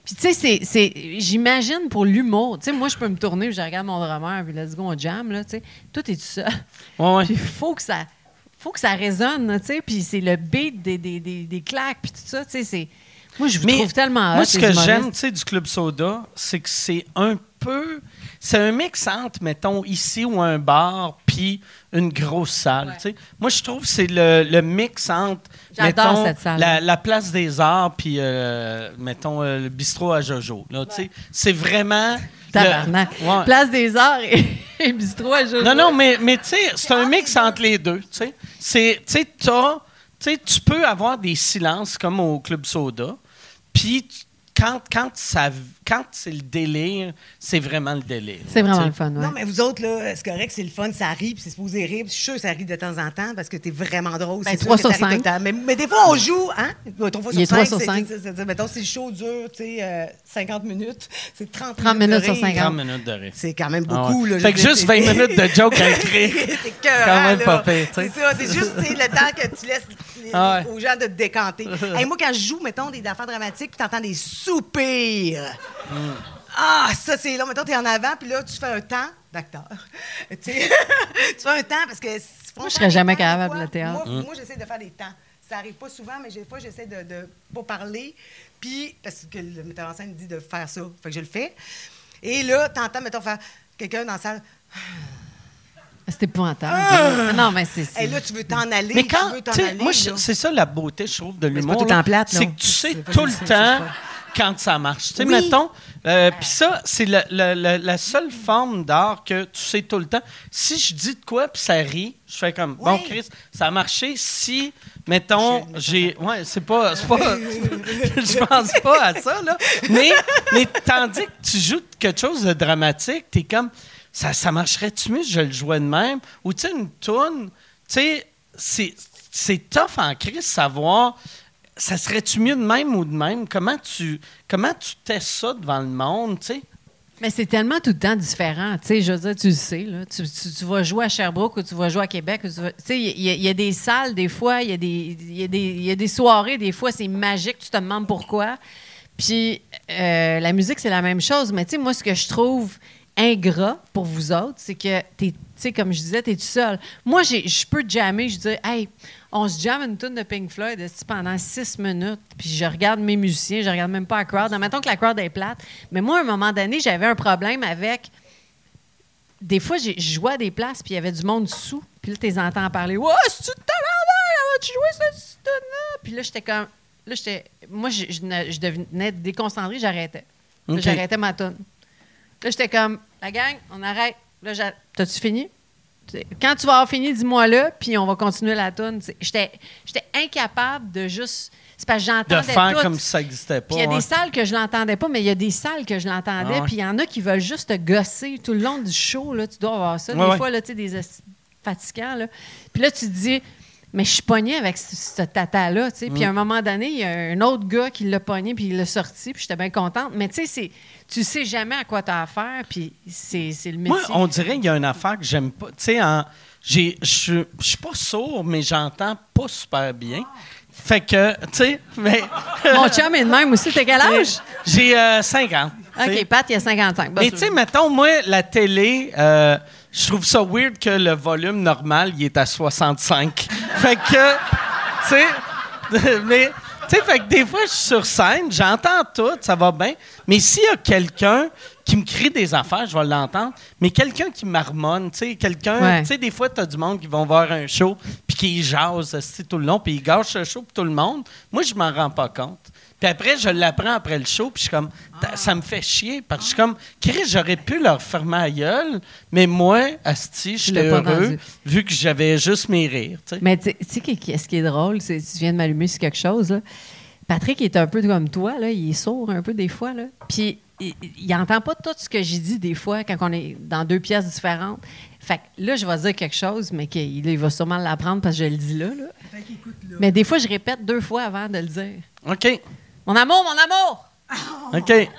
Puis tu sais, c'est- j'imagine pour l'humour. Tu sais, moi, je peux me tourner, je regarde mon drummer, puis let's go, on jam, là, tu sais. Toi, t'es tout seul. Ouais, ouais. Puis faut que ça faut que ça résonne, tu sais. Puis c'est le beat des, des, des, des claques, puis tout ça, tu sais. C'est... Moi, je vous Mais trouve tellement Moi, hot, ce que j'aime tu sais, du Club Soda, c'est que c'est un peu. C'est un mix entre, mettons, ici ou un bar, puis une grosse salle. tu sais. Moi, je trouve que c'est le, le mix entre, J'adore mettons, cette salle. La, la place des arts, puis, euh, mettons, euh, le bistrot à Jojo. là, tu sais. C'est vraiment. le- Tabarnak. Ouais. Place des Arts et, et bistrot à Jojo. Non, non, mais, mais tu sais, c'est un mix entre les deux. Tu sais, C'est- tu sais, t'as- tu peux avoir des silences comme au Club Soda, puis quand, quand, ça, quand c'est le délire, c'est vraiment le délire. C'est vraiment tu sais. le fun, ouais. Non, mais vous autres, là, c'est correct, c'est le fun, ça rit, puis c'est supposé rire. puis Je suis sûr que ça rit de temps en temps parce que t'es vraiment drôle. Ben, c'est sûr trois que ça sur rit tout le cinq. temps. Mais, mais des fois, on joue, hein? Ouais, Trois fois Il est sur trois cinq, sur c'est- cinq. c'est- c'est- Mettons, si le show dure, tu sais, euh, 50 minutes, c'est 30, 30 minutes de sur rire. 50. 30 minutes de rire. C'est quand même Ah beaucoup, ouais. là. Fait que juste c'est- 20 minutes de joke à écrire. c'est Quand même là. pas pire. C'est ça, c'est juste tu sais, le temps que tu laisses les- Ah ouais. aux gens de te décanter. Hey, moi, quand je joue, mettons, des affaires dramatiques, puis t'entends des soupirs. Ah, ça, c'est long. Mettons, t'es en avant, puis là, tu fais un temps d'acteur. tu fais un temps parce que... Moi, je serais jamais capable, le théâtre. Moi, moi, j'essaie de faire des temps. Ça arrive pas souvent, mais des fois, j'essaie de, de pas parler. Puis, parce que le metteur en scène dit de faire ça. Fait que je le fais. Et là, t'entends, mettons, faire quelqu'un dans la salle. C'est épouvantable. Non, mais c'est. c'est- Hey, là, tu veux t'en aller. Mais quand, tu aller, moi, là. c'est ça la beauté, je trouve, de l'humour. là. là. C'est que tu sais tout le temps, quand ça marche. Tu sais, Oui. mettons, euh, puis ça, c'est le- le- la seule forme d'art que tu sais tout le temps. Si je dis de quoi, puis ça rit, je fais comme, bon. Chris, ça a marché. Si, mettons, j'ai... Ouais, c'est pas... c'est pas je pense pas à ça, là. Mais, mais tandis que tu joues quelque chose de dramatique, t'es comme... Ça, ça marcherait-tu mieux si je le jouais de même? Ou tu sais, une toune, tu sais, c'est, c'est tough en crise savoir, ça serait-tu mieux de même ou de même? Comment tu, comment tu testes ça devant le monde, tu sais? Mais c'est tellement tout le temps différent. Tu sais, je veux dire, tu le sais, là. Tu, tu- tu vas jouer à Sherbrooke ou tu vas jouer à Québec. tu Tu sais, il y, a- des salles, des fois, il y, y, y a des soirées, des fois, c'est magique, tu te demandes pourquoi. Puis euh, la musique, c'est la même chose. Mais tu sais, moi, ce que je trouve ingrat pour vous autres, c'est que tu sais, comme je disais, t'es tout seul. Moi, je peux jammer, je dis, hey, on se jamme une tune de Pink Floyd pendant six minutes, puis je regarde mes musiciens, je regarde même pas la crowd. Mettons que la crowd est plate. Mais moi, à un moment donné, j'avais un problème avec. Des fois, je jouais à des places, puis il y avait du monde sous. Puis là, tu les entends parler. Ouais, c'est-tu de talent, tu jouer cette tune-là? Puis là, j'étais comme. Là, j'étais. Moi, je, je, ne- je devenais déconcentrée, j'arrêtais. J'arrêtais ma tune. Là, j'étais comme, la gang, on arrête. Là, t'as-tu fini? Quand tu vas avoir fini, dis-moi là, puis on va continuer la tune. J'étais, incapable de juste. C'est parce que De j'entendais faire tout. comme si ça n'existait pas. Puis il y a des salles que je l'entendais pas, mais il y a des salles que je l'entendais. Ah ouais. Puis il y en a qui veulent juste te gosser tout le long du show. Là, tu dois avoir ça. Ouais, des ouais. fois, là, tu sais, des fatigants. Là. Puis là, tu te dis, mais je suis pogné avec ce, ce tata-là. tu sais. Mm. Puis à un moment donné, il y a un autre gars qui l'a pogné, puis il l'a sorti. Puis j'étais bien contente. Mais tu sais, c'est- tu sais jamais à quoi tu as affaire. Puis c'est c'est le métier. Moi, on dirait qu'il y a une affaire que j'aime pas. Tu sais, je suis- je suis pas sourd, mais j'entends pas super bien. Fait que, tu sais, mais. Mon chum est de même aussi. T'as quel âge? J'ai euh, 50. tu sais. OK, Pat, il y a 55. Bah, Mais tu sais, mettons, moi, la télé, euh, je trouve ça weird que le volume normal, il est à 65. fait que, tu sais, mais, tu sais, fait que des fois, je suis sur scène, j'entends tout, ça va bien, mais s'il y a quelqu'un qui me crie des affaires, je vais l'entendre, mais quelqu'un qui marmonne, tu sais, quelqu'un, Ouais. tu sais, des fois, tu as du monde qui vont voir un show, puis qui jase tout le long, puis ils gâchent le show pour tout le monde. Moi, je m'en rends pas compte. Puis après, je l'apprends après le show, puis je suis comme, Ta- ça me fait chier, parce que je suis comme, Chris, j'aurais pu leur fermer la gueule, mais moi, Asti, j'étais l'ai pas heureux, vu que j'avais juste mes rires, tu sais. Mais tu sais- qu'est-ce qui est drôle, c'est tu viens de m'allumer sur quelque chose. Là. Patrick est un peu comme toi, là, il est sourd un peu des fois. Là. Puis il, il entend pas tout ce que j'ai dit des fois quand on est dans deux pièces différentes. Fait que là, je vais dire quelque chose, mais qu'il il va sûrement l'apprendre parce que je le dis là, là. Mais des fois, je répète deux fois avant de le dire. OK, Mon amour, mon amour! OK.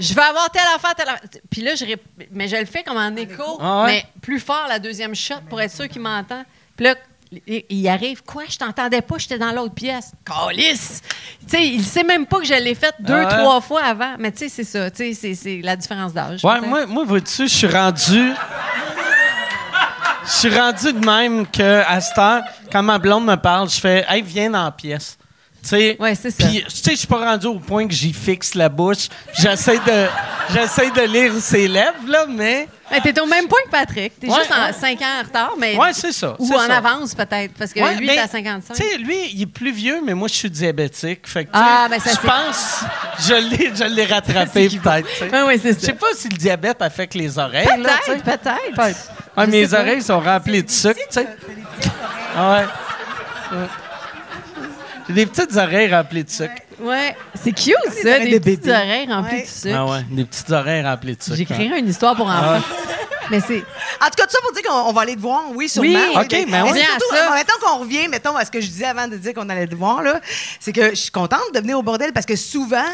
Je vais avoir telle affaire, telle affaire. Puis là, je rép- mais je le fais comme en écho, Ah ouais? mais plus fort la deuxième shot pour être sûr qu'il m'entend. Puis là, il arrive, quoi, je t'entendais pas, j'étais dans l'autre pièce. Calice! Tu sais, il sait même pas que je l'ai fait deux, Ah ouais? trois fois avant. Mais tu sais, c'est ça, tu sais, c'est- c'est la différence d'âge. Ouais, moi, moi vois-tu, je suis rendu. Je suis rendu de même que à cette heure, quand ma blonde me parle, je fais Hey, viens dans la pièce. Tu sais, Ouais, c'est ça. Puis, tu sais, je suis pas rendu au point que j'y fixe la bouche. J'essaie de, j'essaie de lire ses lèvres, là, mais. Mais t'es au même point que Patrick. T'es Ouais, juste en ouais. 5 ans en retard, mais. Ouais, c'est ça. Ou en ça. avance, peut-être, parce que lui, il est à 55. Tu sais, lui, il est plus vieux, mais moi, je suis diabétique. Fait que, Ah, ben ça, je pense, je l'ai, je l'ai rattrapé, peut-être. Ah oui, c'est Je sais ça. pas si le diabète affecte les oreilles. là. Peut-être, peut-être. Je mes oreilles sont remplies de sucre, tu sais. Ah ouais. J'ai des petites oreilles remplies de sucre. Ouais. C'est cute, ça, des de petites bébé. oreilles remplies Ouais. de sucre. Ah ouais, des petites oreilles remplies de sucre. J'ai créé une histoire pour enfants. Mais c'est. En tout cas, tout ça pour dire qu'on on va aller te voir, oui, sûrement. Oui, Oui, OK, mais on c'est revient à ça. Mettons qu'on revient, mettons, à ce que je disais avant de dire qu'on allait te voir, là, c'est que je suis contente de venir au bordel parce que souvent,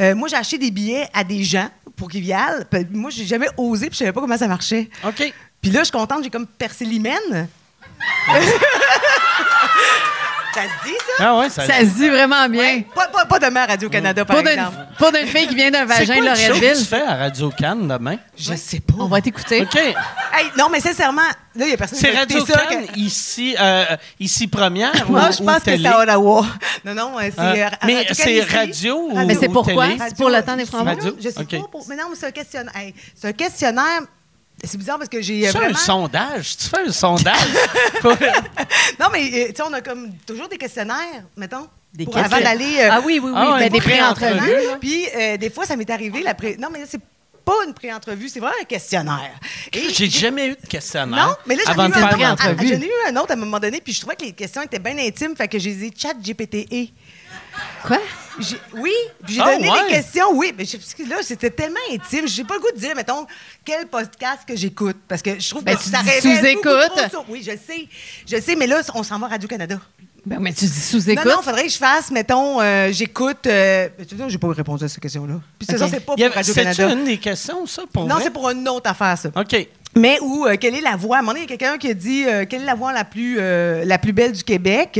euh, moi, j'ai acheté des billets à des gens pour qu'ils viennent. Puis Moi, j'ai jamais osé puis je savais pas comment ça marchait. OK. Puis là, je suis contente, j'ai comme percé l'hymen. ça te dit, ça? Ah ouais, ça. Ça se dit vraiment bien. Pas, pas, pas demain à Radio-Canada, par Pas exemple. pas d'une fille qui vient d'un C'est vagin de quoi le show que tu Loretteville. fais à Radio Cannes demain? Je sais pas. On va t'écouter. OK. Hey, non, mais sincèrement, là, il y a personne C'est qui va écouter Radio ça, Cannes que- ici, euh, ici première ou, Moi, je ou pense que c'est à Ottawa. Non, non, euh, c'est. Euh, euh, mais Radio-Can c'est radio ou Mais c'est ou pourquoi? C'est pour le temps des francs Radio? Je sais pas. Pour... Mais non, mais c'est un questionnaire. Hey, c'est un questionnaire. C'est bizarre parce que j'ai euh, C'est vraiment. un sondage? Tu fais un sondage? Non, mais euh, tu sais, on a comme toujours des questionnaires, mettons. Des pour- questions- Avant d'aller. euh, Ah oui, oui, oui. Ah ben, des pré-entrevues. Puis euh, des fois, ça m'est arrivé. La pré... Non, mais là, c'est pas une pré-entrevue, c'est vraiment un questionnaire. Et J'ai jamais eu de questionnaire. Non, mais là, j'en ai, eu un eu un autre à un moment donné, puis je trouvais que les questions étaient bien intimes, fait que je les ai chat GPTE. Quoi? J'ai- Oui, puis j'ai Ah, donné ouais? les questions, oui, mais je- parce que là, c'était tellement intime, j'ai pas le goût de dire, mettons, quel podcast que j'écoute, parce que je trouve Ben, que tu ça dis révèle sous-écoute. beaucoup trop sur- Oui, je sais, je sais, mais là, on s'en va à Radio-Canada. Ben, mais tu dis sous-écoute. Non, non, faudrait que je fasse, mettons, euh, j'écoute... Euh, mais tu sais, j'ai pas répondu à cette question-là. Puis c'est Ok. ça, c'est pas Il y pour avait- Radio-Canada. une des questions, ça, pour Non, vrai? c'est pour une autre affaire, ça. OK. Mais où, euh, quelle est la voix? À un moment donné, il y a quelqu'un qui a dit euh, quelle est la voix la plus, euh, la plus belle du Québec?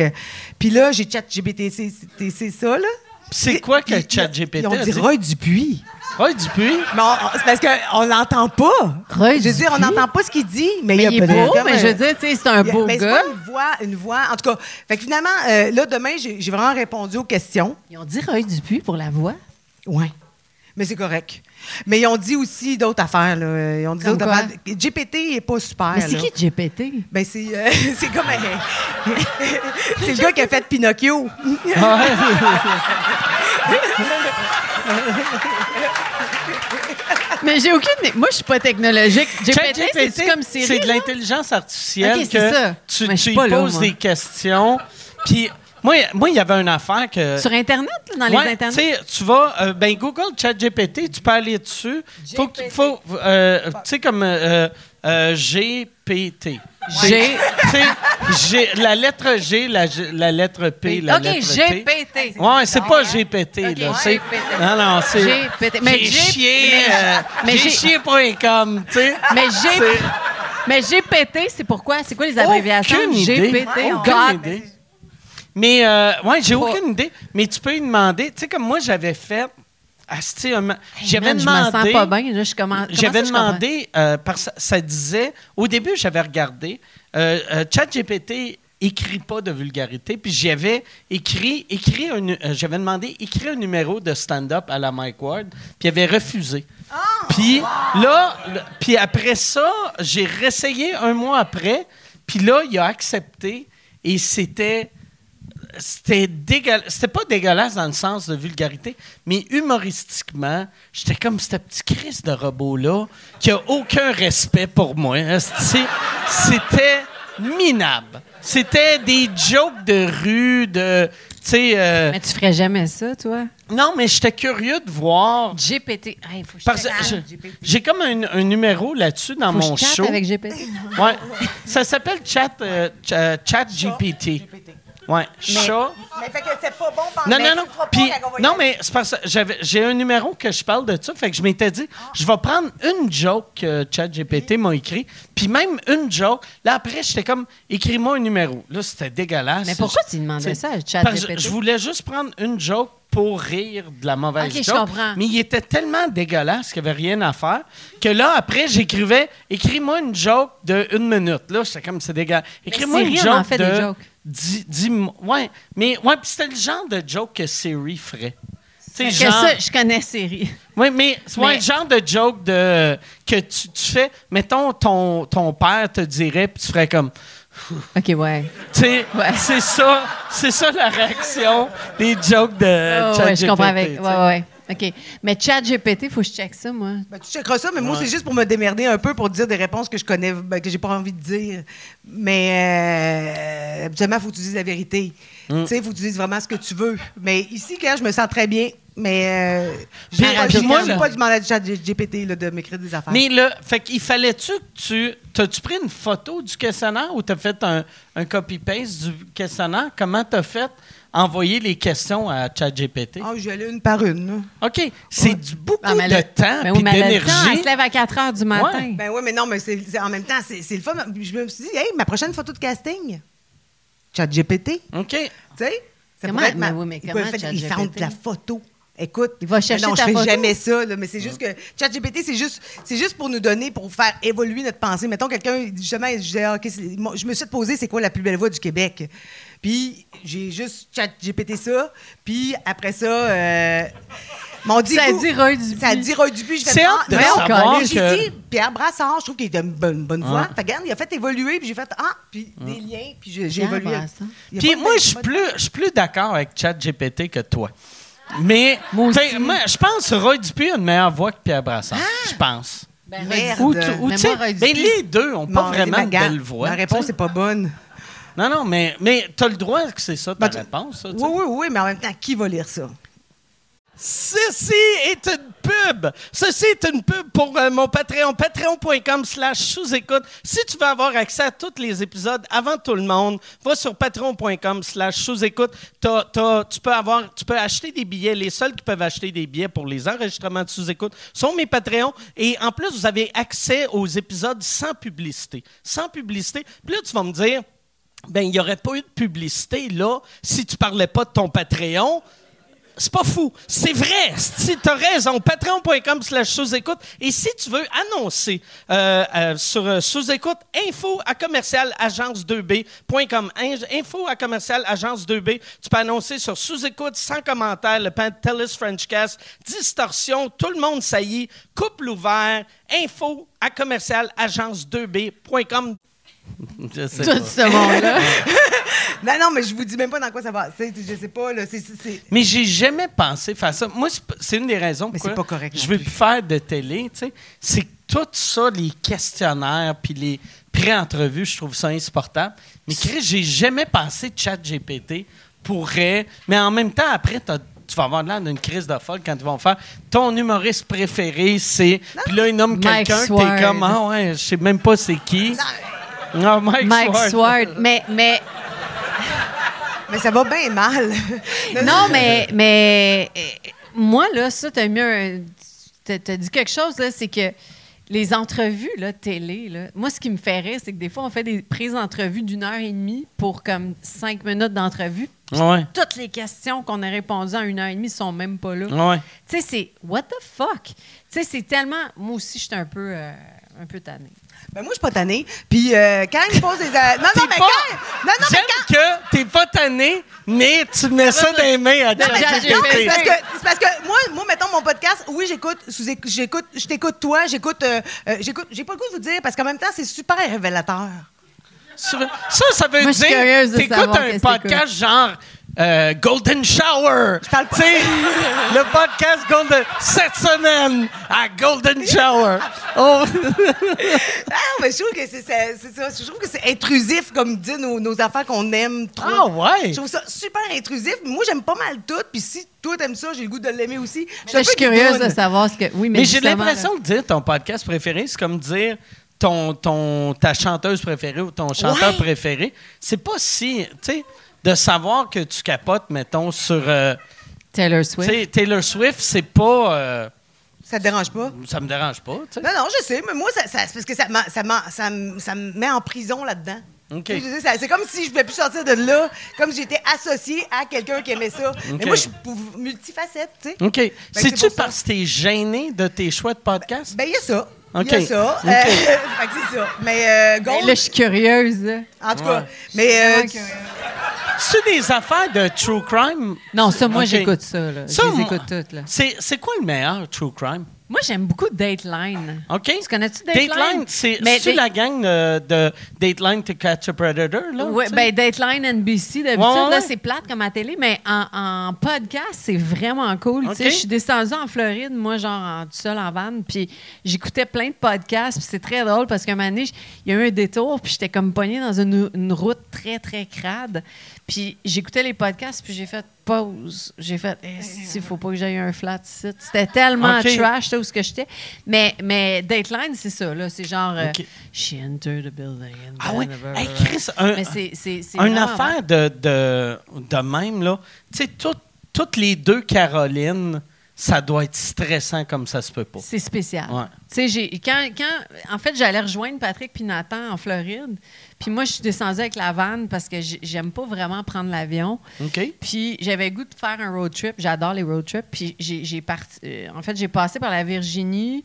Puis là, j'ai chat GBTC, c'est- ça, là? C'est quoi que Puis, ChatGPT Ils ont dit? Roy Dupuis. Roy Dupuis? Mais on- c'est parce qu'on l'entend pas. Roy je veux dire, on n'entend pas ce qu'il dit, mais, Mais il il y a est beau, mais je veux dire, tu sais, c'est un beau mais c'est gars. pas une voix, une voix. En tout cas, fait que finalement, euh, là, demain, j'ai j'ai vraiment répondu aux questions. Ils ont dit Roy Dupuis pour la voix? Oui. Mais c'est correct. Mais ils ont dit aussi d'autres affaires, là. Ils ont dit d'autres affaires. GPT est pas super. Mais c'est qui GPT? Ben, c'est, euh, c'est comme c'est le gars qui a fait Pinocchio. Mais j'ai aucune. Moi, je suis pas technologique. GPT, c'est comme Siri. c'est de l'intelligence artificielle Ok, c'est que ça. tu, là, poses des questions. Puis Moi, moi, il y avait une affaire que. Sur Internet, là, dans Ouais, les sais, tu vas, euh, ben Google ChatGPT, tu peux aller dessus. Faut que, faut, euh, tu sais comme euh, euh, GPT. G. Tu sais, G- la lettre G, la, G- la lettre P, la OK, lettre T. GPT. Ouais, c'est pas GPT, là. ouais, GPT. Non, non, c'est. GPT. Mais J'ai G- chié. mais- euh, mais J'ai j'ai- chié.com, tu sais. Mais G... Mais GPT, c'est pourquoi? C'est quoi les abréviations? Aucune idée. GPT. Aucune idée. Mais, euh, ouais, j'ai Pas- aucune idée. Mais tu peux lui demander, tu sais, comme moi, j'avais fait. asti, un ma- Hey, J'avais man, Je me sens demandé. pas bien. Là, je commence. J'avais demandé, euh, parce que ça disait, au début, j'avais regardé, euh, euh, ChatGPT écrit pas de vulgarité, puis j'avais écrit, écrit un, nu- euh, j'avais demandé, écrit un numéro de stand-up à la Mike Ward, puis il avait refusé. Puis là, le- puis après ça, j'ai réessayé un mois après, puis là, il a accepté, et c'était c'était dégueulasse. C'était pas dégueulasse dans le sens de vulgarité, mais humoristiquement, j'étais comme ce petit Chris de robot-là qui a aucun respect pour moi. C'était minable. C'était des jokes de rue, de. Tu sais. euh, Mais tu ferais jamais ça, toi? non, mais j'étais curieux de voir. GPT. Hey, j'ai comme un, un numéro là-dessus dans Faut que mon je show. avec GPT. Ouais. Ça s'appelle Chat, euh, Ch- Chat GPT. Ouais. Chat. Mais fait que c'est pas bon pendant Non, non, non. Puis, non, mais c'est parce que j'avais- j'ai un numéro que je parle de ça. Fait que je m'étais dit, je vais prendre une joke que ChatGPT m'a écrit. Puis même une joke. Là, après, j'étais comme, écris-moi un numéro. Là, c'était dégueulasse. Mais pourquoi tu demandais ça, à Parce que ChatGPT? je voulais juste prendre une joke pour rire de la mauvaise Ok, je joke. comprends. Mais il était tellement dégueulasse qu'il n'y avait rien à faire que là, après, j'écrivais, écris-moi une joke de une minute. Là, j'étais comme, c'est dégueulasse. Écris-moi une en joke fait de... des jokes. Mois. Ouais, mais ouais, puis c'était le genre de joke que Siri ferait. Que genre. ça, je connais Siri. Oui, mais c'est ouais, le genre de joke de, que tu, tu fais. Mettons, ton, ton père te dirait, puis tu ferais comme. OK, ouais. Tu sais, Ouais. c'est ça, c'est ça la réaction des jokes de Oh, ouais, je comprends avec. Ouais, ouais. OK. Mais ChatGPT, faut que je check ça, moi. Ben, tu checkeras ça, mais moi, c'est juste pour me démerder un peu, pour dire des réponses que je connais, ben, que j'ai pas envie de dire. Mais euh, habituellement, il faut que tu dises la vérité. Mm. Tu sais, il faut que tu dises vraiment ce que tu veux. Mais ici, quand je me sens très bien, mais euh, Puis, j'ai pas, demandé à GPT là, de m'écrire des affaires. Mais là, fait qu'il fallait-tu que tu. T'as-tu pris une photo du questionnaire ou t'as fait un, un copy-paste du questionnaire? Comment t'as fait? Envoyer les questions à ChatGPT? Ah, j'y allais une par une. OK. C'est du beaucoup Ah, de le- temps Mais et temps, elle d'énergie. se lève à 4 heures du matin. Ben oui, mais non, mais c'est, en même temps, c'est, c'est le fun. Je me suis dit, hey, ma prochaine photo de casting, chat GPT, tu OK. sais? Ça Comment- être ma- mais oui, mais comment faire- Il ChatGPT? fente la photo. Écoute, Il va chercher non, ta je fais photo? jamais ça, là, mais c'est juste que ChatGPT, c'est juste, c'est juste pour nous donner, pour faire évoluer notre pensée. Mettons, quelqu'un, justement, je disais, ah, OK, c'est- moi, je me suis posé, c'est quoi la plus belle voix du Québec? Puis, j'ai juste ChatGPT ça, puis après ça, euh, m'ont dit. Ça dit Roy Dupuis. Ça dit Roy Dupuis. Je fais, ah, de mais on savoir que- dit, Pierre Brassard, je trouve qu'il a une bonne, bonne voix. Ouais. Fait que, regarde, il a fait évoluer, puis j'ai fait, ah, puis des liens, puis j'ai, évolué. Puis moi, je suis plus, je suis plus d'accord avec ChatGPT que toi. Mais je pense que Roy Dupuis a une meilleure voix que Pierre Brassard. Je pense. Ben, Merde. Ou, tu- ou Mais moi, ben, les deux ont pas vraiment ma une belle voix. Ma réponse n'est pas bonne. Non, non, mais, mais tu as le droit que c'est ça ta Ben, réponse. ça, Oui, oui, oui, mais en même temps, qui va lire ça? Ceci est une pub. Ceci est une pub pour euh, mon Patreon. Patreon.com slash sous-écoute. Si tu veux avoir accès à tous les épisodes avant tout le monde, va sur patreon.com slash sous-écoute. Tu peux avoir, tu peux acheter des billets. Les seuls qui peuvent acheter des billets pour les enregistrements de sous-écoute sont mes Patreons. Et en plus, vous avez accès aux épisodes sans publicité. Sans publicité. Puis là, tu vas me dire, ben, il n'y aurait pas eu de publicité là si tu parlais pas de ton Patreon. C'est pas fou. C'est vrai. Si tu as raison, patreon.com slash sous-écoute. Et si tu veux annoncer euh, euh, sur euh, sous-écoute, info à commercial agence2b.com. In- Info à commercial agence2b. Tu peux annoncer sur sous-écoute, sans commentaire, le Pantelis Frenchcast, distorsion, tout le monde saillit, couple ouvert, info à commercial agence2b.com. Je sais Tout pas. ce monde-là. Non, non, mais je vous dis même pas dans quoi ça va. C'est- je sais pas, là. C'est, c'est- Mais j'ai jamais pensé faire ça. Moi, c'est une des raisons Mais pourquoi c'est pas correct je veux plus. faire de télé. tu sais. C'est que tout ça, les questionnaires puis les pré-entrevues, je trouve ça insupportable. Mais Chris, j'ai jamais pensé chat GPT pourrait. Mais en même temps, après, t'as- tu vas avoir l'air d'une crise de folle quand ils vont faire ton humoriste préféré, c'est. Puis là, ils nomment quelqu'un, t'es comme, ah ouais, je sais même pas c'est qui. Non, Mike, Mike Sward. Sward. Mais, mais, Mais ça va bien mal. non, mais, mais moi, là, ça, t'as mis un. T'as dit quelque chose, là, c'est que les entrevues, là, télé, là, moi, ce qui me fait rire, c'est que des fois, on fait des prises d'entrevue d'une heure et demie pour comme cinq minutes d'entrevue. Ouais. Toutes les questions qu'on a répondues en une heure et demie sont même pas là. Ouais. Tu sais, c'est what the fuck? Tu sais, c'est tellement. Moi aussi, j'étais un peu, euh, un peu tannée. Ben moi, je suis pas tannée. Puis euh, quand ils posent des... a- Non, non, mais pas- quand... Non, non, mais J'aime quand... que t'es pas tanné, mais tu mets ça dans les mains à Non, mais ChatGPT. j'ai- Non, mais c'est parce parce que moi, moi, mettons mon podcast, oui, j'écoute, sous- j'écoute, je t'écoute toi, j'écoute, euh, euh, j'écoute, j'ai pas le goût de vous dire parce qu'en même temps, c'est super révélateur. Ça, ça veut Moi, dire t'écoutes un podcast genre euh, Golden Shower. parle pas- Tu sais, le podcast Golden cette semaine à Golden Shower. Oh. Ah, mais je trouve que c'est, ça. Je trouve que c'est intrusif, comme dit nos, nos affaires qu'on aime trop. Ah ouais. Je trouve ça super intrusif. Moi, j'aime pas mal tout. Puis si toi, t'aimes ça, j'ai le goût de l'aimer aussi. Je suis curieuse de savoir ce que. Oui, mais, Mais j'ai l'impression de dire ton podcast préféré, c'est comme dire ton, ton, ta chanteuse préférée ou ton chanteur Ouais. préféré. C'est pas si, tu sais, de savoir que tu capotes, mettons, sur euh, Taylor Swift. Taylor Swift, c'est pas. euh, Ça te dérange pas? ça me dérange pas, tu sais. Non, non, je sais, mais moi, ça, ça- c'est parce que ça, ça, ça, me- ça me met en prison là-dedans. OK. Je veux dire, ça- C'est comme si je ne pouvais plus sortir de là, comme si j'étais associée à quelqu'un qui aimait ça. OK. Mais moi, je suis multifacette, tu sais. OK. c'est C'est-tu parce que t'es gêné de tes choix de podcast? Ben, il y a ça. Il y a ça. OK. Euh, fait que c'est ça. Mais euh, Ben, Gold, là, je suis curieuse. en tout cas. Ouais. Mais euh. C'est des affaires de true crime? Non, ça, moi, OK. j'écoute ça. Là. Ça, je les écoute toutes. Là. C'est c'est quoi le meilleur true crime? Moi, j'aime beaucoup Dateline. OK? Tu connais-tu Dateline? Dateline, c'est Date- la gang de, de Dateline to Catch a Predator, là? Oui, ben Dateline NBC, d'habitude, Ouais, ouais. là, c'est plate comme à télé, mais en, en podcast, c'est vraiment cool. Je suis descendue en Floride, moi, genre, en, tout seul en van, puis j'écoutais plein de podcasts, puis c'est très drôle parce qu'un moment donné, il y a eu un détour, puis j'étais comme pognée dans une, une route très, très crade. Puis j'écoutais les podcasts, puis j'ai fait pause. J'ai fait, il faut pas que j'aille un flat site. C'était tellement trash, là, où ce que j'étais. Mais, mais Dateline, c'est ça, là. C'est genre, euh, she entered the building. and Ah oui? Hey, Chris, un, mais c'est, c'est, c'est une affaire de, de, de même, là. Tu sais, tout- toutes les deux Carolines, ça doit être stressant comme ça se peut pas. C'est spécial. Ouais. Tu sais, j'ai- quand, quand, en fait, j'allais rejoindre Patrick puis Nathan en Floride. Puis moi, je suis descendue avec la vanne parce que j'ai- j'aime pas vraiment prendre l'avion. OK? Puis j'avais le goût de faire un road trip. J'adore les road trips. Puis j'ai j'ai parti. euh, en fait, j'ai passé par la Virginie.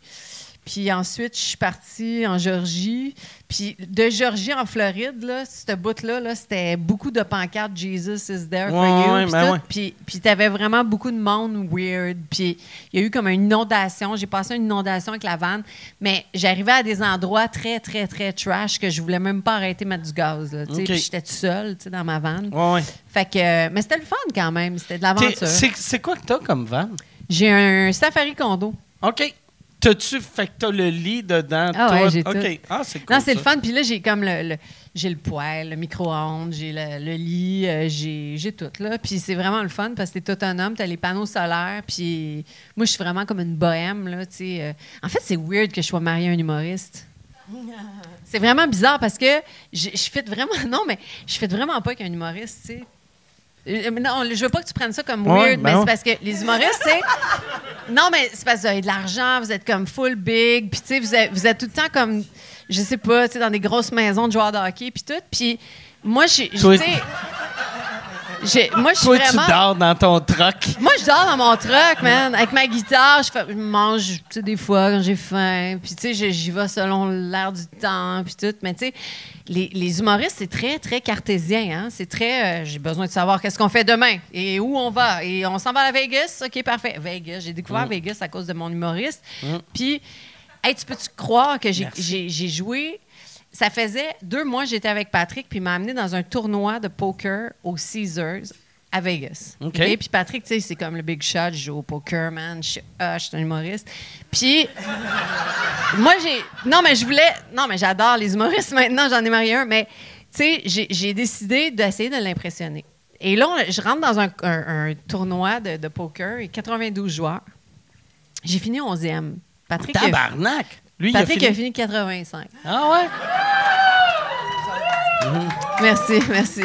Puis ensuite, je suis partie en Géorgie. Puis de Géorgie en Floride, là, ce bout-là, là, c'était beaucoup de pancartes Jesus is there for Ouais, you. ouais, puis ben tout. ouais. Puis, puis t'avais vraiment beaucoup de monde weird. Puis il y a eu comme une inondation. J'ai passé une inondation avec la vanne. Mais j'arrivais à des endroits très, très, très trash que je voulais même pas arrêter de mettre du gaz. Là. Puis j'étais toute seule tu sais, dans ma vanne. Fait que, euh, mais c'était le fun quand même. C'était de l'aventure. C'est quoi que t'as comme van? J'ai un safari condo. OK. T'as-tu fait que t'as le lit dedans? Ah ouais, j'ai OK. tout. Ah, c'est cool. Non, c'est le fun. Puis là, j'ai comme le, le- j'ai le poêle, le micro-ondes, j'ai le, le lit, euh, j'ai, j'ai tout là. Puis c'est vraiment le fun parce que t'es autonome, t'as les panneaux solaires. Puis moi, je suis vraiment comme une bohème là. Tu sais, euh. En fait, c'est weird que je sois mariée à un humoriste. C'est vraiment bizarre parce que je, je fais vraiment non mais je fais vraiment pas avec un humoriste, tu sais. Euh, Non, je veux pas que tu prennes ça comme Ouais, weird, ben mais c'est parce que les humoristes, tu sais. Non, mais c'est parce que vous avez de l'argent, vous êtes comme full big, puis tu sais, vous êtes, vous êtes tout le temps comme, je sais pas, tu sais, dans des grosses maisons de joueurs de hockey, puis tout. Puis moi, je je- Toi- tu sais, j'ai- moi, je suis Toi, vraiment. tu dors dans ton truck. Moi, je dors dans mon truck, man, avec ma guitare. Je, fais- je mange, tu sais, des fois quand j'ai faim. Puis, tu sais, j'y vais selon l'air du temps, puis tout. Mais, tu sais, les, les humoristes, c'est très, très cartésien. Hein? C'est très. euh, j'ai besoin de savoir qu'est-ce qu'on fait demain et où on va. Et on s'en va à Vegas? OK, parfait. Vegas. J'ai découvert Vegas à cause de mon humoriste. Puis, hey, tu peux-tu croire que j'ai joué. Ça faisait deux mois que j'étais avec Patrick, puis il m'a amené dans un tournoi de poker au Caesars à Vegas. OK. Puis Patrick, tu sais, c'est comme le big shot, je joue au poker, man. Je suis ah, je suis un humoriste. Puis, moi, j'ai. Non, mais je voulais. Non, mais j'adore les humoristes maintenant, j'en ai marié un, mais, tu sais, j'ai- décidé d'essayer de l'impressionner. Et là, on- je rentre dans un, un- un tournoi de, de poker et 92 joueurs. J'ai fini 11e. Patrick, Tabarnak! Lui, Patrick il a a fini. fini 85. Ah ouais? Merci, merci.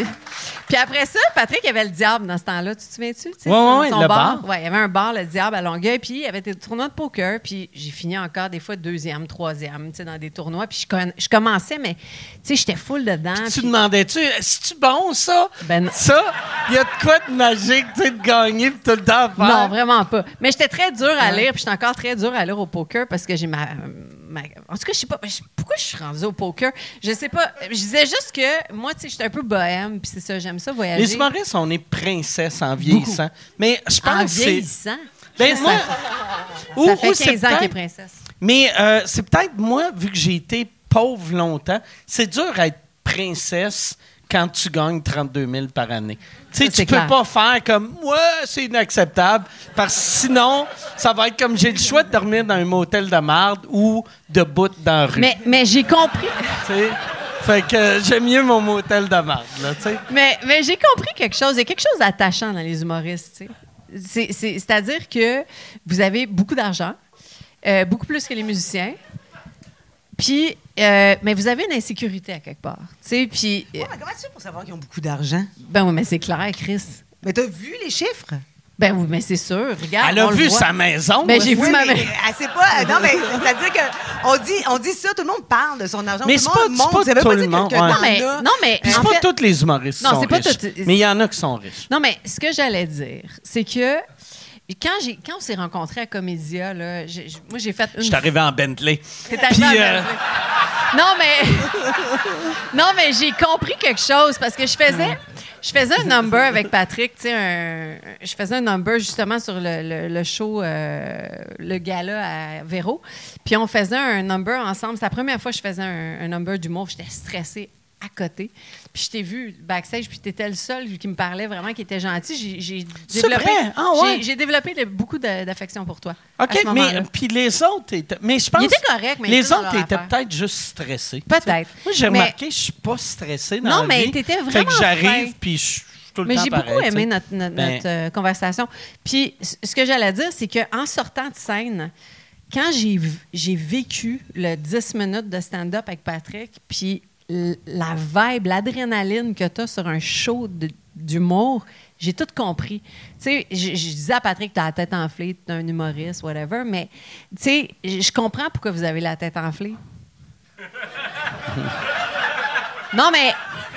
Puis après ça, Patrick avait le diable dans ce temps-là. Tu te souviens-tu? tu ouais, son le bar? Ouais, il y avait un bar, le diable, à Longueuil. Puis il y avait des tournois de poker. Puis j'ai fini encore des fois deuxième, troisième, tu sais, dans des tournois. Puis je, con- je commençais, mais tu sais, j'étais full dedans. Tu puis- demandais-tu, c'est-tu bon, ça? Ben non. Ça, il y a de quoi de magique, tu sais, de gagner pis tout le temps faire? Non, vraiment pas. Mais j'étais très dur à lire, puis j'étais encore très dur à lire au poker parce que j'ai ma, ma- En tout cas, je sais pas je- pourquoi je suis rendue au poker? Je sais pas. Je disais juste que moi, tu sais, j'étais un peu bohème, puis c'est ça, j'aime ça voyager. Les humoristes, on est princesse en vieillissant. Mais je en pense que c'est. vieillissant? Ben, Ça moi. ou- ça fait ou c'est 15 ans qu'elle est princesse. Mais euh, c'est peut-être moi, vu que j'ai été pauvre longtemps, c'est dur à être princesse quand tu gagnes 32 000 par année. Tu sais, tu peux clair. pas faire comme « Ouais, c'est inacceptable », parce que sinon, ça va être comme j'ai le choix de dormir dans un motel de marde ou de bout dans la rue. Mais, mais j'ai compris. Fait que j'aime mieux mon motel de marde, là, tu sais. Mais, mais j'ai compris quelque chose. Il y a quelque chose d'attachant dans les humoristes. C'est-à-dire que vous avez beaucoup d'argent, euh, beaucoup plus que les musiciens. Puis, euh, mais vous avez une insécurité à quelque part. tu sais, Puis, euh, Ouais, mais comment tu fais pour savoir qu'ils ont beaucoup d'argent? ben oui, mais c'est clair, Chris. Mais t'as vu les chiffres? Ben oui, mais c'est sûr. Regarde. Elle a on le vu voit. sa maison. Ben, j'ai vu ma mais mère. elle sait pas. Non, mais c'est-à-dire que on dit, on dit ça, tout le monde parle de son argent. Mais tout c'est pas- monde pas tout le monde, ouais. Non, mais, non, mais Puis c'est pas fait- tous les humoristes qui Non, sont c'est pas riches. toutes- Mais il y en a qui sont riches. Non, mais ce que j'allais dire, c'est que quand, j'ai, quand on s'est rencontrés à Comédia, là, j'ai- moi, j'ai fait une Je suis arrivé en Bentley. T'es arrivé Puis, à euh, Berkeley. Non, mais. non, mais j'ai compris quelque chose parce que je faisais. Je faisais un number avec Patrick, tu sais, un- je faisais un number justement sur le, le- le show, euh, le gala à Véro. Puis on faisait un number ensemble. C'est la première fois que je faisais un, un number d'humour. J'étais stressée à côté. Puis je t'ai vu backstage, puis tu étais le seul qui me parlait vraiment, qui était gentil. J'ai, développé? Ah ouais? j'ai, développé beaucoup d'affection pour toi. à OK, ce mais puis les autres étaient. Mais je pense. Il était correct, mais les autres étaient peut-être juste stressés. Peut-être. Moi, j'ai Mais- remarqué, je suis pas stressé dans Non, la mais vie. t'étais Fait vraiment que j'arrive, puis je tout le Mais j'ai beaucoup aimé notre, notre- Ben- notre, euh, conversation. Puis, ce que j'allais dire, c'est qu'en sortant de scène, quand j'ai vécu le 10 minutes de stand-up avec Patrick, puis la vibe, l'adrénaline que tu as sur un show d'humour, j'ai tout compris. Tu sais, je je disais à Patrick, tu as la tête enflée, tu es un humoriste, whatever, mais tu sais, je je comprends pourquoi vous avez la tête enflée. Non, mais,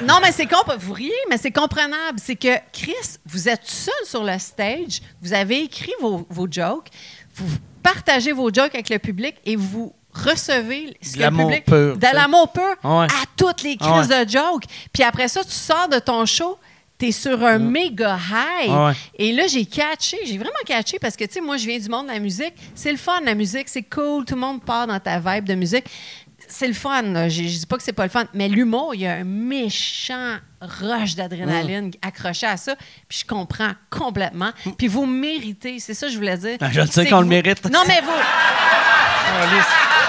non, mais c'est comp- vous riez, mais c'est comprenable. C'est que, Chris, vous êtes seul sur le stage, vous avez écrit vos, vos jokes, vous partagez vos jokes avec le public et vous recevez ce De l'amour pur, De tu sais. l'amour pur Ouais. à toutes les crises de jokes. Puis après ça, tu sors de ton show, t'es sur un méga high. Ouais. Et là, j'ai catché, j'ai vraiment catché parce que, tu sais, moi, je viens du monde de la musique. C'est le fun, la musique, c'est cool, tout le monde part dans ta vibe de musique. C'est le fun. Je, je dis pas que c'est pas le fun, mais l'humour, il y a un méchant rush d'adrénaline accroché à ça, puis je comprends complètement. Puis vous méritez, c'est ça que je voulais dire. Ah, je le sais qu'on le mérite. Non, mais vous...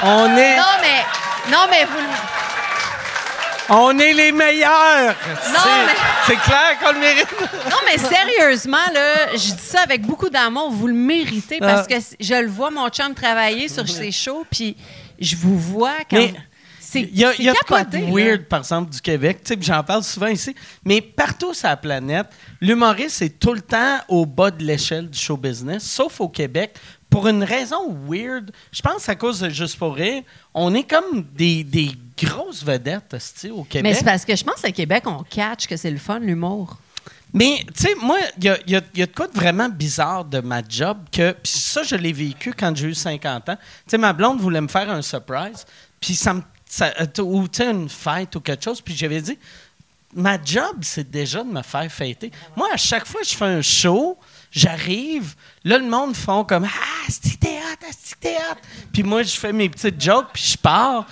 On est, Non, mais... Non, mais vous... on est les meilleurs. C'est- mais- C'est clair qu'on le mérite. Non, mais sérieusement, là, je dis ça avec beaucoup d'amour. Vous le méritez parce Ah. que je le vois, mon chum, travailler sur ses shows, puis je vous vois quand. Mais c'est Il y a, y a de de capoté, là. weird, par exemple, du Québec. J'en parle souvent ici. Mais partout sur la planète, l'humoriste est tout le temps au bas de l'échelle du show business, sauf au Québec. Pour une raison weird, je pense à cause de Juste pour rire, on est comme des, des grosses vedettes au Québec. Mais c'est parce que je pense qu'à Québec, on catch que c'est le fun, l'humour. Mais, tu sais, moi, il y a, y a- y a de quoi de vraiment bizarre de ma job que. Puis ça, je l'ai vécu quand j'ai eu 50 ans. Tu sais, ma blonde voulait me faire un surprise. Puis ça me. euh, ou, tu sais, une fête ou quelque chose. Puis j'avais dit, ma job, c'est déjà de me faire fêter. Moi, à chaque fois que je fais un show, j'arrive, là, le monde font comme Ah, c'est théâtre, c'est théâtre. Puis moi, je fais mes petites jokes, puis je pars.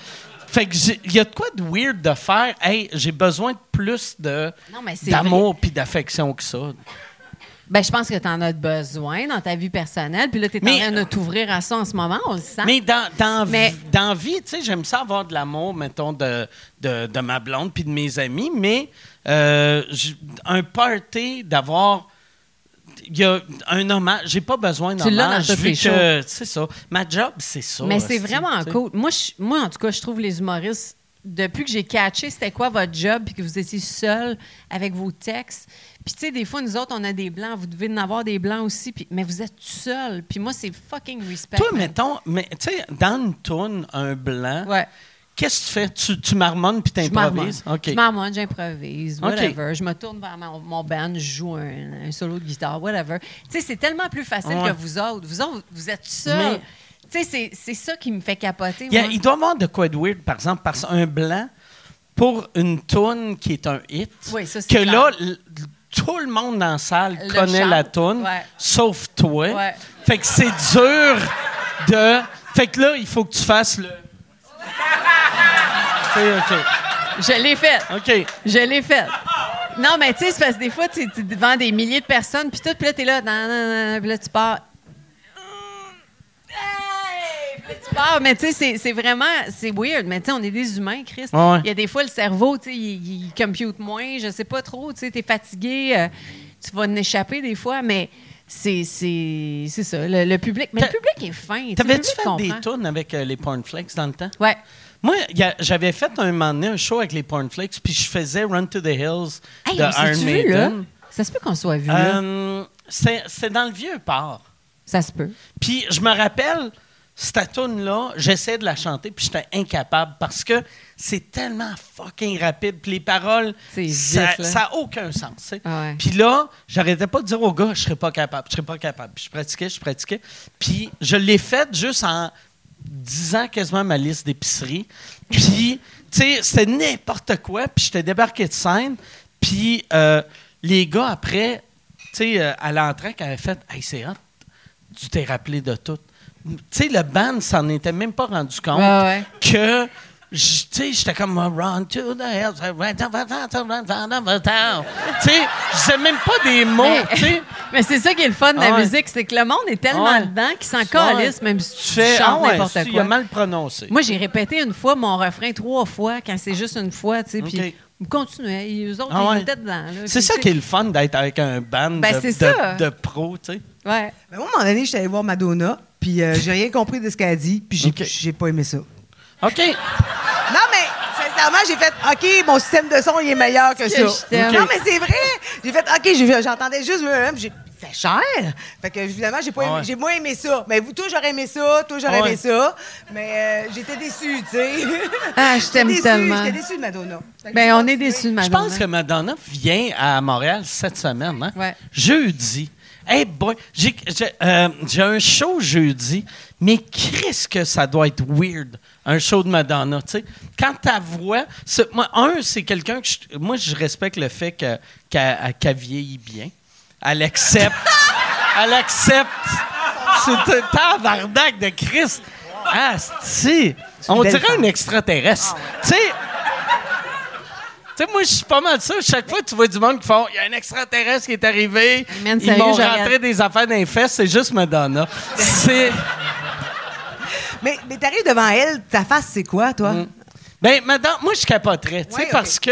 Fait que il y a de quoi de weird de faire. Hey, j'ai besoin de plus de mais d'amour puis d'affection que ça. Ben, je pense que tu en as besoin dans ta vie personnelle. Puis là, tu es en Mais- train de t'ouvrir à ça en ce moment, on le sent. Mais dans, dans, Mais- dans vie, tu sais, j'aime ça avoir de l'amour, mettons, de, de, de ma blonde puis de mes amis, mais euh, un party, d'avoir. Il y a un hommage. J'ai pas besoin tes que, c'est ça. Ma job, c'est ça. Mais c'est vraiment tu sais. cool. Moi, je- moi, en tout cas, je trouve les humoristes, depuis que j'ai catché c'était quoi votre job, puis que vous étiez seul avec vos textes. Puis, tu sais, des fois, nous autres, on a des blancs. Vous devez en avoir des blancs aussi. Puis, mais vous êtes seul. Puis moi, c'est fucking respect. Toi, mettons, mais tu sais, dans une toune, un blanc, Ouais. Qu'est-ce que tu fais? Tu, tu marmonnes puis Je t'improvises? OK. Je marmonne, j'improvise, whatever. Je me tourne vers mon, mon band, je joue un, un solo de guitare, whatever. Tu sais, c'est tellement plus facile Ouais. que vous autres. Vous autres, vous êtes seuls. Tu sais, c'est- ça qui me fait capoter. Il, a- doit y avoir de quoi de weird, par exemple, parce qu'un blanc, pour une toune qui est un hit, Oui, ça, que clair. là, tout le monde dans la salle Le connaît chante. la toune, Ouais. sauf toi. Ouais. Fait que c'est dur de... Fait que là, il faut que tu fasses le... C'est OK. Je l'ai fait. OK. Je l'ai fait. Non, mais tu sais, c'est parce que des fois, tu es devant des milliers de personnes, puis tout, puis là, t'es là, nan, nan, nan, puis là, tu pars. Hey! Puis là, tu pars, mais tu sais, c'est- vraiment, c'est weird, mais tu sais, on est des humains, Chris. Ouais, ouais. Il y a des fois, le cerveau, tu sais, il, il compute moins, je sais pas trop, tu sais, t'es fatigué, euh, tu vas en échapper des fois, mais c'est ça, le, le public. Mais le public est fin. T'avais-tu fait des tunes avec euh, les Pornflakes dans le temps? Ouais. Moi, j'avais fait un moment donné un show avec les Pornflakes, puis je faisais Run to the Hills Hey, de on Iron vu, là? Maiden. Ça se peut qu'on soit vu, là. Euh, c'est dans le vieux port. Ça se peut. Puis je me rappelle, cette tune-là, j'essayais de la chanter, puis j'étais incapable parce que c'est tellement fucking rapide. Puis les paroles, ça là. n'a aucun sens. Ah ouais. Puis là, j'arrêtais pas de dire au gars, je serais pas capable, je serais pas capable. Puis je pratiquais, je pratiquais. Puis je l'ai fait juste en disant quasiment ma liste d'épicerie. Puis, tu sais, c'était n'importe quoi. Puis j'étais débarqué de scène. Puis euh, les gars, après, tu sais, euh, à l'entrée, qui avaient fait Hey, c'est hot, tu t'es rappelé de tout. Tu sais, le band s'en était même pas rendu compte Ouais, ouais. que. Sais, j'étais comme Run to the hills, run to the town, run to the town. Tu sais, je sais même pas des mots, Mais- tu sais. Mais c'est ça qui est le fun de la Ah ouais. musique, c'est que le monde est tellement Ouais. dedans qu'il s'en calisse, même si Tu fais, chantes ah ouais, n'importe tu- quoi. Il a mal prononcé. Moi, j'ai répété une fois mon refrain trois fois quand c'est juste une fois, tu sais, OK. puis ils continuaient. Ils- Eux autres, Ah ouais. ils étaient dedans. C'est ça qui est le fun d'être avec un band Ben, de, de- de pros, tu sais. Ouais. Mais moi, à un moment donné, j'étais allé voir Madonna, puis euh, j'ai rien compris de ce qu'elle a dit, puis j'ai j'ai pas aimé ça. OK. Non, mais sincèrement, j'ai fait OK, mon système de son, il est meilleur que Que ça. je. Non, mais c'est vrai. J'ai fait OK, j'ai- j'entendais juste j'ai c'est cher. Fait que évidemment, j'ai pas Ah aimé- ouais. j'ai moins aimé ça. Mais vous, toi, j'aurais aimé ça, toi, j'aurais Ah ouais. aimé ça. Mais euh, j'étais déçue, tu sais. Ah, je J'étais t'aime tellement. J'étais déçue de Madonna. Ben, on est déçus de Je Madonna. pense que Madonna vient à Montréal cette semaine, hein? Ouais. Jeudi. Hey boy, j'ai euh, j'ai un show jeudi, mais qu'est-ce que ça doit être weird, un show de Madonna, tu sais. Quand ta voix... Moi, un, c'est quelqu'un que... je- moi, je respecte le fait que- qu'elle qu'elle vieillit bien. Elle accepte... elle accepte... C'est un tabarnak de Christ. Ah, si. On dirait un extraterrestre. Tu sais... Tu sais, moi, je suis pas mal ça. Chaque fois que tu vois du monde qui font il y a un extraterrestre qui est arrivé, Man, ils m'ont rentré des affaires dans les fesses, c'est juste Madonna. c'est. Mais, mais t'arrives devant elle, ta face, c'est quoi, toi? Mm. Ben, madame, moi, je capoterais, tu sais, Ouais, parce que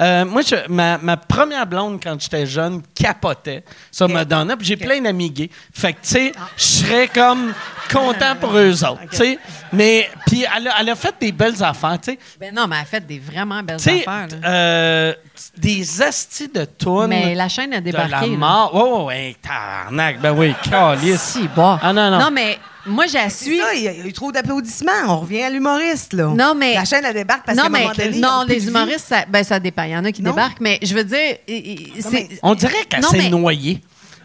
euh, moi, je- ma, ma première blonde, quand j'étais jeune, capotait sur. Madonna, puis j'ai. Ah. plein d'amis gays. Fait que, tu sais, je serais comme content pour eux autres, tu sais. Mais, puis elle a, elle a fait des belles affaires, tu sais. Ben non, mais elle a fait des vraiment belles Tu sais, affaires. euh, des astis de tunes. Mais la chaîne a de débarqué. la là. mort. Oh, ouais, tabarnak. Ben oui, calice. Si, bon. Ah, non, non. Non, mais moi, ça, il y, a, il y a eu trop d'applaudissements. On revient à l'humoriste, là. Non, mais- La chaîne, elle débarque parce qu'à non, un mais moment donné. non, les humoristes, ça, ben, ça dépend. Il y en a qui Non. débarquent, mais je veux dire, c'est- On dirait qu'elle s'est mais- noyée.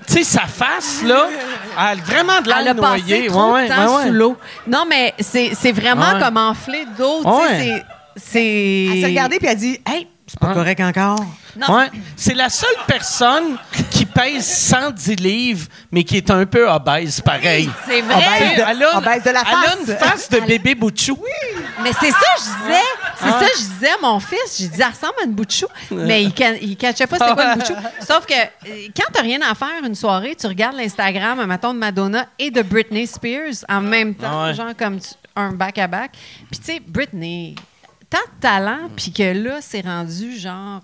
Tu sais, sa face, là, elle a vraiment de Elle l'air a passé noyée. trop Ouais, de temps ouais, ouais. sous l'eau. Non, mais c'est c'est vraiment Ouais. comme enflé d'eau. tu sais, C'est. Elle s'est regardée puis elle a dit Hey, c'est pas Ouais. correct encore? Non, Ouais. C'est la seule personne qui pèse 110 livres, mais qui est un peu obèse, pareil. C'est vrai. Obèse de- Elle a, obèse de la elle a face. une face de bébé Bouchou. Mais c'est ça, que je disais. C'est ça, que je disais à mon fils. J'ai dit, elle ressemble à une bout de chou. Mais il, ca- il catchait pas c'était quoi une bout de chou. Sauf que quand t'as rien à faire une soirée, tu regardes l'Instagram, mettons, de Madonna et de Britney Spears en même temps, ouais. genre comme tu- un back-à-back. Puis tu sais, Britney, tant de talent, puis que là, c'est rendu genre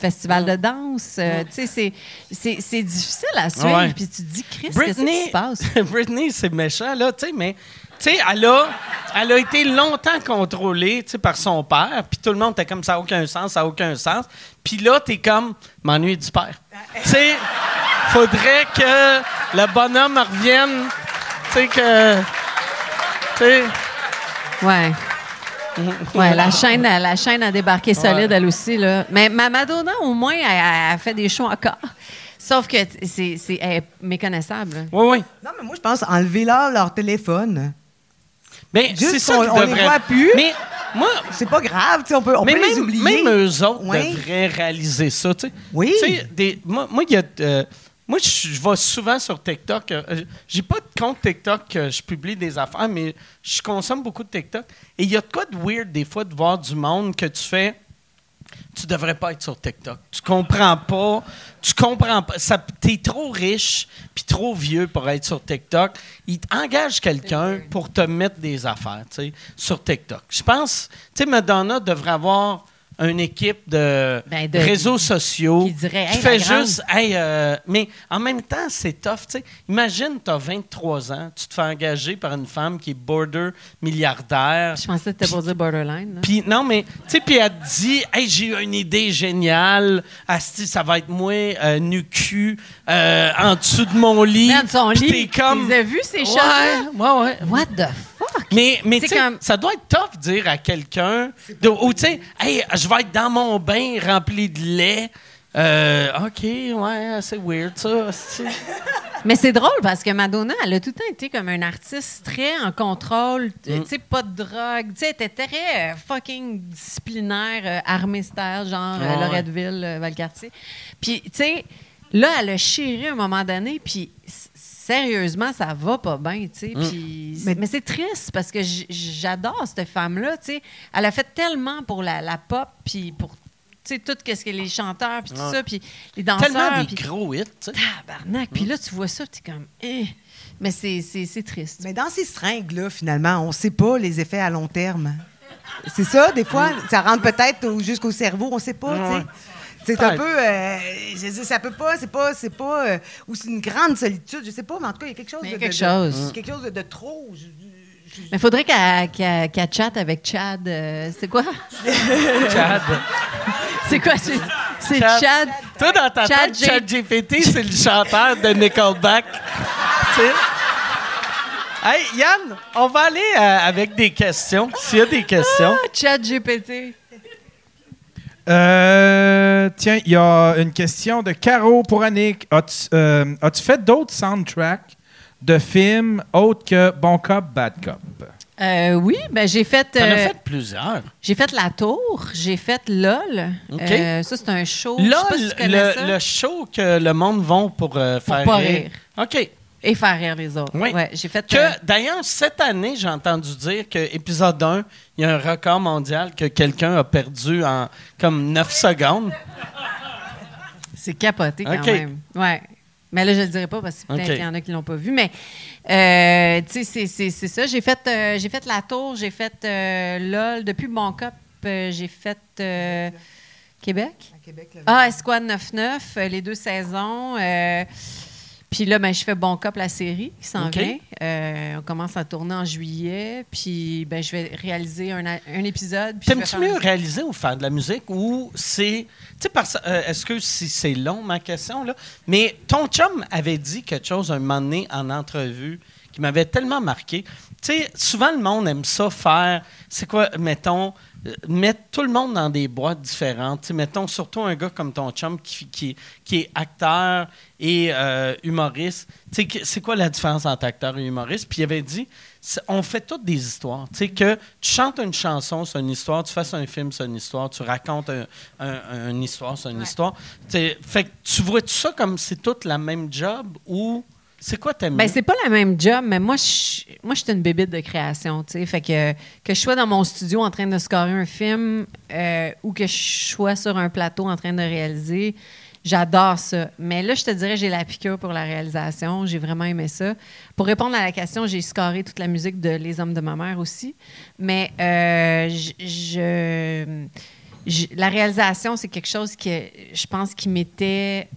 festival de danse. euh, tu sais, c'est- difficile à suivre. Puis tu te dis, Chris, qu'est-ce qui Britney, se passe? Britney, c'est méchant, là, tu sais, mais. Tu sais, elle a, elle a été longtemps contrôlée tu sais, par son père, puis tout le monde était comme ça n'a aucun sens, ça n'a aucun sens. Puis là, t'es comme, m'ennuie du père. Tu sais, faudrait que le bonhomme revienne, tu sais, que. Tu sais. Ouais. Ouais, la chaîne, a- la chaîne a débarqué solide, elle aussi. Là. Mais ma Madonna, au moins, elle, elle a fait des shows encore. Sauf que c'est c'est- elle est méconnaissable. Oui, oui. Non, mais moi, je pense enlever-leur leur téléphone. Mais Juste c'est ça qu'ils on les voit plus. Mais moi, C'est pas grave, tu sais, on peut, on mais peut les même, oublier. même eux autres Oui. devraient réaliser ça. tu sais. Oui. Tu sais, des- moi, moi, il y a, euh, moi, je vais souvent sur TikTok. euh, J'ai pas de compte TikTok que je publie des affaires, mais je consomme beaucoup de TikTok. Et il y a de quoi de weird des fois de voir du monde que tu fais. Tu devrais pas être sur TikTok. Tu comprends pas. Tu comprends pas. Ça- T'es trop riche puis trop vieux pour être sur TikTok. Il engage quelqu'un pour te mettre des affaires, tu sais, sur TikTok. Je pense, tu sais, Madonna devrait avoir une équipe de, Ben, de- réseaux sociaux qui dirait, qui fait juste, hey, euh, mais en même temps, c'est tough, tu sais. Imagine, tu as 23 ans, tu te fais engager par une femme qui est border milliardaire. Je pensais que c'était pour dire borderline. Puis non, mais tu sais, puis elle te dit, hey, j'ai eu une idée géniale. Asti, ça va être moi, euh, nu cul, euh, en dessous de mon lit. Man, son lit, comme. tu les as vus, ces ouais, choses-là? ouais, ouais. What the fuck? Mais, mais tu sais, comme- ça doit être tough dire à quelqu'un, ou tu sais, hey, je vais être dans mon bain rempli de lait. Euh, OK, ouais, c'est weird ça. Mais c'est drôle parce que Madonna, elle a tout le temps été comme un artiste très en contrôle, Mm. tu sais, pas de drogue. Tu sais, elle était très euh, fucking disciplinaire, euh, armée style, genre euh, ouais. Loretteville, Valcartier. Puis, tu sais, là, elle a chéré à un moment donné, puis sérieusement, ça va pas bien, tu sais. Mm. Puis- Mais- Mais, c'est triste parce que j'adore cette femme-là, tu sais. Elle a fait tellement pour la, la pop, puis pour, tu sais, tout ce que les chanteurs, puis tout Ouais. ça, puis les danseurs. Tellement des puis- gros hits, tu sais. Tabarnak. Puis là, tu vois ça, tu es comme. Eh. Mais c'est, c'est, c'est triste. Mais dans ces seringues-là, finalement, on ne sait pas les effets à long terme. C'est ça, des fois, ça rentre peut-être au- jusqu'au cerveau, on ne sait pas, tu sais. C'est un peu. euh, je veux dire, ça peut pas, c'est pas. C'est pas euh, ou c'est une grande solitude, je sais pas, mais en tout cas, il y a quelque chose il y a de. quelque de- de- chose. quelque chose de, de trop. je- je- Mais faudrait qu'elle, chatte avec Chad. euh, c'est quoi? Chad. C'est quoi? C'est, Chad. Chad? Toi, dans ta Chad tête, Chad GPT, c'est le chanteur de Nickelback. tu sais? Hey, Yann, on va aller euh, avec des questions. S'il y a des questions. Ah, Chad GPT. Euh, tiens, il y a une question de Caro pour Annick. As-tu euh, as-tu fait d'autres soundtracks de films autres que Bon Cop, Bad Cop? Euh, oui, ben j'ai fait, T'en as fait plusieurs. j'ai fait La Tour, j'ai fait LOL. OK. Euh, ça, c'est un show. je sais Là, pas si tu connais le, ça. le show que le monde vont pour euh, faire pas rire. rire. OK. Et faire rire les autres. Oui. Ouais, j'ai fait. Que, euh, D'ailleurs, cette année, j'ai entendu dire que épisode 1, il y a un record mondial que quelqu'un a perdu en comme 9 secondes. C'est capoté quand même. Ouais. Mais là, je le dirai pas parce que peut-être qu'il y en a qui l'ont pas vu. Mais, euh, tu sais, c'est- ça. J'ai fait, euh, j'ai fait La Tour, j'ai fait euh, LOL. Depuis Bon Cop, euh, j'ai fait euh, Québec. À Québec, là, Ah, Esquad 9-9, euh, les deux saisons. Puis là, ben, je fais Bon Cop, la série qui s'en vient. Euh, on commence à tourner en juillet. Puis ben, je vais réaliser un, un épisode. T'aimes-tu mieux réaliser ou faire de la musique ou c'est. Tu sais, parce euh, est-ce que si c'est long, ma question, là? Mais ton chum avait dit quelque chose un moment donné en entrevue qui m'avait tellement marqué. Tu sais, souvent le monde aime ça faire. C'est quoi, mettons, mettre tout le monde dans des boîtes différentes. Mettons, surtout un gars comme ton chum qui, qui, qui est acteur et euh, humoriste. C'est quoi la différence entre acteur et humoriste? Puis il avait dit, on fait toutes des histoires. Que tu chantes une chanson, c'est une histoire. Tu fasses un film, c'est une histoire. Tu racontes un- un- une histoire, c'est une Ouais. histoire. Tu sais, fait que tu vois ça comme c'est toute la même job ou C'est quoi t'aimes Ben, c'est pas la même job, mais moi, je, moi, je suis une bébite de création, tu sais. Fait que, que je sois dans mon studio en train de scorer un film euh, ou que je sois sur un plateau en train de réaliser, j'adore ça. Mais là, je te dirais, j'ai la piqûre pour la réalisation. J'ai vraiment aimé ça. Pour répondre à la question, j'ai scoré toute la musique de Les Hommes de ma mère aussi. Mais euh, je... je- je- la réalisation, c'est quelque chose que je pense qui m'était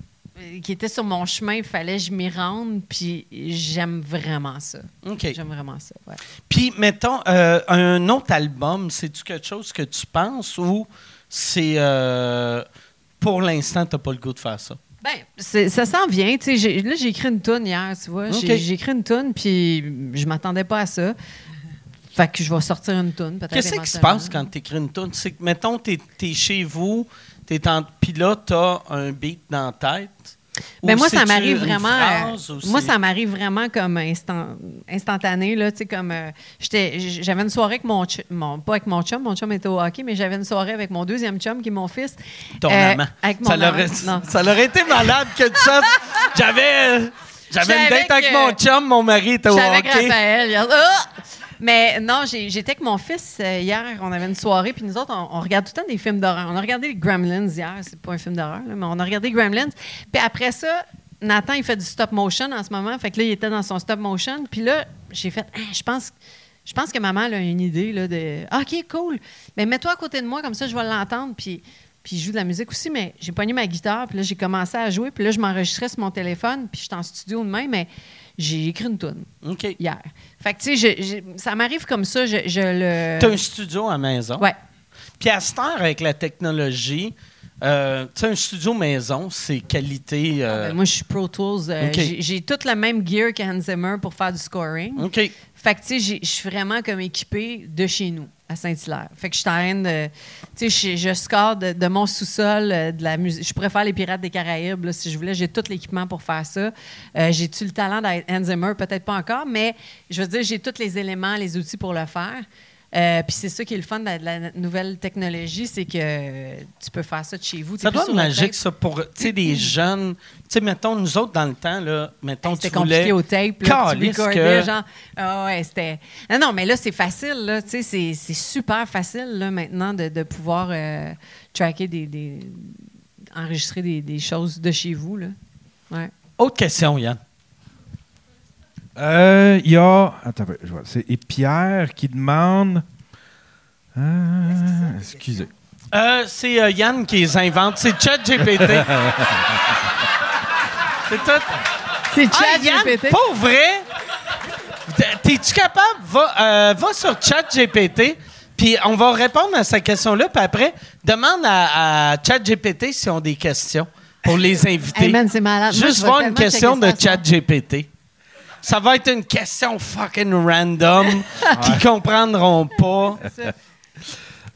qui était sur mon chemin, il fallait que je m'y rende, puis j'aime vraiment ça. OK. J'aime vraiment ça, ouais. Puis, mettons, euh, un autre album, c'est-tu quelque chose que tu penses ou c'est. euh, pour l'instant, t'as pas le goût de faire ça? Ben, ça s'en vient. j'ai- Là, j'ai écrit une toune hier, tu vois. J'ai- écrit une toune, puis je m'attendais pas à ça. Fait que je vais sortir une toune, peut-être. Qu'est-ce qui se passe quand tu écris une tune? C'est que, mettons, tu es, chez vous, t'es en, puis là, tu as un beat dans la tête? Ben moi, ça m'arrive vraiment. phrase, euh, moi, ça m'arrive vraiment comme instant, instantané là. Comme euh, j'avais une soirée avec mon, mon, pas avec mon chum, mon chum était au hockey, mais j'avais une soirée avec mon deuxième chum qui est mon fils. Ton Euh, amant. avec mon ça, l'aurait, ça l'aurait été malade que tu. J'avais, j'avais une date avec, avec, mon chum, mon mari était au J'étais avec hockey. Raphaël. hier. Mais non, j'étais avec mon fils euh, hier. On avait une soirée, puis nous autres, on, regarde tout le temps des films d'horreur. On a regardé Gremlins hier. C'est pas un film d'horreur, mais on a regardé Gremlins. Puis après ça, Nathan, il fait du stop motion en ce moment. Fait que là, il était dans son stop motion. Puis là, j'ai fait, Ah, je pense. Je pense que maman a une idée là, de OK, cool. Mais mets-toi à côté de moi, comme ça, je vais l'entendre. Puis, puis je joue de la musique aussi, mais j'ai pogné ma guitare. Puis là, j'ai commencé à jouer. Puis là, je m'enregistrais sur mon téléphone. Puis j'étais en studio demain, mais j'ai écrit une tune hier. Fait que, tu sais, ça m'arrive comme ça, je, je le... Tu as un studio à maison? Ouais. Puis à cette heure, avec la technologie, euh, tu sais, un studio maison, c'est qualité. euh, Ben, moi, je suis Pro Tools. euh, j'ai- tout le même gear qu'Hans Zimmer pour faire du scoring. OK. Fait que, tu sais, je suis vraiment comme équipée de chez nous, à Saint-Hilaire. Fait que je suis en train de... Tu sais, je, score de, mon sous-sol euh, de la musique. Je pourrais faire les Pirates des Caraïbes, si je voulais. J'ai tout l'équipement pour faire ça. Euh, J'ai-tu le talent d'être? Peut-être pas encore, mais je veux dire, j'ai tous les éléments, les outils pour le faire. Euh, Puis c'est ça qui est le fun de la, de la nouvelle technologie, c'est que tu peux faire ça de chez vous. Ça doit être magique, ça, pour des jeunes. Tu sais, mettons, nous autres, dans le temps, là, mettons, Hey, C'était tu voulais. compliqué au tape. Là, tu recordais, que- genre. Ah ouais, c'était. Non, non, mais là, c'est facile. Là, tu sais, c'est, c'est super facile là, maintenant de, de pouvoir euh, tracker des, des- enregistrer des, des choses de chez vous. Là. Ouais. Autre question, Yann. Euh, Il y a. Attends, je vois. C'est et Pierre qui demande. Euh, excusez. Euh, c'est euh, Yann qui les invente. C'est ChatGPT. c'est tout. C'est Ah, Yann, ChatGPT. pour vrai, t'es-tu capable? Va, euh, va sur ChatGPT, puis on va répondre à sa question-là, puis après, demande à, à ChatGPT s'ils ont des questions pour les invités. Hey, man, c'est malade. Moi, Juste voir une question de. ChatGPT. Ça va être une question fucking random qu'ils comprendront pas.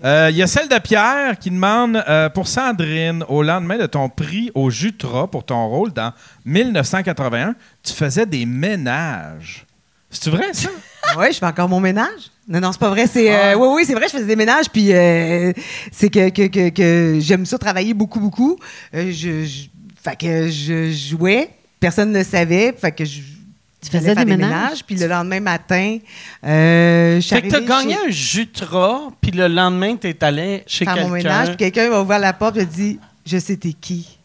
Euh, Il y a celle de Pierre qui demande euh, pour Sandrine, au lendemain de ton prix au Jutra pour ton rôle dans 1981, tu faisais des ménages. C'est vrai ça? Oui, je fais encore mon ménage. Non, non, c'est pas vrai. C'est, Ah. euh, oui, oui, c'est vrai, je faisais des ménages, puis euh, c'est que, que, que, que j'aime ça travailler beaucoup, beaucoup. Euh, je, je- fait que je jouais, personne ne le savait, fait que je Tu faisais faire des ménages? puis le lendemain matin, euh, je suis Fait que t'as gagné chez- un Jutra, puis le lendemain, t'es allé chez faire mon quelqu'un. ménage, puis quelqu'un m'a ouvert la porte, et a dit, je sais t'es qui.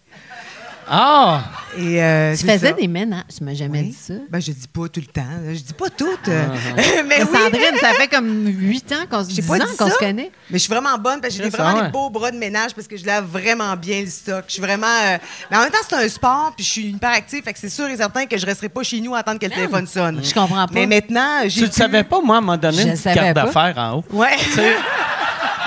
Ah! Et, euh, Tu faisais ça. des ménages. Tu m'as jamais Oui. dit ça. Ben, je dis pas tout le temps. Je dis pas tout. Ah, euh. mais Mais oui, Sandrine, ça fait comme huit ans qu'on se dit qu'on ça. se connaît. Mais je suis vraiment bonne parce que j'ai vraiment ça, ouais. des beaux bras de ménage parce que je lave vraiment bien le stock. Je suis vraiment. euh, Mais en même temps, c'est un sport puis je suis hyper active. Fait que c'est sûr et certain que je resterai pas chez nous à attendre que le téléphone sonne. Je comprends pas. Mais maintenant, j'ai. Tu ne pu- savais pas, moi, à m'a donné Je une carte d'affaires en haut. Ouais.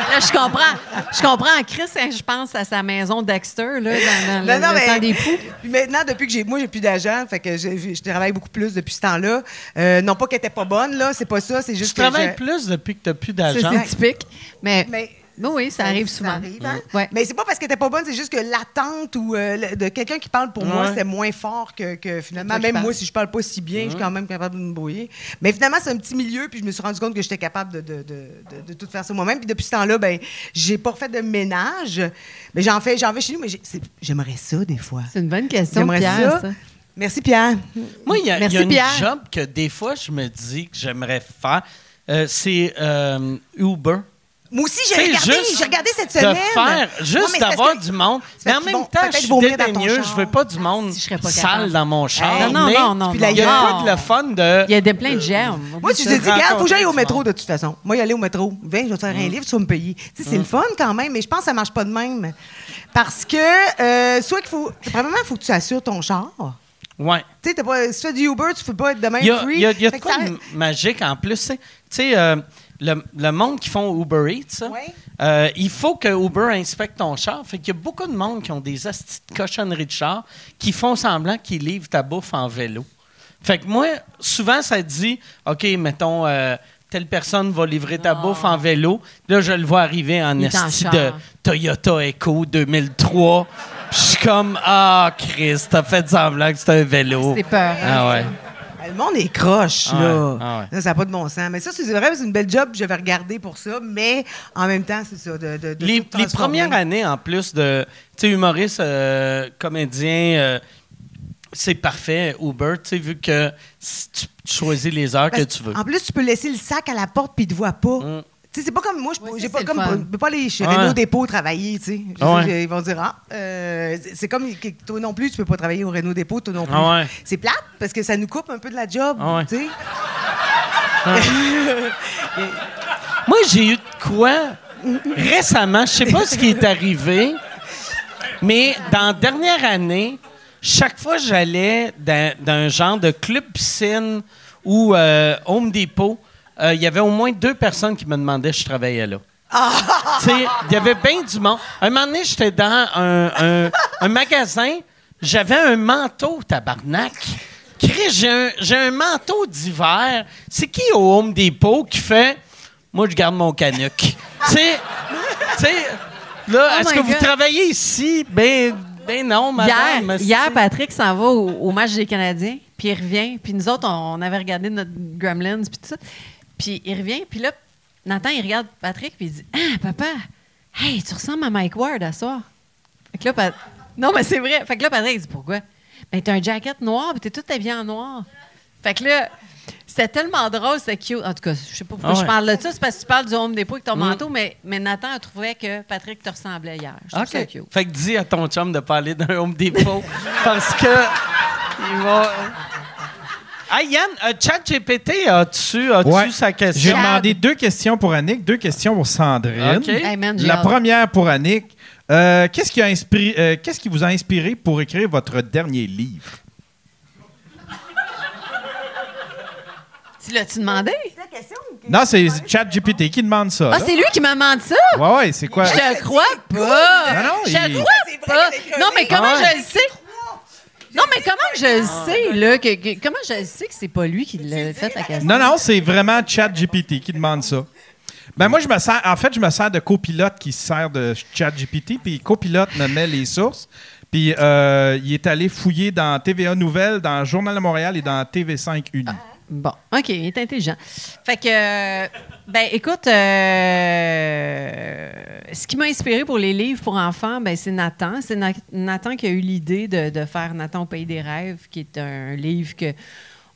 Tu Là, je comprends. Je comprends. Chris, hein, je pense à sa maison Dexter, là, dans, dans le, Non, non, le mais- temps des poux. Puis maintenant, depuis que j'ai, moi, j'ai plus d'agent, fait que je, je travaille beaucoup plus depuis ce temps-là. Euh, non pas qu'elle était pas bonne, là, c'est pas ça, c'est tu juste que travailles je- plus depuis que tu n'as plus Ça, d'argent. c'est typique. Mais, Mais Ben oui, ça arrive souvent. arrive, hein? Ouais. Mais c'est pas parce qu'elle était pas bonne, c'est juste que l'attente ou euh, de quelqu'un qui parle pour moi, c'est moins fort que, que finalement. Même moi, si je parle pas si bien, je suis quand même capable de me brouiller. Mais finalement, c'est un petit milieu, puis je me suis rendu compte que j'étais capable de, de, de, de- de tout faire ça moi-même. Puis depuis ce temps-là, ben, j'ai pas refait de ménage. Mais j'en fais, j'en fais chez nous, mais j'aimerais ça des fois. C'est une bonne question, J'aimerais Pierre, ça. ça. Merci, Pierre. Moi, il y a, il y a Merci, une Pierre. job que des fois, je me dis que j'aimerais faire. Euh, c'est euh, Uber. Moi aussi, j'ai regardé, juste j'ai regardé cette de semaine. faire, juste d'avoir que- du monde. Mais en même vont temps, je suis dédaigneux. Je veux pas du monde Si je serais pas sale dans mon char. Non, non, mais non, non, Il y a quoi de le fun de. Il y a des plein de germes. Moi, tu t'es dit, regarde, faut que j'aille au métro monde. de toute façon. Moi, y aller au métro. Viens, je vais te faire un livre, tu vas me payer. Tu sais, c'est le fun quand même, mais je pense que ça marche pas de même. Parce que, euh, soit qu'il faut. Premièrement, il faut que tu assures ton char. Ouais. Tu sais, si tu fais du Uber, tu peux pas être de même Il y a, free. il y a- il y a Fait de quoi de magique en plus. Tu sais. Le, le monde qui font Uber Eats, euh, il faut que Uber inspecte ton char. Fait qu'il y a beaucoup de monde qui ont des de cochonneries de char qui font semblant qu'ils livrent ta bouffe en vélo. Fait que moi, souvent, ça dit OK, mettons. euh, Telle personne va livrer ta bouffe en vélo. Là, je le vois arriver en esti de Toyota Echo 2003. Puis Je suis comme Ah, Chris, t'as fait semblant que c'était un vélo. C'est peur. hein, Ah ouais. Le monde est croche, Ah là. ouais, ah ouais. Ça, n'a pas de bon sens. Mais ça, c'est vrai, c'est une belle job. Je vais regarder pour ça. Mais en même temps, c'est ça. De, de- de les, premières années, en plus de, tu sais, humoriste, euh, comédien, euh, c'est parfait, Uber, tu sais, vu que si tu choisis les heures Parce que tu veux. En plus, tu peux laisser le sac à la porte puis ils te voient pas. Mm. Sais, c'est pas comme moi, je Ouais, j'ai pas comme fun. peux pas aller chez Ouais. Renault Dépôt travailler, tu sais. Ah sais, ouais. Ils vont dire ah, euh, c'est- comme que toi non plus, tu peux pas travailler au Renault Dépôt, toi non plus. Ah ouais. C'est plate parce que ça nous coupe un peu de la job, Ah ouais. tu sais. Moi, j'ai eu de quoi récemment, je sais pas ce qui est arrivé, mais dans la dernière année, chaque fois que j'allais dans, dans un genre de club piscine ou euh, Home Depot, euh, il y avait au moins deux personnes qui me demandaient si je travaillais là. Il y avait bien du monde. Un moment donné, j'étais dans un, un- un magasin, j'avais un manteau, tabarnak. Chris, j'ai un, j'ai un manteau d'hiver. C'est qui au Home Depot qui fait Moi, je garde mon canuc? tu sais, là, Oh est-ce que vous travaillez ici? Ben, ben non, madame. Hier, hier, Patrick s'en va au, au match des Canadiens, puis il revient. Puis nous autres, on, on avait regardé notre Gremlins, puis tout ça. Puis il revient, puis là, Nathan, il regarde Patrick, puis il dit Ah, papa, hey, tu ressembles à Mike Ward à soir. Fait que là, Pat- Non, mais c'est vrai. Fait que là, Patrick, il dit Pourquoi? Ben, t'as un jacket noir, puis t'es tout habillé en noir. Fait que là, c'était tellement drôle, c'était cute. En tout cas, je sais pas pourquoi Ah je parle de ça, c'est parce que tu parles du Home Depot avec ton Mm. manteau, mais, mais Nathan a trouvé que Patrick te ressemblait hier. Je trouve OK. ça cute. Fait que dis à ton chum de pas aller dans un Home Depot parce que il va. Ah, Yann, euh, ChatGPT, as-tu as Ouais. sa J'ai question? demandé deux questions pour Annick, deux questions pour Sandrine. Hey, man, j'ai La première pour Annick. Euh, qu'est-ce, qui a inspiré, euh, qu'est-ce qui vous a inspiré pour écrire votre dernier livre? Tu l'as-tu demandé? Non, c'est ChatGPT qui demande ça. Ah, là. c'est lui qui m'a demandé ça? Ouais, ouais, c'est quoi? Je te crois pas! Non, non, je il- crois pas! Non, mais comment Ah ouais. je le sais? Non, mais comment je le sais, là? Que, que- comment je sais que c'est pas lui qui l'a fait la question? Non, non, c'est vraiment ChatGPT qui demande ça. Ben moi, je me sers, en fait, je me sers de copilote qui se sert de ChatGPT, puis copilote me met les sources. Puis euh, il est allé fouiller dans TVA Nouvelles, dans Journal de Montréal et dans TV5 Uni. Bon, OK, il est intelligent. Fait que, euh, ben, écoute, euh, ce qui m'a inspiré pour les livres pour enfants, ben, c'est Nathan. C'est Na- Nathan qui a eu l'idée de faire Nathan au pays des rêves, qui est un livre que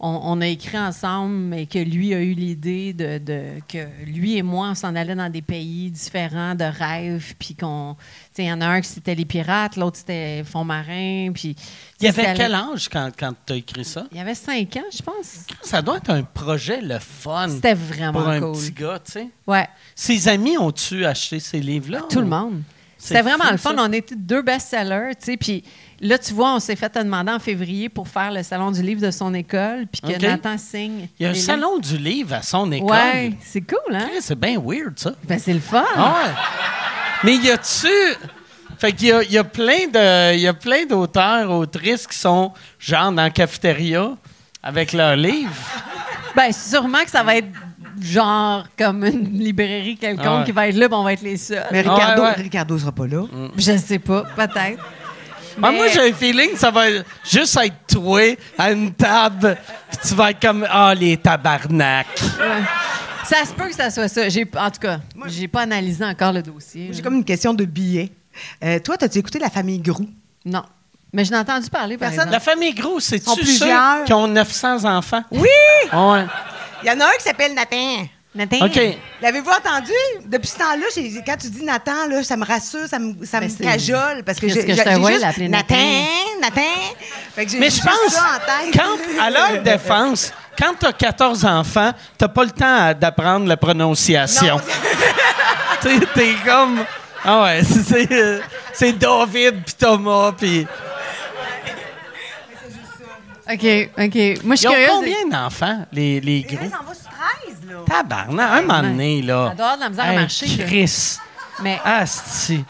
on, on a écrit ensemble, mais que lui a eu l'idée de, de- que lui et moi, on s'en allait dans des pays différents de rêves, puis qu'on, tu sais, il y en a un qui c'était les pirates, l'autre c'était fond marin, puis Il y avait quel âge quand, quand tu as écrit ça? Il y avait cinq ans, je pense. Ça doit être un projet le fun C'était vraiment pour un cool. petit gars, tu sais. Ouais. Ses amis ont-tu acheté ces livres-là? Tout le monde. C'est C'était vraiment fou, le fun. ça? On était deux best-sellers, tu sais. Puis là, tu vois, on s'est fait demander en février pour faire le salon du livre de son école, puis que. Nathan signe. Il y a un salon du livre à son école. Ouais, c'est cool, hein? C'est bien weird, ça. Ben, c'est le fun. Ah ouais. Mais y a-tu. Fait qu'il y a, il y a plein de, il y a plein d'auteurs, autrices qui sont genre dans la cafétéria avec leurs livres. Ben, sûrement que ça va être genre comme une librairie quelconque Ah ouais. qui va être là, puis on va être les seuls. Mais Ah, Ricardo, ouais, ouais. Ricardo sera pas là. Je sais pas, peut-être. Ah, moi, j'ai un feeling que ça va juste être toi à une table, puis tu vas être comme Ah, les tabarnak. Ouais. Ça se peut que ça soit ça. J'ai, en tout cas, j'ai pas analysé encore le dossier. J'ai comme une question de billets. Euh, toi, as-tu écouté La famille Grou? Non. Mais je n'ai entendu parler, par Personne- La famille Gros, c'est-tu ceux plusieurs. qui ont 900 enfants? Oui! Ouais. Il y en a un qui s'appelle Nathan. Nathan? OK. L'avez-vous entendu? Depuis ce temps-là, j'ai- quand tu dis Nathan, là, ça me rassure, ça me, ça Ben, me c'est- cajole. Parce que Qu'est-ce j'ai que je j'ai- te j'ai vois juste l'appeler Nathan, Nathan? Nathan. Fait que j'ai Mais je juste pense, ça en tête. quand, à leur défense, quand tu as 14 enfants, tu pas le temps à- d'apprendre la prononciation. Non, Tu sais, t'es comme. Ah ouais, c'est- c'est euh, c'est David puis Thomas puis. OK, OK. Moi, je suis ont curieuse. combien d'enfants, les, les Mais gros? là, ça en va sur 13, là. Tabarnak, un moment donné, là. Ça doit avoir de la misère à Hey, marcher, là. Chris. Mais Asti.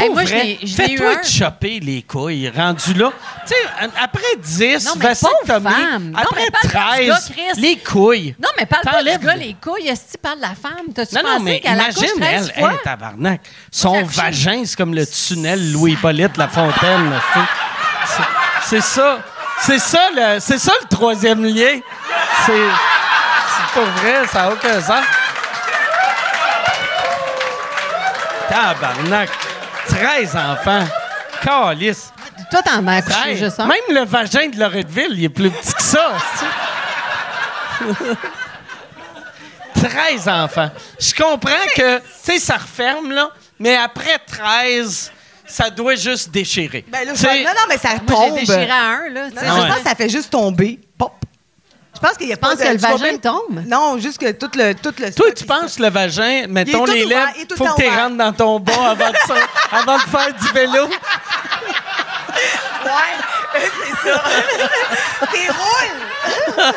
Hey, Pour moi, je vrai, l'ai- je l'ai eu Fais-toi un. de choper les couilles, rendu là. Tu sais, après 10, Non, mais pauvre Tommy, femme. Non, après mais parle pas du gars, 13, Chris. les couilles. Non, mais parle pas T'enlèves du gars, le- les couilles. Est-ce que tu parles de la femme? T'as-tu Non, pensé non, mais qu'elle accouche imagine, 13 elle, fois? hey, tabarnak, son accouché. vagin, c'est comme le tunnel Louis-Hippolyte Lafontaine. là, tu sais. C'est- C'est ça. C'est ça, le, c'est ça le troisième lien. C'est, pas vrai, ça n'a aucun sens. Tabarnak. 13 enfants. Calice. Toi, t'en as accouché juste un. même le vagin de Loretteville, il est plus petit que ça. tu sais. 13 enfants. Je comprends que, tu sais, ça referme, là, mais après 13, ça doit juste déchirer. Ben là, non, non, mais ça Moi, tombe. j'ai déchiré à un, là. Non, je Ah pense que ça fait juste tomber. Pop. Je pense qu'il y a pas penses de- que le vagin tombe? Non, juste que tout le. Tout le Toi, tu penses le vagin, mettons les lèvres, il faut que tu rentres dans ton bas avant de, ça- avant de faire du vélo. Ouais, c'est ça. T'es roules.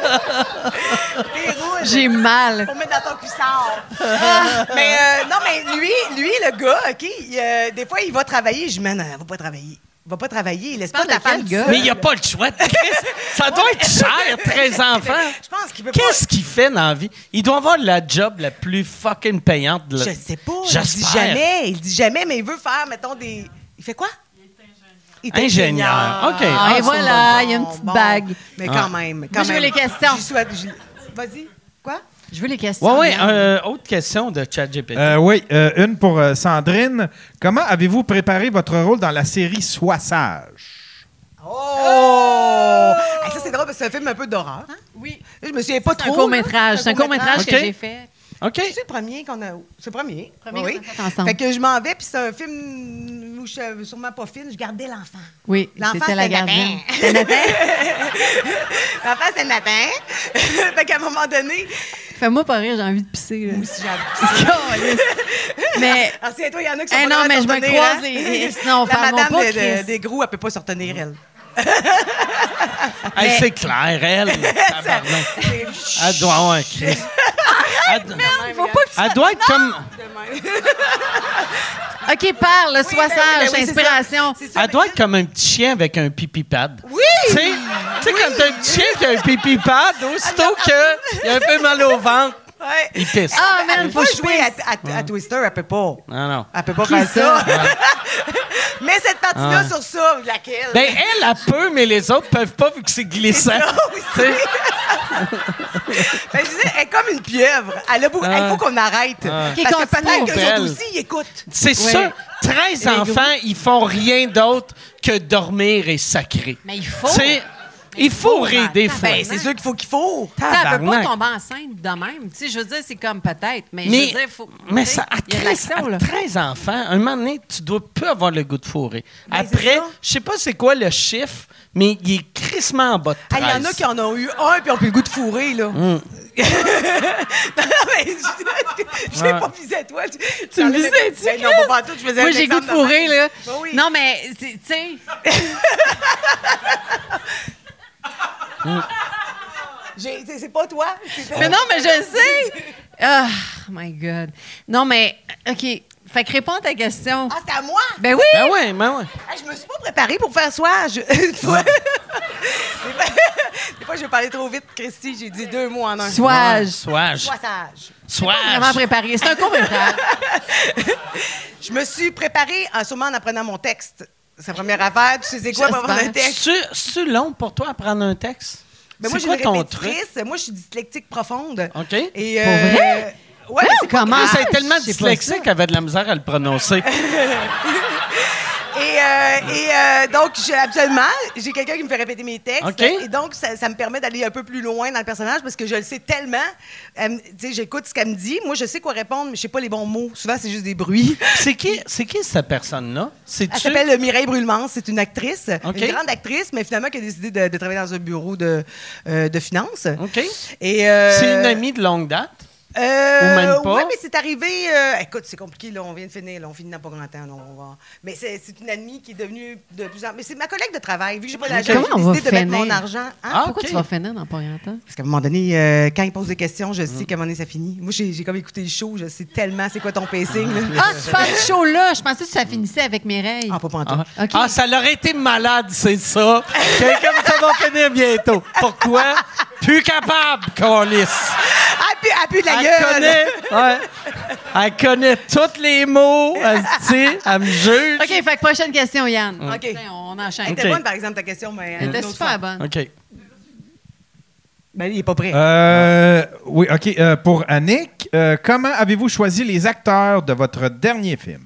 T'es roules. J'ai mal. Pour mettre dans ton cuissard. Ah, mais euh, non, mais lui, lui, le gars, OK, il, euh, des fois, il va travailler. Je dis, man, il va pas travailler. Il va pas travailler. Il laisse pas ta femme gars? Mais il n'y a pas le choix. Chris, ça doit être cher, 13 enfants. Je pense qu'il peut pas. Qu'est-ce qu'il fait dans la vie? Il doit avoir la job la plus fucking payante. De la... Je sais pas. Il dit jamais. Il dit jamais, mais il veut faire, mettons, des. Il fait quoi? Il est Ingénieur. OK. Ah, Ah, et c'est voilà, bon, il y a une petite bon. bague. Mais Ah. quand même. Quand Moi, je veux même. les questions. Vas-y. Je veux les questions. Ouais, ouais. Euh, autre question de ChatGPT. Euh, oui, euh, une pour euh, Sandrine. Comment avez-vous préparé votre rôle dans la série Sois sage? Oh! Hey, ça, c'est drôle parce que c'est un film un peu d'horreur. Hein? Oui. Je me souviens pas C'est trop. un court-métrage. C'est un court-métrage que j'ai fait. OK. C'est le premier qu'on a. C'est le premier. Premier oui. qu'on a fait ensemble. Fait que je m'en vais, puis c'est un film où je suis sûrement pas fine. Je gardais l'enfant. Oui, L'enfant, c'était la c'était gardienne. Nathan. C'était Nathan. L'enfant, c'est Nathan. fait qu'à un moment donné, Fais-moi pas rire, j'ai envie de pisser. Là. si j'ai mais Assieds-toi, il y en a qui sont Eh pas non, mais de je me croise hein? les- sinon, La madame de- de- des gros, elle peut pas se retenir, elle. Hey, c'est clair, elle. tabarnak. Elle doit avoir un Chris. Elle, doit- faut pas que tu... elle doit être comme. OK, parle, sois ben oui, sage, ben oui, c'est inspiration. ça. C'est ça, Elle doit mais- être comme un petit chien avec un pipi pad. Oui! Tu sais, tu sais, quand t'as un petit chien qui a un pipi pad, aussitôt qu'il a un peu mal au ventre, Ouais. il pisse. Ah, man, Elle faut jouer à, à- à Twister, elle peut pas. Non, non. Elle peut pas Qui faire ça? ça? mais cette partie-là Ah. sur ça, laquelle? Ben, elle, elle peut, mais les autres peuvent pas vu que c'est glissant. Tu sais? Ben, je disais, elle est comme une pieuvre. Elle a beaucoup- Ah. Il faut qu'on arrête. Ok, Parce que peut-être qu'eux autres aussi, ils écoutent. C'est ça. 13 Les enfants, ils font rien d'autre que dormir et sacrer. Mais il faut. Il faut rire des fois. Ben, c'est sûr qu'il faut qu'il faut. Tu elle peut pas tomber enceinte de même. Tu sais, je veux dire, c'est comme peut-être, mais, Mais, je veux dire, faut. mais tu ça, à il y a de 13, l'action, à là. 13 enfants, un moment donné, tu dois plus avoir le goût de fourrer. Après, je sais pas c'est quoi le chiffre, mais il est crissement en bas de Ah, 13. Il y en a qui en ont eu un puis ont plus le goût de fourrer, là. Mm. non, mais je Ouais. pas visé à toi. Tu, Tu me visais-tu, Ben, Non, pas tout. Je faisais Moi, j'ai goût de fourrer, là. Ben oui. Non, mais, tu sais, C'est pas toi. mais non, mais je sais. Ah, my God. Non, mais, OK. Fait que réponds à ta question. Ah, c'est à moi? Ben oui! Ben ouais, ben. Hey, je me suis pas préparée pour faire soir. Je... Une fois- des, fois, des fois, je vais parler trop vite, Christy. J'ai dit deux mots en un. Soage. Soage. Sois sage. Vraiment Soage. préparé. C'est un court-métrage. Je me suis préparée en, sûrement en apprenant mon texte. C'est la première affaire. Tu sais c'est quoi pour apprendre un texte? C'est-tu long pour toi apprendre un texte? Ben, moi, c'est j'ai quoi une ton truc? répétitrice. Moi, je suis dyslexique profonde. OK. Et, Pour vrai? Ouais, c'est Comment? C'est tellement dyslexique qu'elle avait de la misère à le prononcer. Et euh, et euh, donc, absolument, j'ai quelqu'un qui me fait répéter mes textes. Et donc, ça, ça me permet d'aller un peu plus loin dans le personnage parce que je le sais tellement. Elle me- tu sais, j'écoute ce qu'elle me dit. Moi, je sais quoi répondre, mais je sais pas les bons mots. Souvent, c'est juste des bruits. C'est qui, c'est qui cette personne-là? Elle s'appelle Mireille Brûlemans. C'est une actrice, une grande actrice, mais finalement qui a décidé de, de travailler dans un bureau de, euh, de finance. OK. Et euh, C'est une amie de longue date? Euh, Ou même pas? Oui, mais c'est arrivé. euh, écoute, c'est compliqué, là. On vient de finir, là. On finit dans pas grand temps, là, on va- Mais c'est c'est une amie qui est devenue de plus en Mais c'est ma collègue de travail. Vu que j'ai pas on j'ai décidé de mettre mon argent. Hein? Ah, Pourquoi tu vas finir dans pas grand temps? Parce qu'à un moment donné, euh, quand il pose des questions, je Mm. sais qu'à un moment donné, ça finit. Moi, j'ai j'ai comme écouté le show. Je sais tellement c'est quoi ton pacing, là. Ah, tu parles du show là. Je pensais que ça finissait avec Mireille. Ah, pas pantoute. Ah, OK. Ah, ça l'aurait été malade, c'est ça. Quelqu'un ça va finir bientôt. Pourquoi? Plus capable, Colis. Ah, puis de la Elle gueule! connaît, ouais. Elle connaît tous les mots. Elle, dit, elle me juge. OK, fait que prochaine question, Yann. OK. Tiens, On enchaîne. Elle était bonne, par exemple, ta question, mais. Elle était super fois. bonne. OK. Ben, il est pas prêt. Euh, oui, OK. euh, pour Annick, euh, comment avez-vous choisi les acteurs de votre dernier film?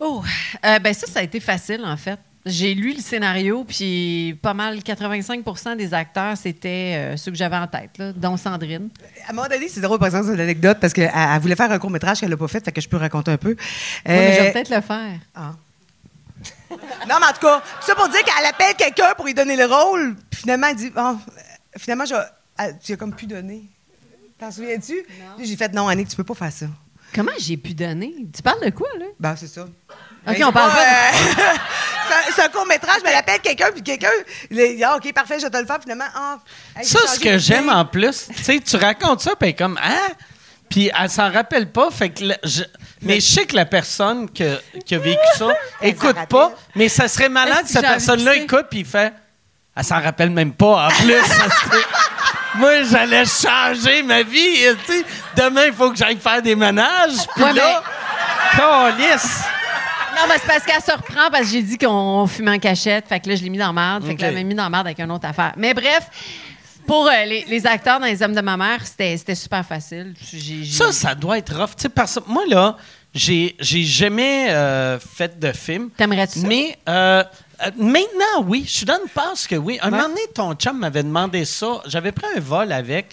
Oh, euh, ben ça, ça a été facile, en fait. J'ai lu le scénario, puis pas mal 85% des acteurs, c'était euh, ceux que j'avais en tête, là, dont Sandrine. À un moment donné, c'est drôle, par exemple, c'est une anecdote, parce qu'elle elle voulait faire un court-métrage qu'elle n'a pas fait, fait que je peux raconter un peu. Ouais, mais je Euh, vais peut-être le faire. Ah. non, mais en tout cas, tout ça pour dire qu'elle appelle quelqu'un pour lui donner le rôle, puis finalement, elle dit Ah, finalement, je, elle- tu as comme pu donner. T'en souviens-tu? J'ai fait Non, Annick, tu peux pas faire ça. Comment j'ai pu donner? Tu parles de quoi, là? Ben, c'est ça. OK, Ben, on c'est parle pas euh, c'est un- court-métrage, mais elle appelle quelqu'un, puis quelqu'un, il est- ah, OK, parfait, je vais te le faire. Finalement, ah, hey, Ça, ce que j'aime en plus, tu sais, tu racontes ça, puis elle est comme, hein? Puis elle s'en rappelle pas, fait que je- mais je sais que la personne que- qui a vécu ça écoute pas, mais ça serait malade Est-ce que que cette personne-là écoute, puis il fait, elle s'en rappelle même pas, en plus. ça serait- Moi, j'allais changer ma vie, tu sais. Demain, il faut que j'aille faire des ménages, puis Ouais, là, câlisse. Non, mais c'est parce qu'elle se reprend parce que j'ai dit qu'on fumait en cachette. Fait que là, je l'ai mis dans merde. Fait que là, elle m'a mis dans merde avec une autre affaire. Mais bref, pour euh, les, les acteurs dans Les Hommes de ma mère, c'était c'était super facile. J'ai- j'ai- Ça, ça doit être rough. Tu sais, parce que moi, là, j'ai j'ai jamais euh, fait de film. T'aimerais-tu ça? Mais euh, euh, maintenant, oui. Je suis dans une passe que oui. Un moment donné, ton chum m'avait demandé ça. J'avais pris un vol avec.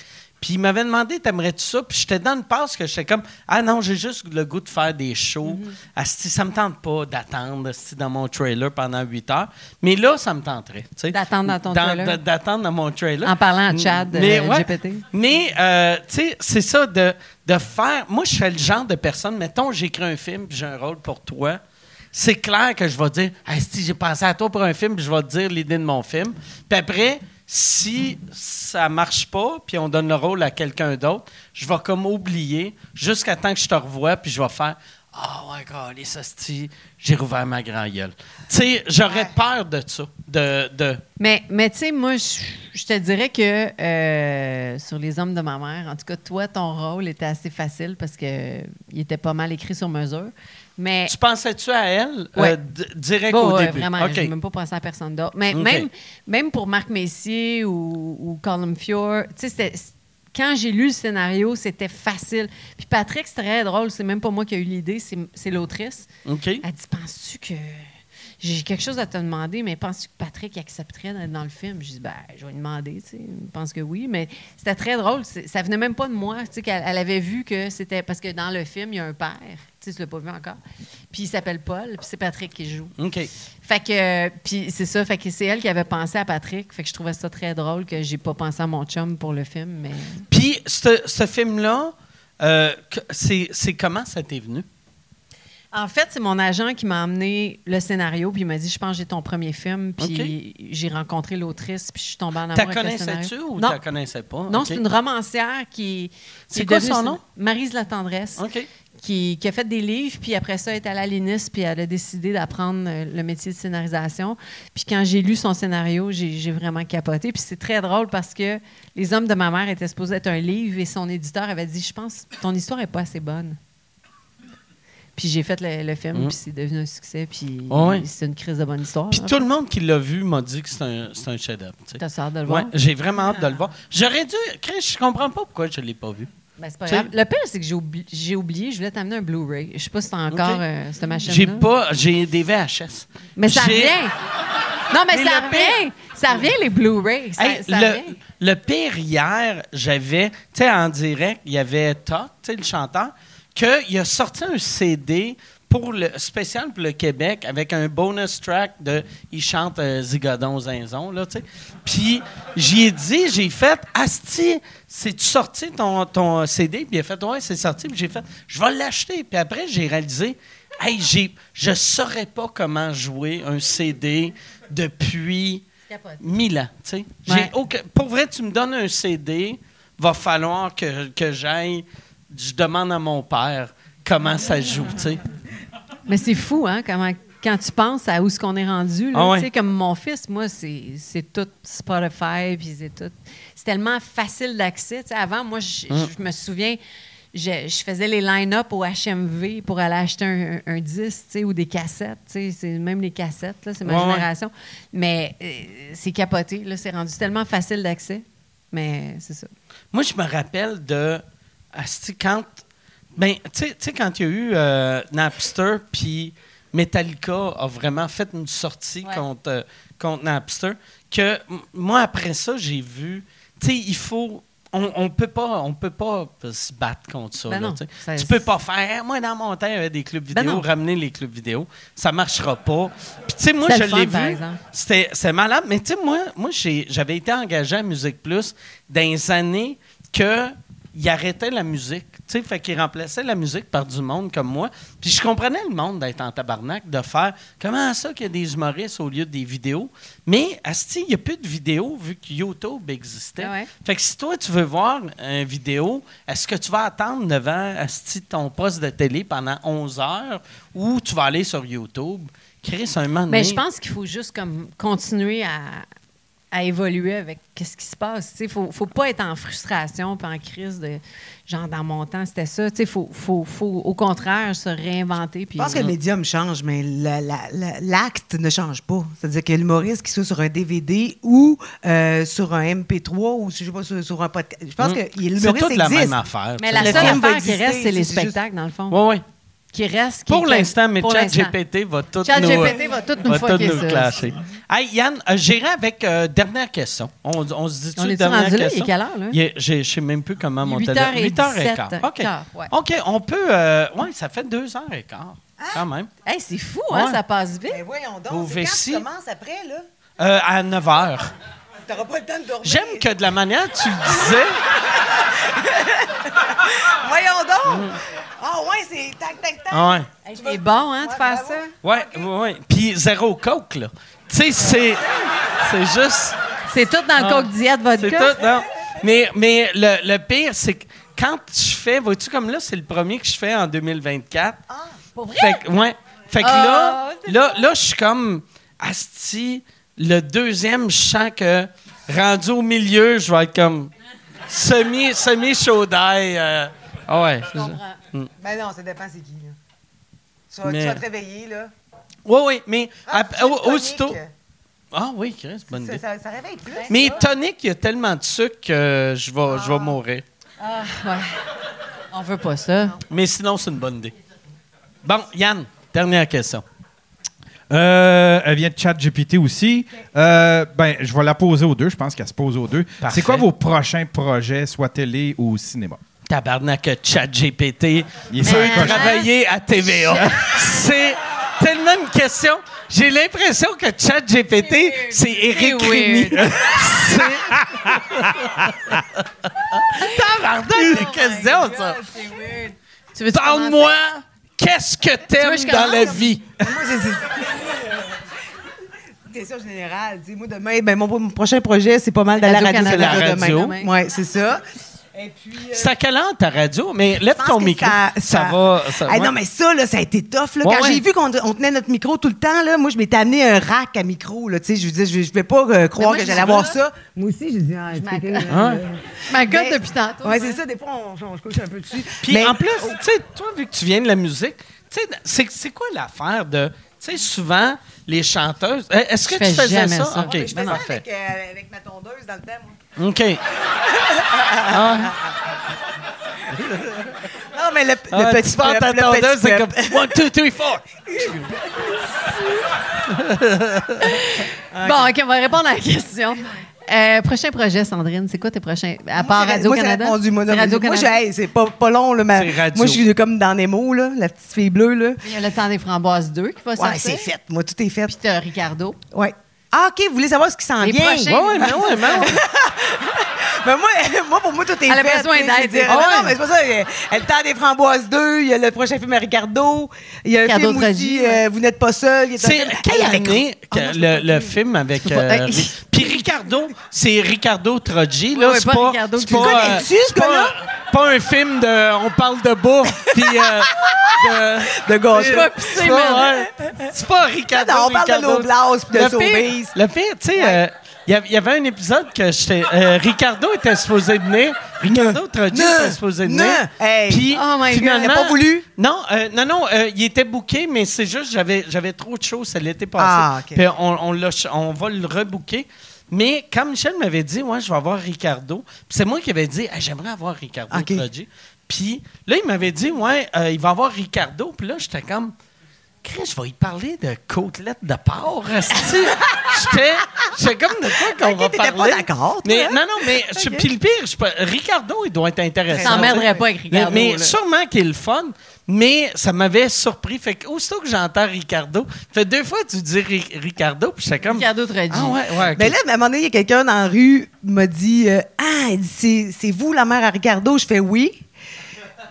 Puis il m'avait demandé, t'aimerais-tu ça? Puis j'étais dans une passe que j'étais comme, ah non, j'ai juste le goût de faire des shows. Mm-hmm. Asti, ça me tente pas d'attendre asti, dans mon trailer pendant 8 heures. Mais là, ça me tenterait. D'attendre dans ton trailer? D'attendre dans mon trailer. En parlant à Chad, Mais, euh, ouais. GPT. Mais, euh, tu sais, c'est ça de, de faire. Moi, je suis le genre de personne, mettons, j'écris un film puis j'ai un rôle pour toi. C'est clair que je vais dire, si j'ai pensé à toi pour un film, puis je vais te dire l'idée de mon film. Puis après, si ça marche pas, puis on donne le rôle à quelqu'un d'autre, je vais comme oublier jusqu'à temps que je te revoie, puis je vais faire. Ah ouais, les hosties, j'ai rouvert ma grand gueule. Tu sais, j'aurais peur de ça. De, de, Mais, mais tu sais, moi, je te dirais que euh, sur Les Hommes de ma mère, en tout cas, toi, ton rôle était assez facile parce que il était pas mal écrit sur mesure. Mais Tu pensais-tu à elle euh, Ouais. d- direct Bon, au ouais, début? vraiment, OK. je n'ai même pas pensé à personne d'autre. Mais même, même pour Marc Messier ou, ou Colin Fior, tu sais, quand j'ai lu le scénario, c'était facile. Puis Patrick, c'est très drôle, c'est même pas moi qui ai eu l'idée, c'est l'autrice. OK. Elle dit Penses-tu que j'ai quelque chose à te demander, mais penses-tu que Patrick accepterait d'être dans le film? Je dis Ben, je vais lui demander, tu sais. Je pense que oui, mais c'était très drôle. Ça venait même pas de moi, tu sais, qu'elle elle avait vu que c'était. Parce que dans le film, il y a un père, tu sais, tu l'as pas vu encore. Puis il s'appelle Paul, puis c'est Patrick qui joue. OK. Fait que, puis c'est ça, fait que c'est elle qui avait pensé à Patrick. Fait que je trouvais ça très drôle que j'ai pas pensé à mon chum pour le film, mais. Puis, ce, ce film-là, euh, c'est comment ça t'est venu? En fait, c'est mon agent qui m'a amené le scénario, puis il m'a dit Je pense que j'ai ton premier film, puis j'ai rencontré l'autrice, puis je suis tombée en amour T'as connaissais-tu ou non, t'as connaissais pas? non c'est une romancière qui. C'est qui quoi devenue- son nom? Maryse La Tendresse. OK. Qui, qui a fait des livres, puis après ça, elle est allée à l'INIS, puis elle a décidé d'apprendre euh, le métier de scénarisation. Puis quand j'ai lu son scénario, j'ai vraiment capoté. Puis c'est très drôle parce que Les Hommes de ma mère étaient supposés être un livre et son éditeur avait dit Je pense ton histoire est pas assez bonne. Puis j'ai fait le, le film, Mm. puis c'est devenu un succès, puis Ouais? c'est une crise de bonne histoire. Puis tout le monde qui l'a vu m'a dit que c'est un, un chef-d'œuvre. T'as hâte de le Ouais, voir? j'ai vraiment hâte de le voir. J'aurais dû. Chris, je comprends pas pourquoi je l'ai pas vu. Ben, c'est pas Tu sais- grave. Le pire, c'est que j'ai oubli- j'ai oublié, je voulais t'amener un Blu-ray. Je sais pas si t'as encore Ok. euh, cette machine-là. J'ai pas. J'ai des VHS. Mais ça J'ai- revient. Non, mais, Mais ça le revient. Ça revient, les Blu-ray. Ça, Hey, ça le, revient. le pire hier, j'avais, tu sais, en direct, il y avait Todd, tu sais, le chanteur, qu'il a sorti un CD pour le spécial pour le Québec avec un bonus track de il chante euh, Zigodon Zinzon là tu sais puis j'y ai dit j'ai fait Asti c'est-tu sorti ton, ton CD puis il a fait ouais c'est sorti puis j'ai fait je vais l'acheter puis après j'ai réalisé hey j'ai je saurais pas comment jouer un CD depuis. 1000 ans, tu sais. J'ai Ouais. aucun- Pour vrai, tu me donnes un CD, va falloir que, que j'aille. Je demande à mon père comment ça joue, tu sais. Mais c'est fou, hein, comment, quand tu penses à où ce qu'on est rendu. là, Ah ouais. tu sais, Comme mon fils, moi, c'est tout Spotify, puis c'est tout. C'est tellement facile d'accès. Avant, moi, je je me souviens, je, je faisais les line-up au HMV pour aller acheter un, un- un disque tu sais, ou des cassettes. tu sais, C'est même les cassettes, là, c'est ma Ouais, ouais. génération. Mais euh, c'est capoté. là, C'est rendu tellement facile d'accès. Mais c'est ça. Moi, je me rappelle de. quand. Ben, tu sais- quand il y a eu euh, Napster, puis Metallica a vraiment fait une sortie Ouais. contre, euh, contre Napster, que moi, après ça, j'ai vu. Tu sais, il faut. On, on peut pas, on peut pas se battre contre ça. Ben là, non, tu sais. ça- tu peux pas faire. Moi, dans mon temps, il y avait des clubs Ben vidéo, non. ramener les clubs vidéo. Ça marchera pas. Puis, tu sais, moi, je l'ai vu. C'était malade. Mais tu sais, moi, moi j'avais été engagé à Musique Plus dans les années que il arrêtait la musique. Tu sais, fait qu'il remplaçait la musique par du monde comme moi. Puis je comprenais le monde d'être en tabarnak, de faire comment ça qu'il y a des humoristes au lieu des vidéos. Mais, Asti, il n'y a plus de vidéos vu que YouTube existait. Ouais. Fait que si toi, tu veux voir une vidéo, est-ce que tu vas attendre devant Asti, ton poste de télé pendant 11 heures ou tu vas aller sur YouTube? Chris, un moment Mais donné- je pense qu'il faut juste comme continuer à, à évoluer avec qu'est-ce qui se passe. Il faut, faut pas être en frustration puis en crise de genre dans mon temps, c'était ça. Il faut, faut, faut au contraire se réinventer. Puis, Je pense que le médium change, mais la- la- la- l'acte ne change pas. C'est-à-dire que l'humoriste qui soit sur un DVD ou euh, sur un MP3 ou je sais pas, sur, sur un podcast. Je pense Hum. que C'est l'humoriste toute la existe. même affaire. Mais la seule affaire qui reste, c'est les c'est juste- spectacles, dans le fond. Oui, oui. Qui reste. qui- Pour l'instant, mais. ChatGPT va tout nous... ChatGPT va tout nous va tout nous ça. clasher. Hey, Yann, euh, j'irai avec euh, dernière question. On, on se dit-tu On dernière rendu là? Il est question? quelle heure, là? Il est- j'ai- Je sais même plus comment mon 8 téléphone... heures et 8h15. 17 OK. quart, ouais. OK, on peut... euh, oui, ça fait deux heures et quart, quand même. Hey, c'est fou, hein? Ouais. Ça passe vite. Mais voyons donc, c'est quand tu commences après, là? Euh, à 9 heures. T'auras pas le temps de dormir. J'aime que de la manière que tu le disais... Voyons donc! Ah ouais, c'est tac, tac, tac. Ah ouais. Hey, C'est bon, hein, de Ouais, faire bravo. ça? Oui, oui, oui. Puis zéro coke, là. Tu sais, c'est... C'est juste... C'est tout dans le Ah. Coke Diet C'est vodka. tout, non. Mais, mais le, le pire, c'est que quand je fais, vois-tu, comme là, c'est le premier que je fais en 2024. Ah, Pour vrai? Fait que, ouais. Fait que Ah, là, c'est là, là, je suis comme, asti, le deuxième, je sens que, rendu au milieu, je vais être comme, semi, semi chaud d'ail. euh, ah ouais. Ben non, ça dépend c'est qui, là. Tu vas, Mais- tu vas te réveiller, là. Oui, oui, mais Ah, tonique. aussitôt. Ah oui, Chris, bonne Ça, idée. ça, ça réveille plus. Mais ça. tonique, il y a tellement de sucre que je vais, je vais mourir. Ah, ouais. On veut pas ça. Mais sinon, c'est une bonne idée. Bon, Yann, dernière question. Euh, elle vient de ChatGPT aussi. Euh, ben, je vais la poser aux deux. Je pense qu'elle se pose aux deux. C'est quoi vos prochains projets, soit télé ou cinéma? Tabarnak, chat GPT Il est veut travailler à TVA. c'est tellement une question. J'ai l'impression que chat GPT, c'est Éric C'est Rémy. weird. Tabarnak, de question, ça. C'est weird. Tu veux Parle-moi, qu'est-ce que t'aimes dans la vie? Moi, Question générale. Tu sais, moi, demain, ben, mon, mon prochain projet, c'est pas mal d'aller à la radio radio. demain. Oui, c'est ça. Et puis. euh, quelle heure ta radio? Mais lève je ton micro. Ça, ça- va. ça- Hey, ouais. Non, mais ça, là, ça a été tough. Là. Ouais, Quand ouais. j'ai vu qu'on on tenait notre micro tout le temps, là, moi, je m'étais amené un rack à micro. Là, tu sais, je disais, je, je vais pas euh, croire moi, que je j'allais avoir ça. ça. Moi aussi, j'ai dit, ah, euh, Je m'accote Mais- depuis tantôt. Ouais, c'est ça. Des fois, on, on se couche un peu dessus. Puis Mais- en plus, tu sais, toi, vu que tu viens de la musique, tu sais, c'est, c'est quoi l'affaire de. Tu sais, souvent, les chanteuses. Eh, Est-ce que Je tu fais faisais jamais ça? ça. OK, Ouais, je fais ça parfait. avec, euh, avec ma tondeuse dans le temps, moi. OK. Ah. mais le, le Ah, petit peuple, le petit c'est comme 1, 2, 3, 4. Bon, OK, on va répondre à la question. Euh, prochain projet, Sandrine, c'est quoi tes prochains? À part moi, Radio-Canada? répondu, moi, non, C'est mais Moi, hey, c'est pas, pas long, là. ma- radio. Moi, je suis comme dans Nemo, là, la petite fille bleue, là. Il y a le temps des framboises 2 qui va Ouais, sortir. c'est fait. Moi, tout est fait. Puis t'as Ricardo. Ouais. Ah, OK, vous voulez savoir ce qui s'en Les vient? prochains. Ouais, ouais, mais ouais, mais ouais. Ben moi, moi, pour moi, tout est Elle a fait. besoin tu sais, d'aide, je veux dire. c'est Non, vrai. non, mais c'est pas ça. Il y a- Elle le temps des framboises 2, il y a le prochain film à Ricardo, il y a un Ricardo film Trogi, aussi, euh, Vous n'êtes pas seul. il y a un C'est film- quelle Hey, avec- année que Oh, le, le film avec. euh, Hey. Ri- Puis Ricardo, c'est Ricardo Trogi. Là, Ouais, c'est pas pas, Ricardo c'est qui- pas, Tu euh, connais-tu, ce c'est pas, gars-là? Pas un film de. On parle de bouffe. Puis. euh, de, De gâteau. c'est pas pisser, c'est man. pas, ouais. C'est pas Ricardo. Non, on parle de Ricardo. l'Oblast puis de Le pire- Sobeys. Le pire, tu sais, euh, il y avait- il y avait un épisode que j'étais. euh, Ricardo était supposé venir. Ricardo Trogi était supposé venir. Hey. Puis, Oh God. finalement. Il a pas voulu? Non, euh, non, non, euh, il était booké, mais c'est juste j'avais j'avais trop de choses, ça l'été passé. Ah, OK. Puis on, on, on va le rebooker. Mais quand Michel m'avait dit, ouais, je vais avoir Ricardo, puis c'est moi qui avais dit, Ah, j'aimerais avoir Ricardo. Puis là, il m'avait dit, ouais, euh, il va avoir Ricardo. Puis là, j'étais comme, Chris, je vais y parler de côtelettes de porc. J'étais j'étais comme de quoi qu'on va parler. pas d'accord, Mais hein? non, non, mais je- puis le pire, je Ricardo, il doit être intéressant. T'emmerderais pas avec Ricardo. Mais, mais sûrement qu'il est le fun, mais ça m'avait surpris. Fait que aussitôt que j'entends Ricardo, fait deux fois tu dis Ri- Ricardo, puis j'étais comme. Ricardo Trogi. Ah ouais, ouais. ok. Mais là, à un moment donné, il y a quelqu'un dans la rue qui m'a dit euh, Ah, c'est vous la mère à Ricardo? Je fais oui.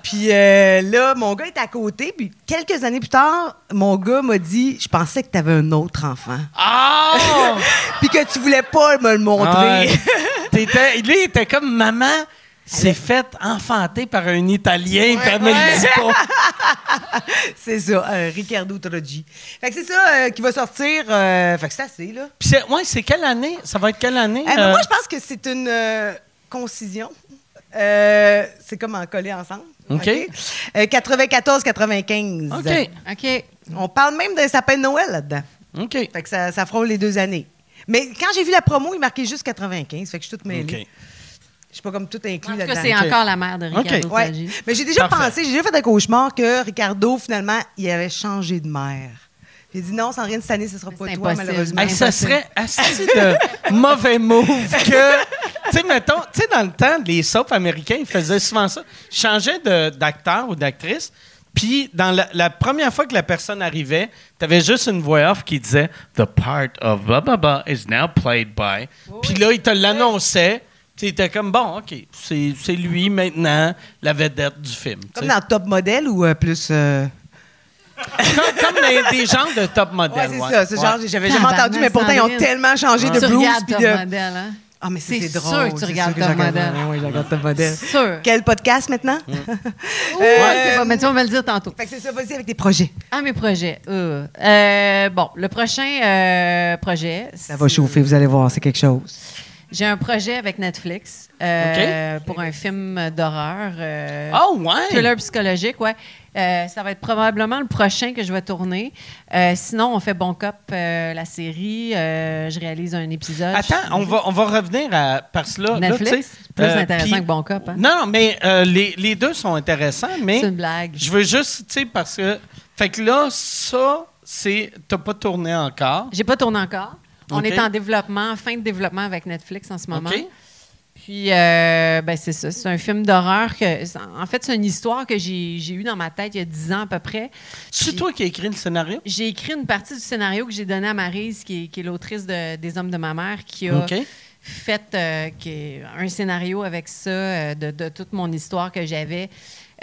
Puis euh, là, mon gars est à côté. Puis quelques années plus tard, mon gars m'a dit Je pensais que tu avais un autre enfant. Ah! Puis que tu voulais pas me le montrer. T'étais- lui, il était comme maman. S'est fait enfanter par un Italien, dit pas. c'est ça, euh, Ricardo Trogi. Fait que c'est ça euh, qui va sortir. euh, fait que c'est assez, là. Puis c'est, ouais, c'est quelle année? Ça va être quelle année? Eh ben, euh, moi, je pense que c'est une euh, concision. Euh, c'est comme en coller ensemble. OK. Euh, 94-95. OK. OK. On parle même d'un sapin de Noël là-dedans. OK. Fait que ça, ça frôle les deux années. Mais quand j'ai vu la promo, il marquait juste 95. Fait que je suis toute mêlée. OK. Je suis pas comme tout inclus là-dedans. c'est encore la mère de Ricardo Ouais. Mais j'ai déjà Parfait. pensé, j'ai déjà fait un cauchemar que Ricardo, finalement, il avait changé de mère. J'ai dit non, Sandrine, cette année, ce sera pas toi, impossible. malheureusement. Hey, ça serait assez de mauvais move que. Tu sais, mettons, tu sais, dans le temps, les soaps américains, ils faisaient souvent ça. Ils changeaient de- d'acteur ou d'actrice. Puis, dans la, la première fois que la personne arrivait, tu avais juste une voix off qui disait The part of blah blah blah is now played by. Puis là, il te l'annonçait. Tu étais comme, bon, OK, c'est c'est lui maintenant, la vedette du film. Comme dans Top Model ou euh, plus. euh, Comme, comme des, des genres de top Ouais, modèles. c'est ouais. ça. C'est Ouais. genre, j'avais jamais entendu, mais pourtant, ils ont tellement changé de Tu blues. regardes Top de... Model, hein? Ah, mais c'est C'est c'est sûr drôle. que tu c'est regardes Top Model. Oui, je regarde Top Model. C'est sûr. Quel podcast maintenant? Ouais, Euh, c'est pas- mais tu vas me le dire tantôt. Fait que c'est ça, vas-y avec tes projets. Ah, mes projets. Euh, euh, bon, le prochain euh, projet. Ça va chauffer, vous allez voir, c'est quelque chose. J'ai un projet avec Netflix euh, pour un film d'horreur. euh, Oh, ouais! Thriller psychologique, ouais. Euh, ça va être probablement le prochain que je vais tourner. Sinon, on fait Bon Cop, la série. Je réalise un épisode. Attends, on va, on va revenir à. Parce là. là, Netflix? sais, Plus intéressant que Bon Cop. Hein? Non, mais les, les deux sont intéressants, mais C'est une blague. je veux juste, tu sais, parce que. Fait que là, ça, c'est. T'as pas tourné encore. J'ai pas tourné encore. On est en développement, fin de développement avec Netflix en ce moment. OK? Puis, euh, ben c'est ça. C'est un film d'horreur que. En fait, c'est une histoire que j'ai eue dans ma tête il y a 10 ans à peu près. C'est toi qui as écrit le scénario? J'ai écrit une partie du scénario que j'ai donné à Maryse, qui est, qui est l'autrice de- des Hommes de ma mère, qui a fait euh, qui un scénario avec ça, euh, de, de toute mon histoire que j'avais.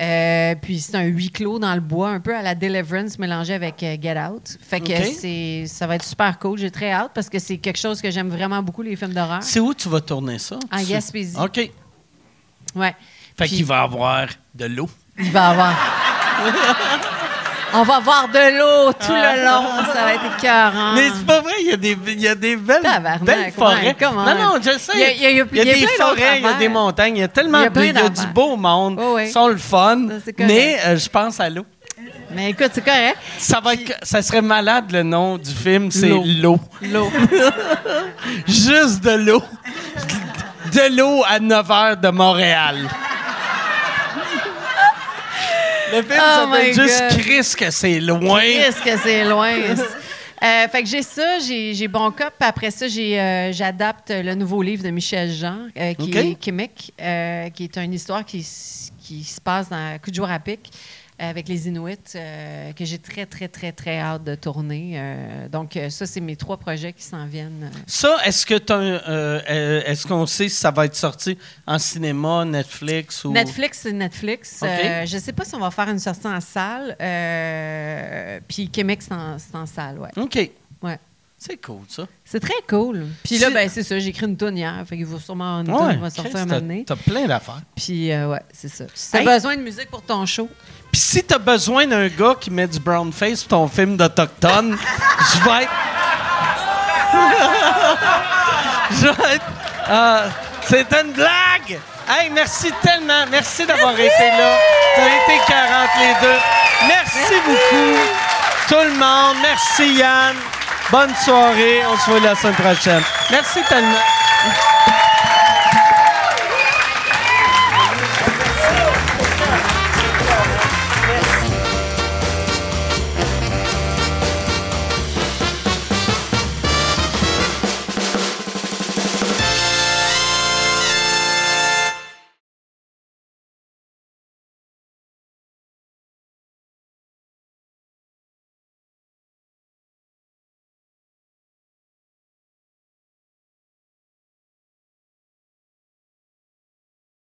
Euh, puis c'est un huis clos dans le bois, un peu à la Deliverance mélangé avec euh, Get Out. Fait que c'est, ça va être super cool. J'ai très hâte parce que c'est quelque chose que j'aime vraiment beaucoup, les films d'horreur. C'est où tu vas tourner ça? En Tu- Gaspésie. OK. Ouais. Fait Puis- qu'il va avoir de l'eau. Il va avoir. On va avoir de l'eau tout le long. Ça va être écœurant. Mais c'est pas vrai, il y a des, il y a des belles, Tabarnak, belles forêts. ouais, non, non, je sais. Il y a- il y il y des plein d'autres forêts, il y a affaires. des montagnes, il y a tellement Il y a de- plein il y a du d'affaires. beau monde. Oh, oui. Ils sont le fun. Ça, c'est correct. mais euh, je pense à l'eau. Mais écoute, c'est correct. Ça, va être- ça serait malade le nom du film, c'est L'eau. L'eau. L'eau. Juste de l'eau. De l'eau à 9 h de Montréal. Le film Oh s'appelle juste. Chris que c'est loin. Qu'est-ce que c'est loin. Euh, fait que j'ai ça, j'ai j'ai Bon Cop. Après ça, euh, j'adapte le nouveau livre de Michel Jean, euh, qui OK. est Québec, euh, qui est une histoire qui, qui se passe dans Kuujjuarapik euh, avec les Inuits, euh, que j'ai très, très, très, très hâte de tourner. Euh, donc, euh, ça, c'est mes trois projets qui s'en viennent. Ça, est-ce que euh, est-ce qu'on sait si ça va être sorti en cinéma, Netflix ou Netflix, c'est Netflix. Je sais pas si on va faire une sortie en salle. Puis Québec, c'est en, salle, ouais. Ok, ouais. c'est cool ça. C'est très cool. Puis là, C'est- ben, c'est ça, j'ai écrit une toune hier. Fait qu'il va sûrement une Ouais, toune qui va sortir un moment donné. T'as plein d'affaires. Puis, ouais, c'est ça. Si t'as Hey. besoin de musique pour ton show, Puis si t'as besoin d'un gars qui met du brown face pour ton film d'Autochtone, je vais être. je vais être. euh, c'est une blague! Hey, merci tellement. Merci d'avoir été là. T'as été 40 les deux. Merci, beaucoup, tout le monde. Merci, Yann. Bonne soirée. On se voit la semaine prochaine. Merci tellement.